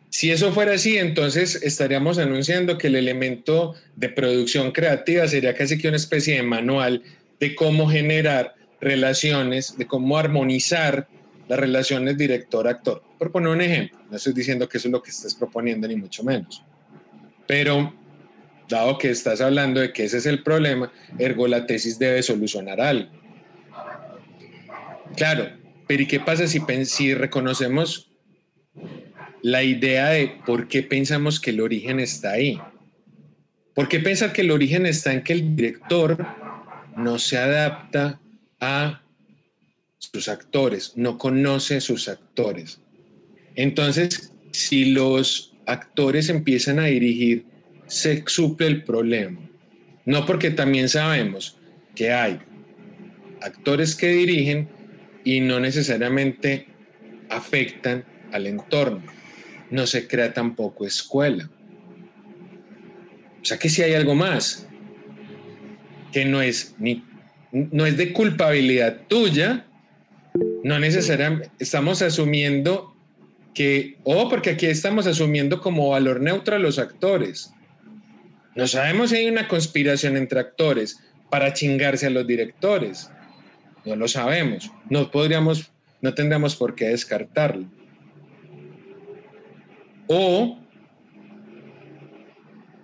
si eso fuera así, entonces estaríamos anunciando que el elemento de producción creativa sería casi que una especie de manual de cómo generar relaciones, de cómo armonizar las relaciones director-actor. Por poner un ejemplo, no estoy diciendo que eso es lo que estés proponiendo, ni mucho menos. Pero, dado que estás hablando de que ese es el problema, ergo la tesis debe solucionar algo. Claro, pero ¿y qué pasa si, reconocemos la idea de por qué pensamos que el origen está ahí. ¿Por qué pensar que el origen está en que el director no se adapta a sus actores, no conoce sus actores? Entonces, si los actores empiezan a dirigir, se suple el problema. No porque también sabemos que hay actores que dirigen y no necesariamente afectan al entorno no se crea tampoco escuela. O sea que si hay algo más que no es ni no es de culpabilidad tuya, no necesariamente estamos asumiendo que, o porque aquí estamos asumiendo como valor neutro a los actores. No sabemos si hay una conspiración entre actores para chingarse a los directores. No lo sabemos. No podríamos, no tendríamos por qué descartarlo. O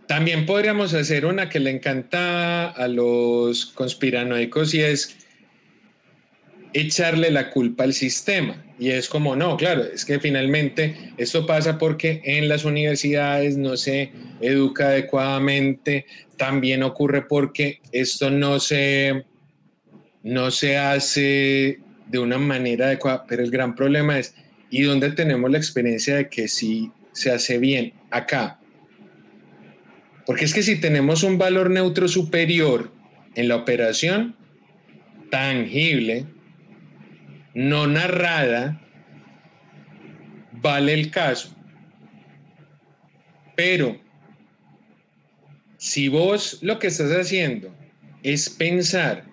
también podríamos hacer una que le encanta a los conspiranoicos y es echarle la culpa al sistema. Y es como, no, claro, es que finalmente esto pasa porque en las universidades no se educa adecuadamente, también ocurre porque esto no se, no se hace de una manera adecuada, pero el gran problema es, ¿y dónde tenemos la experiencia de que si se hace bien acá. Porque es que si tenemos un valor neutro superior en la operación, tangible, no narrada, vale el caso. Pero si vos lo que estás haciendo es pensar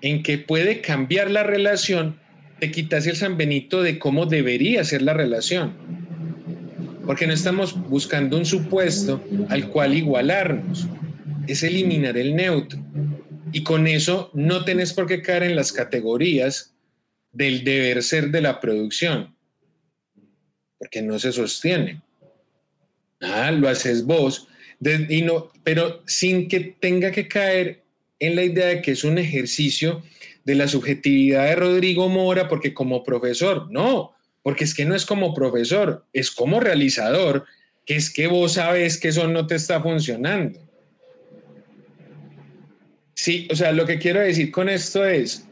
en que puede cambiar la relación, te quitas el San Benito de cómo debería ser la relación porque no estamos buscando un supuesto al cual igualarnos, es eliminar el neutro. Y con eso no tenés por qué caer en las categorías del deber ser de la producción, porque no se sostiene. Ah, lo haces vos, y no, pero sin que tenga que caer en la idea de que es un ejercicio de la subjetividad de Rodrigo Mora porque como profesor, no, porque es que no es como profesor, es como realizador, que es que vos sabes que eso no te está funcionando. Sí, o sea, lo que quiero decir con esto es,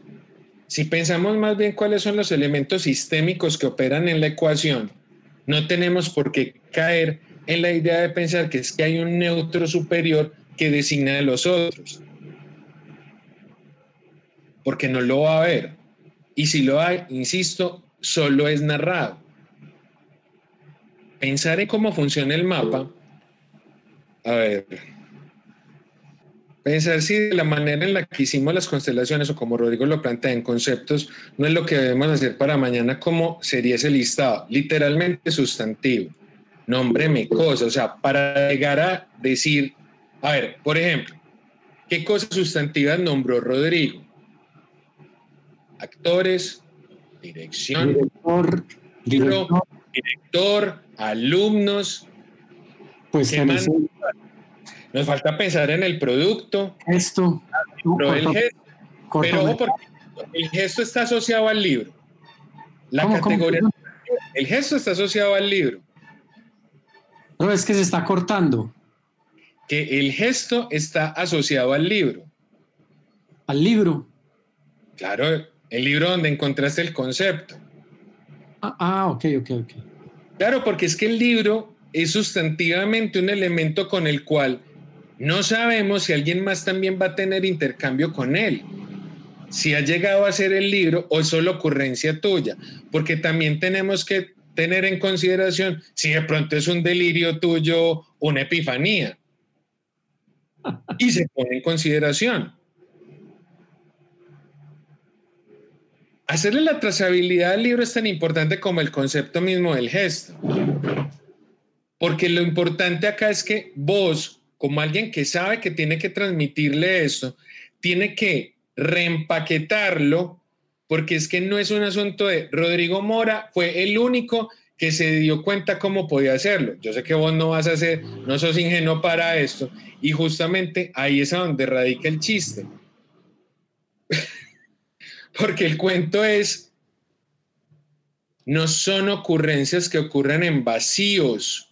si pensamos más bien cuáles son los elementos sistémicos que operan en la ecuación, no tenemos por qué caer en la idea de pensar que es que hay un neutro superior que designa a los otros porque no lo va a ver. Y si lo hay, insisto, solo es narrado. Pensar en cómo funciona el mapa, a ver, pensar si de la manera en la que hicimos las constelaciones o como Rodrigo lo plantea en conceptos, no es lo que debemos hacer para mañana, como sería ese listado, literalmente sustantivo, nómbreme cosas, o sea, para llegar a decir, a ver, por ejemplo, ¿qué cosas sustantivas nombró Rodrigo? Actores, dirección, director, director, alumnos. Pues nos falta pensar en el producto. Esto. Pero, el, gesto, pero el gesto está asociado al libro. La categoría. el gesto está asociado al libro. No, es que se está cortando. Que el gesto está asociado al libro. Al libro. Claro, el libro donde encontraste el concepto. Ah, ah, ok, ok, ok. Claro, porque es que el libro es sustantivamente un elemento con el cual no sabemos si alguien más también va a tener intercambio con él. Si ha llegado a ser el libro o es solo ocurrencia tuya, porque también tenemos que tener en consideración si de pronto es un delirio tuyo, una epifanía. Y se pone en consideración. Hacerle la trazabilidad al libro es tan importante como el concepto mismo del gesto. Porque lo importante acá es que vos, como alguien que sabe que tiene que transmitirle esto, tiene que reempaquetarlo, porque es que no es un asunto de Rodrigo Mora, fue el único que se dio cuenta cómo podía hacerlo. Yo sé que vos no vas a hacer, no sos ingenuo para esto, y justamente ahí es a donde radica el chiste. Porque el cuento es, no son ocurrencias que ocurren en vacíos,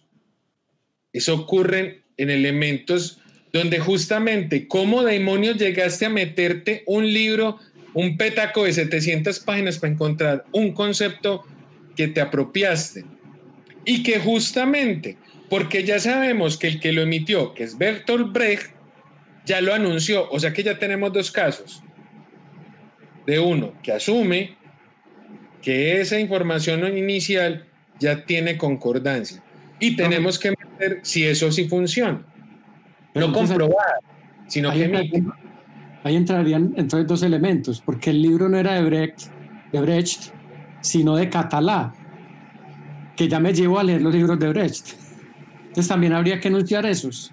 eso ocurre en elementos donde justamente, ¿cómo demonios llegaste a meterte un libro, un petaco de 700 páginas para encontrar un concepto que te apropiaste? Y que justamente, porque ya sabemos que el que lo emitió, que es Bertolt Brecht, ya lo anunció, o sea que ya tenemos dos casos de uno que asume que esa información inicial ya tiene concordancia. Y tenemos que meter si eso sí funciona. no comprobar, sino que Ahí entrarían entonces dos elementos, porque el libro no era de Brecht, de Brecht sino de Catalá, que ya me llevo a leer los libros de Brecht. Entonces también habría que anunciar esos.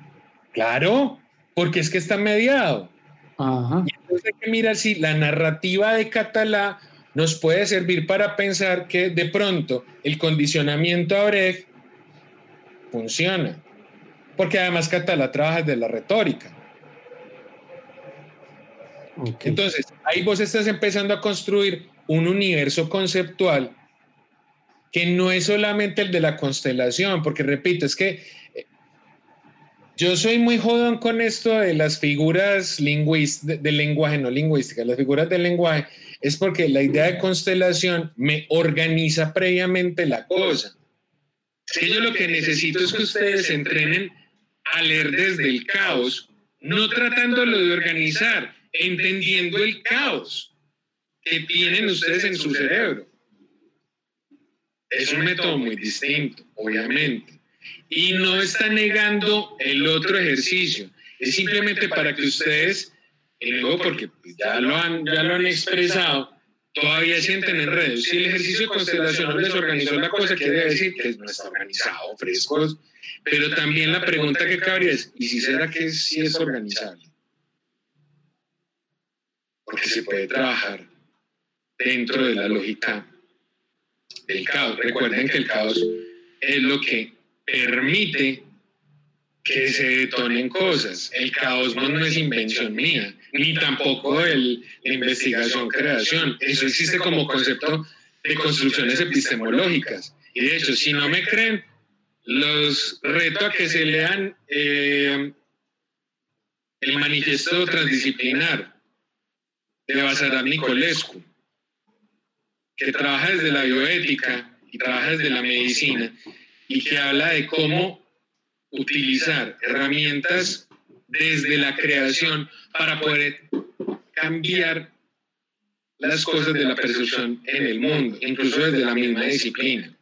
Claro, porque es que está mediado. Ajá. Y entonces hay que mirar si la narrativa de Catalá nos puede servir para pensar que de pronto el condicionamiento a Brecht funciona. Porque además Catalá trabaja desde la retórica. Entonces, ahí vos estás empezando a construir un universo conceptual que no es solamente el de la constelación, porque repito, es que yo soy muy jodón con esto de las figuras del lenguaje, no lingüística, las figuras del lenguaje, es porque la idea de constelación me organiza previamente la cosa. Que yo lo que necesito es que ustedes entrenen a leer desde el caos, no tratándolo de organizar, entendiendo el caos que tienen ustedes en su cerebro. Es un método muy distinto, obviamente y no está negando el otro ejercicio. Es simplemente para que ustedes, luego porque ya lo han, ya lo han expresado, todavía sienten en redes. Si el ejercicio no les organizó la cosa, quiere decir que no está organizado, frescos. Pero también la pregunta que cabría es, ¿y si será que sí es organizable? Porque se puede trabajar dentro de la lógica del caos. Recuerden que el caos es lo que permite que se detonen cosas. El caos no es invención mía, ni tampoco el, la investigación-creación. Eso existe como concepto de construcciones epistemológicas. Y de hecho, si no me creen, los reto a que se lean eh, el manifiesto transdisciplinar de Basaram Nicolescu, que trabaja desde la bioética y trabaja desde la medicina y que habla de cómo utilizar herramientas desde la creación para poder cambiar las cosas de la percepción en el mundo, incluso desde la misma disciplina.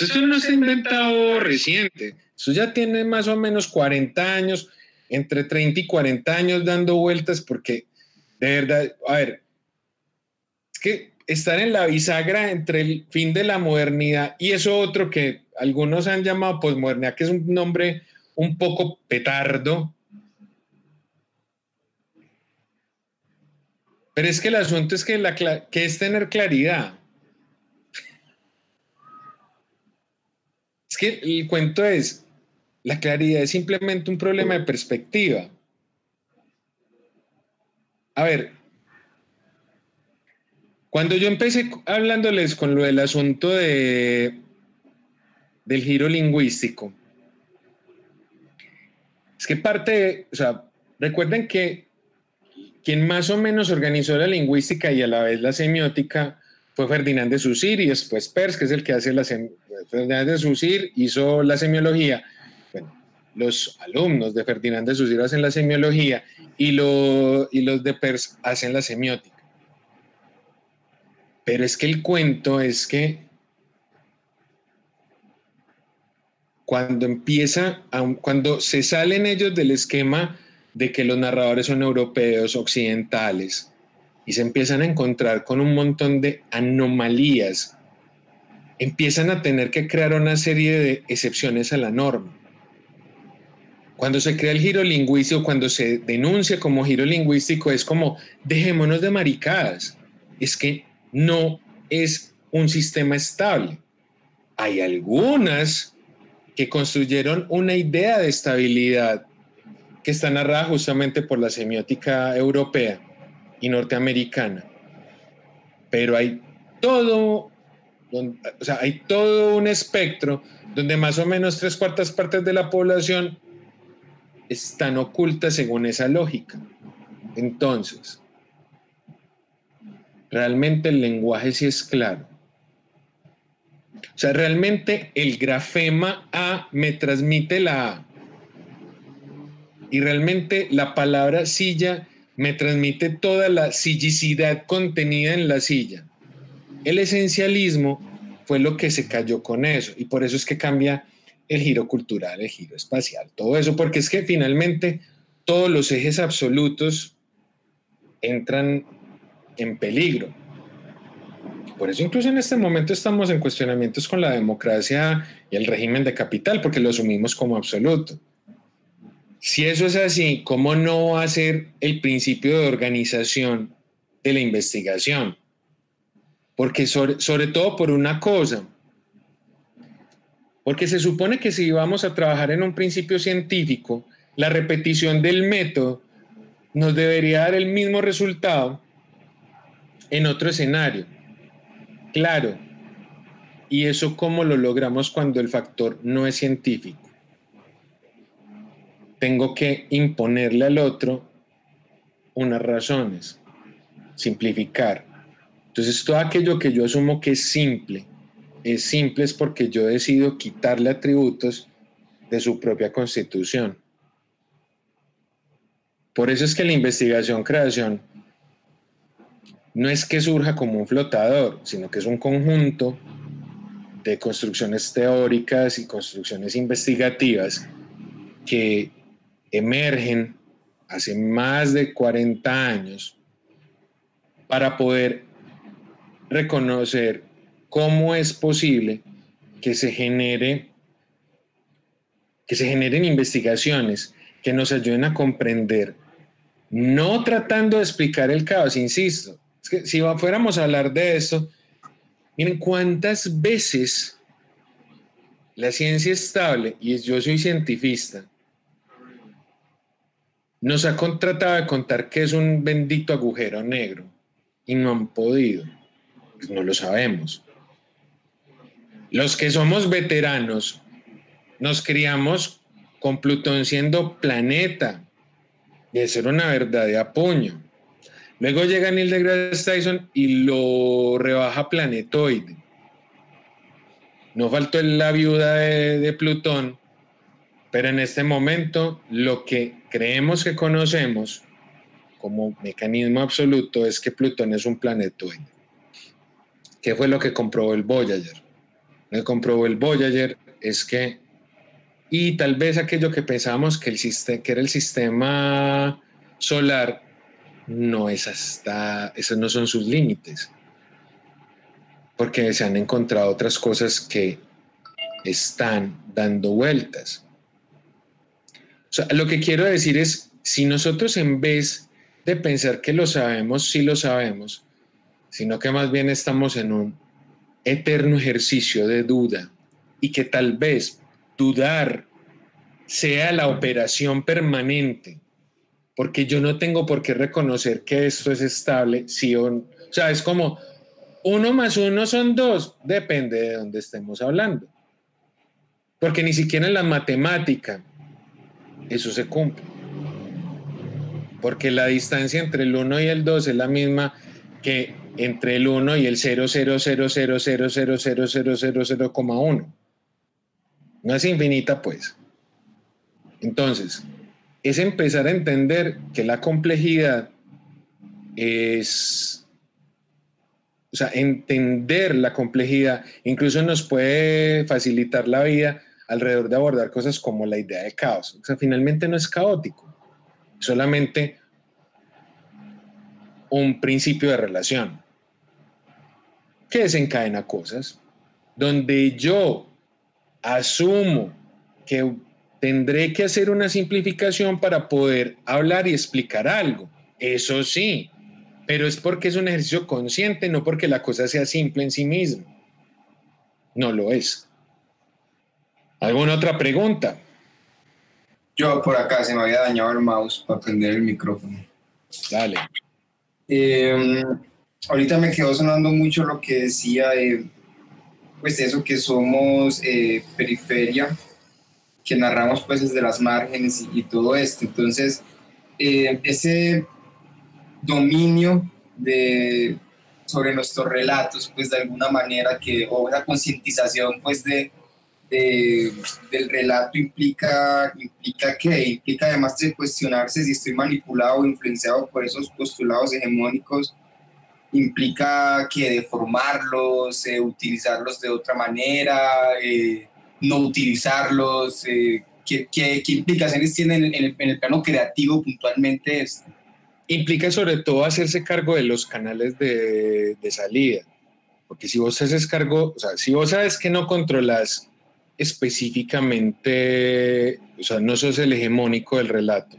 Esto no se ha inventado reciente, eso ya tiene más o menos 40 años, entre 30 y 40 años dando vueltas, porque de verdad, a ver, es que estar en la bisagra entre el fin de la modernidad y eso otro que algunos han llamado posmodernidad, que es un nombre un poco petardo. Pero es que el asunto es que, la, que es tener claridad. Es que el cuento es, la claridad es simplemente un problema de perspectiva. A ver, cuando yo empecé hablándoles con lo del asunto de, del giro lingüístico, es que parte, o sea, recuerden que quien más o menos organizó la lingüística y a la vez la semiótica fue Ferdinand de Saussure y después Pers, que es el que hace la Ferdinand de Saussure hizo la semiología. Bueno, los alumnos de Ferdinand de Saussure hacen la semiología y, lo, y los de Pers hacen la semiótica. Pero es que el cuento es que cuando empieza, cuando se salen ellos del esquema de que los narradores son europeos, occidentales, y se empiezan a encontrar con un montón de anomalías, empiezan a tener que crear una serie de excepciones a la norma. Cuando se crea el giro lingüístico, cuando se denuncia como giro lingüístico, es como, dejémonos de maricadas. Es que no es un sistema estable. Hay algunas que construyeron una idea de estabilidad que está narrada justamente por la semiótica europea y norteamericana. Pero hay todo, o sea, hay todo un espectro donde más o menos tres cuartas partes de la población están ocultas según esa lógica. Entonces, realmente el lenguaje sí es claro. O sea, realmente el grafema A me transmite la A. Y realmente la palabra silla me transmite toda la sillicidad contenida en la silla. El esencialismo fue lo que se cayó con eso y por eso es que cambia el giro cultural, el giro espacial, todo eso, porque es que finalmente todos los ejes absolutos entran en peligro. Por eso incluso en este momento estamos en cuestionamientos con la democracia y el régimen de capital, porque lo asumimos como absoluto. Si eso es así, ¿cómo no va a ser el principio de organización de la investigación? Porque sobre, sobre todo por una cosa, porque se supone que si vamos a trabajar en un principio científico, la repetición del método nos debería dar el mismo resultado en otro escenario. Claro. ¿Y eso cómo lo logramos cuando el factor no es científico? Tengo que imponerle al otro unas razones, simplificar. Entonces, todo aquello que yo asumo que es simple, es simple es porque yo decido quitarle atributos de su propia constitución. Por eso es que la investigación-creación no es que surja como un flotador, sino que es un conjunto de construcciones teóricas y construcciones investigativas que emergen hace más de 40 años para poder reconocer cómo es posible que se que se generen investigaciones que nos ayuden a comprender, no tratando de explicar el caos, insisto, es que si fuéramos a hablar de esto, miren cuántas veces la ciencia estable, y yo soy cientifista, nos ha contratado de contar que es un bendito agujero negro y no han podido. Pues no lo sabemos. Los que somos veteranos nos criamos con Plutón siendo planeta y eso era una verdad de apuño. Luego llega Neil deGrasse Tyson y lo rebaja planetoide. No faltó la viuda de Plutón, pero en este momento lo que creemos que conocemos como mecanismo absoluto es que Plutón es un planetoide. ¿Qué fue lo que comprobó el Voyager? Lo que comprobó el Voyager es que, y tal vez aquello que pensábamos que, el que era el sistema solar, no es hasta, esos no son sus límites, porque se han encontrado otras cosas que están dando vueltas. Lo que quiero decir es, si nosotros en vez de pensar que lo sabemos, sí lo sabemos, sino que más bien estamos en un eterno ejercicio de duda y que tal vez dudar sea la operación permanente, porque yo no tengo por qué reconocer que esto es estable, si o, o sea, es como uno más uno son dos, depende de dónde estemos hablando. Porque ni siquiera en la matemática eso se cumple. Porque la distancia entre el 1 y el 2 es la misma que entre el 1 y el 0,000000000,1. No es infinita, pues. Entonces, es empezar a entender que la complejidad es, o sea, entender la complejidad incluso nos puede facilitar la vida alrededor de abordar cosas como la idea de caos. O sea, finalmente no es caótico, solamente un principio de relación que desencadena cosas, donde yo asumo que tendré que hacer una simplificación para poder hablar y explicar algo. Eso sí, pero es porque es un ejercicio consciente, no porque la cosa sea simple en sí misma. No lo es. ¿Alguna otra pregunta? Yo por acá se me había dañado el mouse para prender el micrófono. Dale. Em, ahorita me quedó sonando mucho lo que decía de, pues eso que somos eh, periferia, que narramos pues desde las márgenes y, todo esto. Entonces, eh, ese dominio de, sobre nuestros relatos, pues de alguna manera que, o esa concientización pues de del relato implica, implica que implica además de cuestionarse si estoy manipulado o influenciado por esos postulados hegemónicos, implica que deformarlos, eh, utilizarlos de otra manera, eh, no utilizarlos, eh, ¿qué, qué, implicaciones tienen en el, en el, plano creativo puntualmente esto? Implica sobre todo hacerse cargo de los canales de, de salida, porque si vos haces cargo, o sea, si vos sabes que no controlas específicamente, o sea, no sos el hegemónico del relato.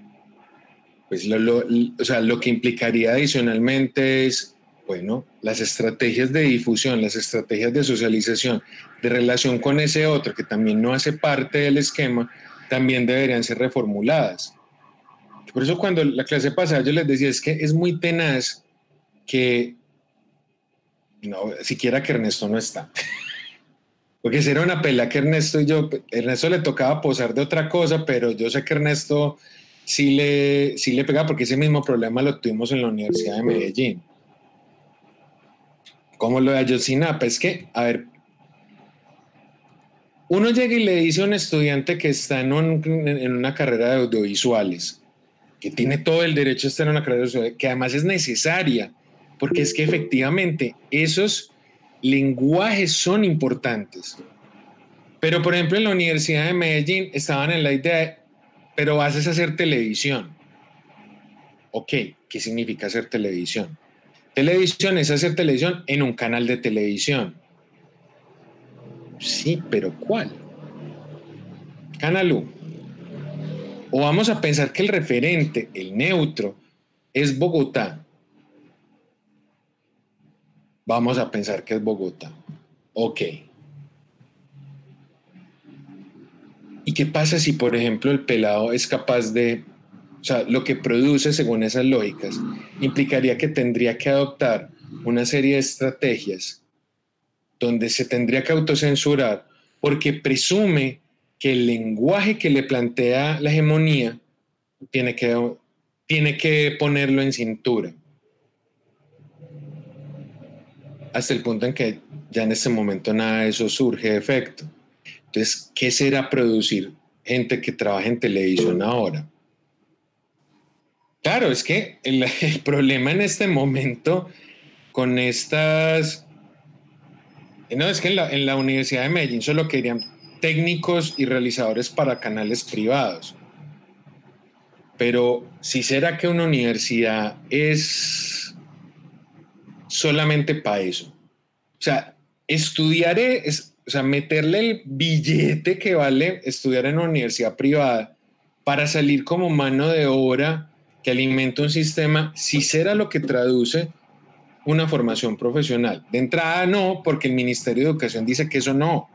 Pues lo, o sea, lo que implicaría adicionalmente es, bueno, las estrategias de difusión, las estrategias de socialización, de relación con ese otro que también no hace parte del esquema, también deberían ser reformuladas. Por eso cuando la clase pasada yo les decía, es que es muy tenaz que, no, siquiera que Ernesto no está. Porque si era una pelea que Ernesto y yo, Ernesto le tocaba posar de otra cosa, pero yo sé que Ernesto sí le, sí le pegaba porque ese mismo problema lo tuvimos en la Universidad de Medellín. Como lo de Ayotzinapa, es que, a ver, uno llega y le dice a un estudiante que está en, en una carrera de audiovisuales, que tiene todo el derecho a estar en una carrera de audiovisuales, que además es necesaria, porque es que efectivamente esos lenguajes son importantes. Pero, por ejemplo, en la Universidad de Medellín estaban en la idea, pero vas a hacer televisión. Ok, ¿qué significa hacer televisión? Televisión es hacer televisión en un canal de televisión. Sí, pero ¿cuál? Canal U. O vamos a pensar que el referente, el neutro, es Bogotá Vamos a pensar que es Bogotá. Ok. ¿Y qué pasa si, por ejemplo, el pelado es capaz de o sea, lo que produce según esas lógicas, implicaría que tendría que adoptar una serie de estrategias donde se tendría que autocensurar porque presume que el lenguaje que le plantea la hegemonía tiene que, tiene que ponerlo en cintura. Hasta el punto en que ya en este momento nada de eso surge de efecto. Entonces, ¿qué será producir gente que trabaja en televisión ahora? Claro, es que el, problema en este momento con estas... No, es que en la, en la Universidad de Medellín solo querían técnicos y realizadores para canales privados. Pero si será que una universidad es solamente para eso. O sea, estudiaré, es, o sea, meterle el billete que vale estudiar en una universidad privada para salir como mano de obra que alimenta un sistema, si será lo que traduce una formación profesional. De entrada no, porque el Ministerio de Educación dice que eso no,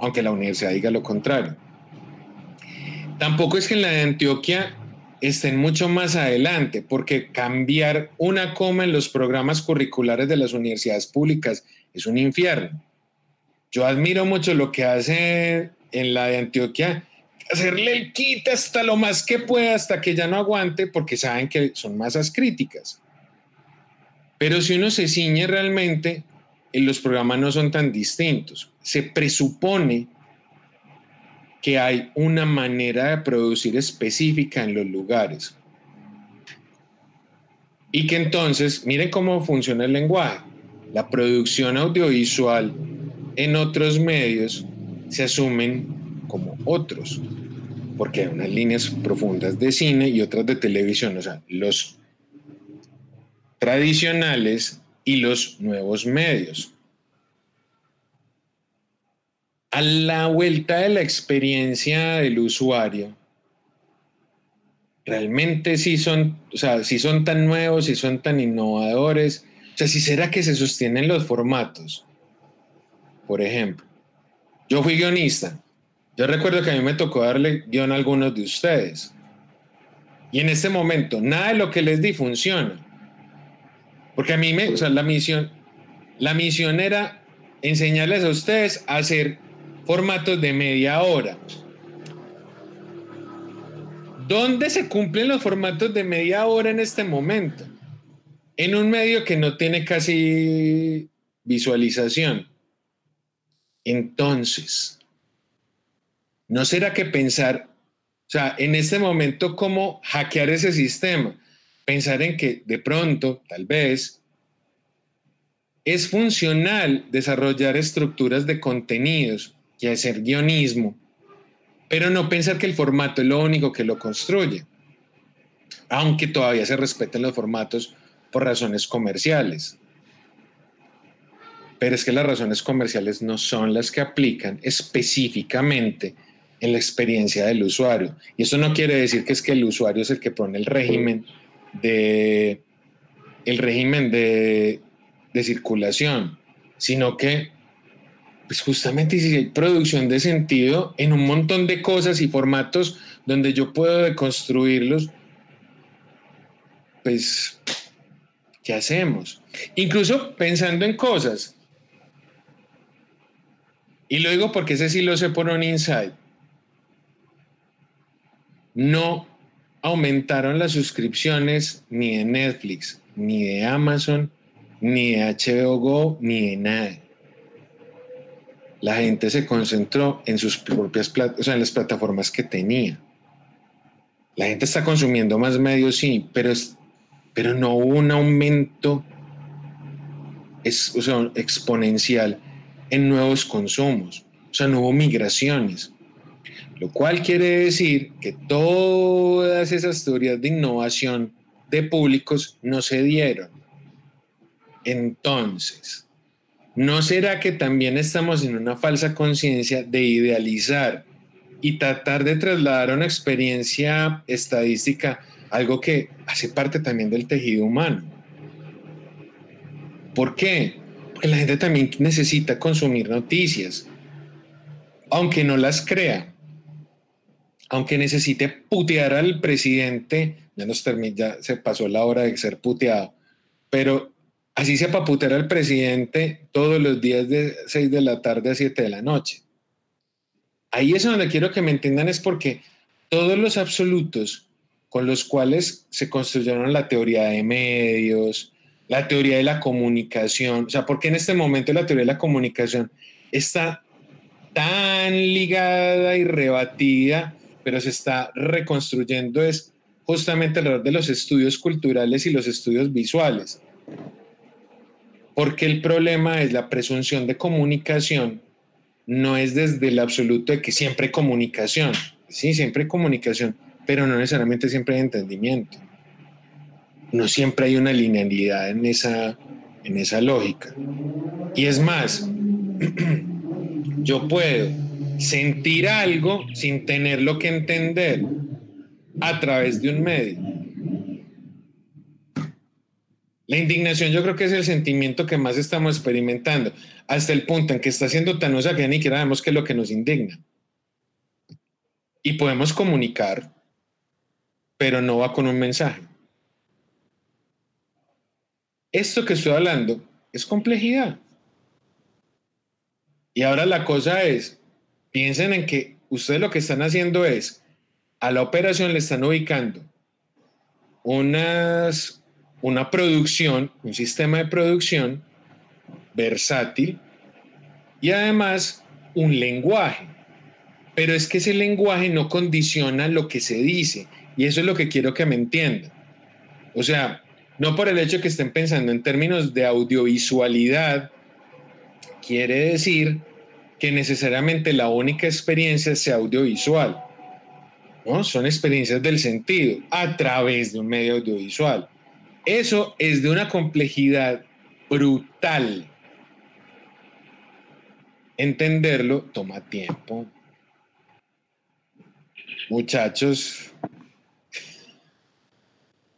aunque la universidad diga lo contrario. Tampoco es que en la de Antioquia estén mucho más adelante, porque cambiar una coma en los programas curriculares de las universidades públicas es un infierno. Yo admiro mucho lo que hace en la de Antioquia hacerle el kit hasta lo más que pueda, hasta que ya no aguante, porque saben que son masas críticas. Pero si uno se ciñe realmente, en los programas no son tan distintos. Se presupone que hay una manera de producir específica en los lugares. Y que entonces, miren cómo funciona el lenguaje. La producción audiovisual en otros medios se asumen como otros porque hay unas líneas profundas de cine y otras de televisión, o sea, los tradicionales y los nuevos medios. A la vuelta de la experiencia del usuario, realmente sí son, o sea, si son tan nuevos, si son tan innovadores, o sea, si será que se sostienen los formatos. Por ejemplo, yo fui guionista, yo recuerdo que a mí me tocó darle guion a algunos de ustedes. Y en este momento, nada de lo que les di funciona. Porque a mí me, o sea, la misión, la misión era enseñarles a ustedes a hacer formatos de media hora. ¿Dónde se cumplen los formatos de media hora en este momento? En un medio que no tiene casi visualización. Entonces, ¿No será que pensar, o sea, en este momento, cómo hackear ese sistema? Pensar en que de pronto, tal vez, es funcional desarrollar estructuras de contenidos y hacer guionismo, pero no pensar que el formato es lo único que lo construye, aunque todavía se respeten los formatos por razones comerciales. Pero es que las razones comerciales no son las que aplican específicamente en la experiencia del usuario. Y eso no quiere decir que es que el usuario es el que pone el régimen de el régimen de, de circulación, sino que pues justamente si hay producción de sentido en un montón de cosas y formatos donde yo puedo deconstruirlos, pues, ¿qué hacemos? Incluso pensando en cosas. Y lo digo porque ese sí lo sé por un insight no aumentaron las suscripciones ni de Netflix, ni de Amazon, ni de HBO Go, ni de nada. La gente se concentró en sus propias o sea, en las plataformas que tenía. La gente está consumiendo más medios, sí, pero, pero no hubo un aumento exponencial en nuevos consumos. O sea, no hubo migraciones. Lo cual quiere decir que todas esas teorías de innovación de públicos no se dieron. Entonces, ¿no será que también estamos en una falsa conciencia de idealizar y tratar de trasladar una experiencia estadística algo que hace parte también del tejido humano? ¿Por qué? Porque la gente también necesita consumir noticias, aunque no las crea aunque necesite putear al presidente, ya, nos ya se pasó la hora de ser puteado, pero así sepa putear al presidente todos los días de 6 de la tarde a 7 de la noche. Ahí es donde quiero que me entiendan, es porque todos los absolutos con los cuales se construyeron la teoría de medios, la teoría de la comunicación, o sea, porque en este momento la teoría de la comunicación está tan ligada y rebatida, pero se está reconstruyendo es justamente alrededor de los estudios culturales y los estudios visuales. Porque el problema es la presunción de comunicación, no es desde el absoluto de que siempre hay comunicación, sí, siempre hay comunicación, pero no necesariamente siempre hay entendimiento. No siempre hay una linealidad en esa, en esa lógica. Y es más, yo puedo sentir algo sin tenerlo que entender a través de un medio. La indignación yo creo que es el sentimiento que más estamos experimentando, hasta el punto en que está siendo tan osa que ni siquiera vemos qué es lo que nos indigna. Y podemos comunicar, pero no va con un mensaje. Esto que estoy hablando es complejidad. Y ahora la cosa es, piensen en que ustedes lo que están haciendo es, a la operación le están ubicando unas, una producción, un sistema de producción versátil y además un lenguaje. Pero es que ese lenguaje no condiciona lo que se dice. Y eso es lo que quiero que me entiendan. O sea, no por el hecho que estén pensando en términos de audiovisualidad, quiere decir que necesariamente la única experiencia sea audiovisual. ¿no? Son experiencias del sentido a través de un medio audiovisual. Eso es de una complejidad brutal. Entenderlo toma tiempo. Muchachos,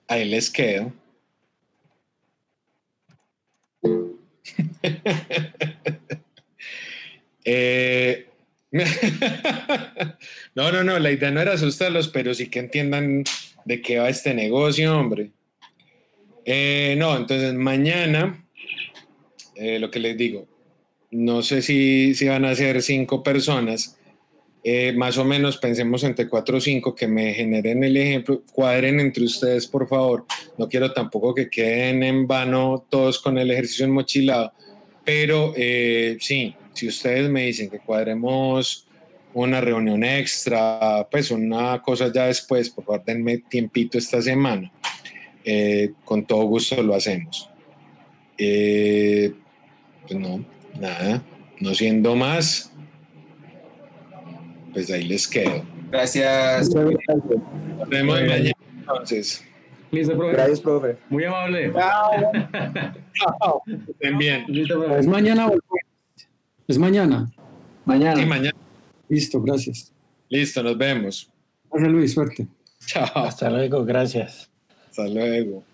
ahí les quedo. Eh, no, no, no, la idea no era asustarlos, pero sí que entiendan de qué va este negocio, hombre. Eh, no, entonces mañana, eh, lo que les digo, no sé si, si van a ser cinco personas, más o menos pensemos entre cuatro o cinco que me generen el ejemplo, cuadren entre ustedes, por favor. No quiero tampoco que queden en vano todos con el ejercicio mochilado pero sí, si ustedes me dicen que cuadremos una reunión extra, pues una cosa ya después, por favor denme tiempito esta semana, eh, con todo gusto lo hacemos. Eh, pues no, nada, no siendo más, pues ahí les quedo. Gracias. Nos vemos mañana entonces. Listo, profe. Gracias, profe. Muy amable. Chao. Estén bien. Es mañana es mañana. Mañana. Sí, mañana. Listo, gracias. Listo, nos vemos. Gracias, Luis, suerte. Chao. Hasta luego, gracias. Hasta luego.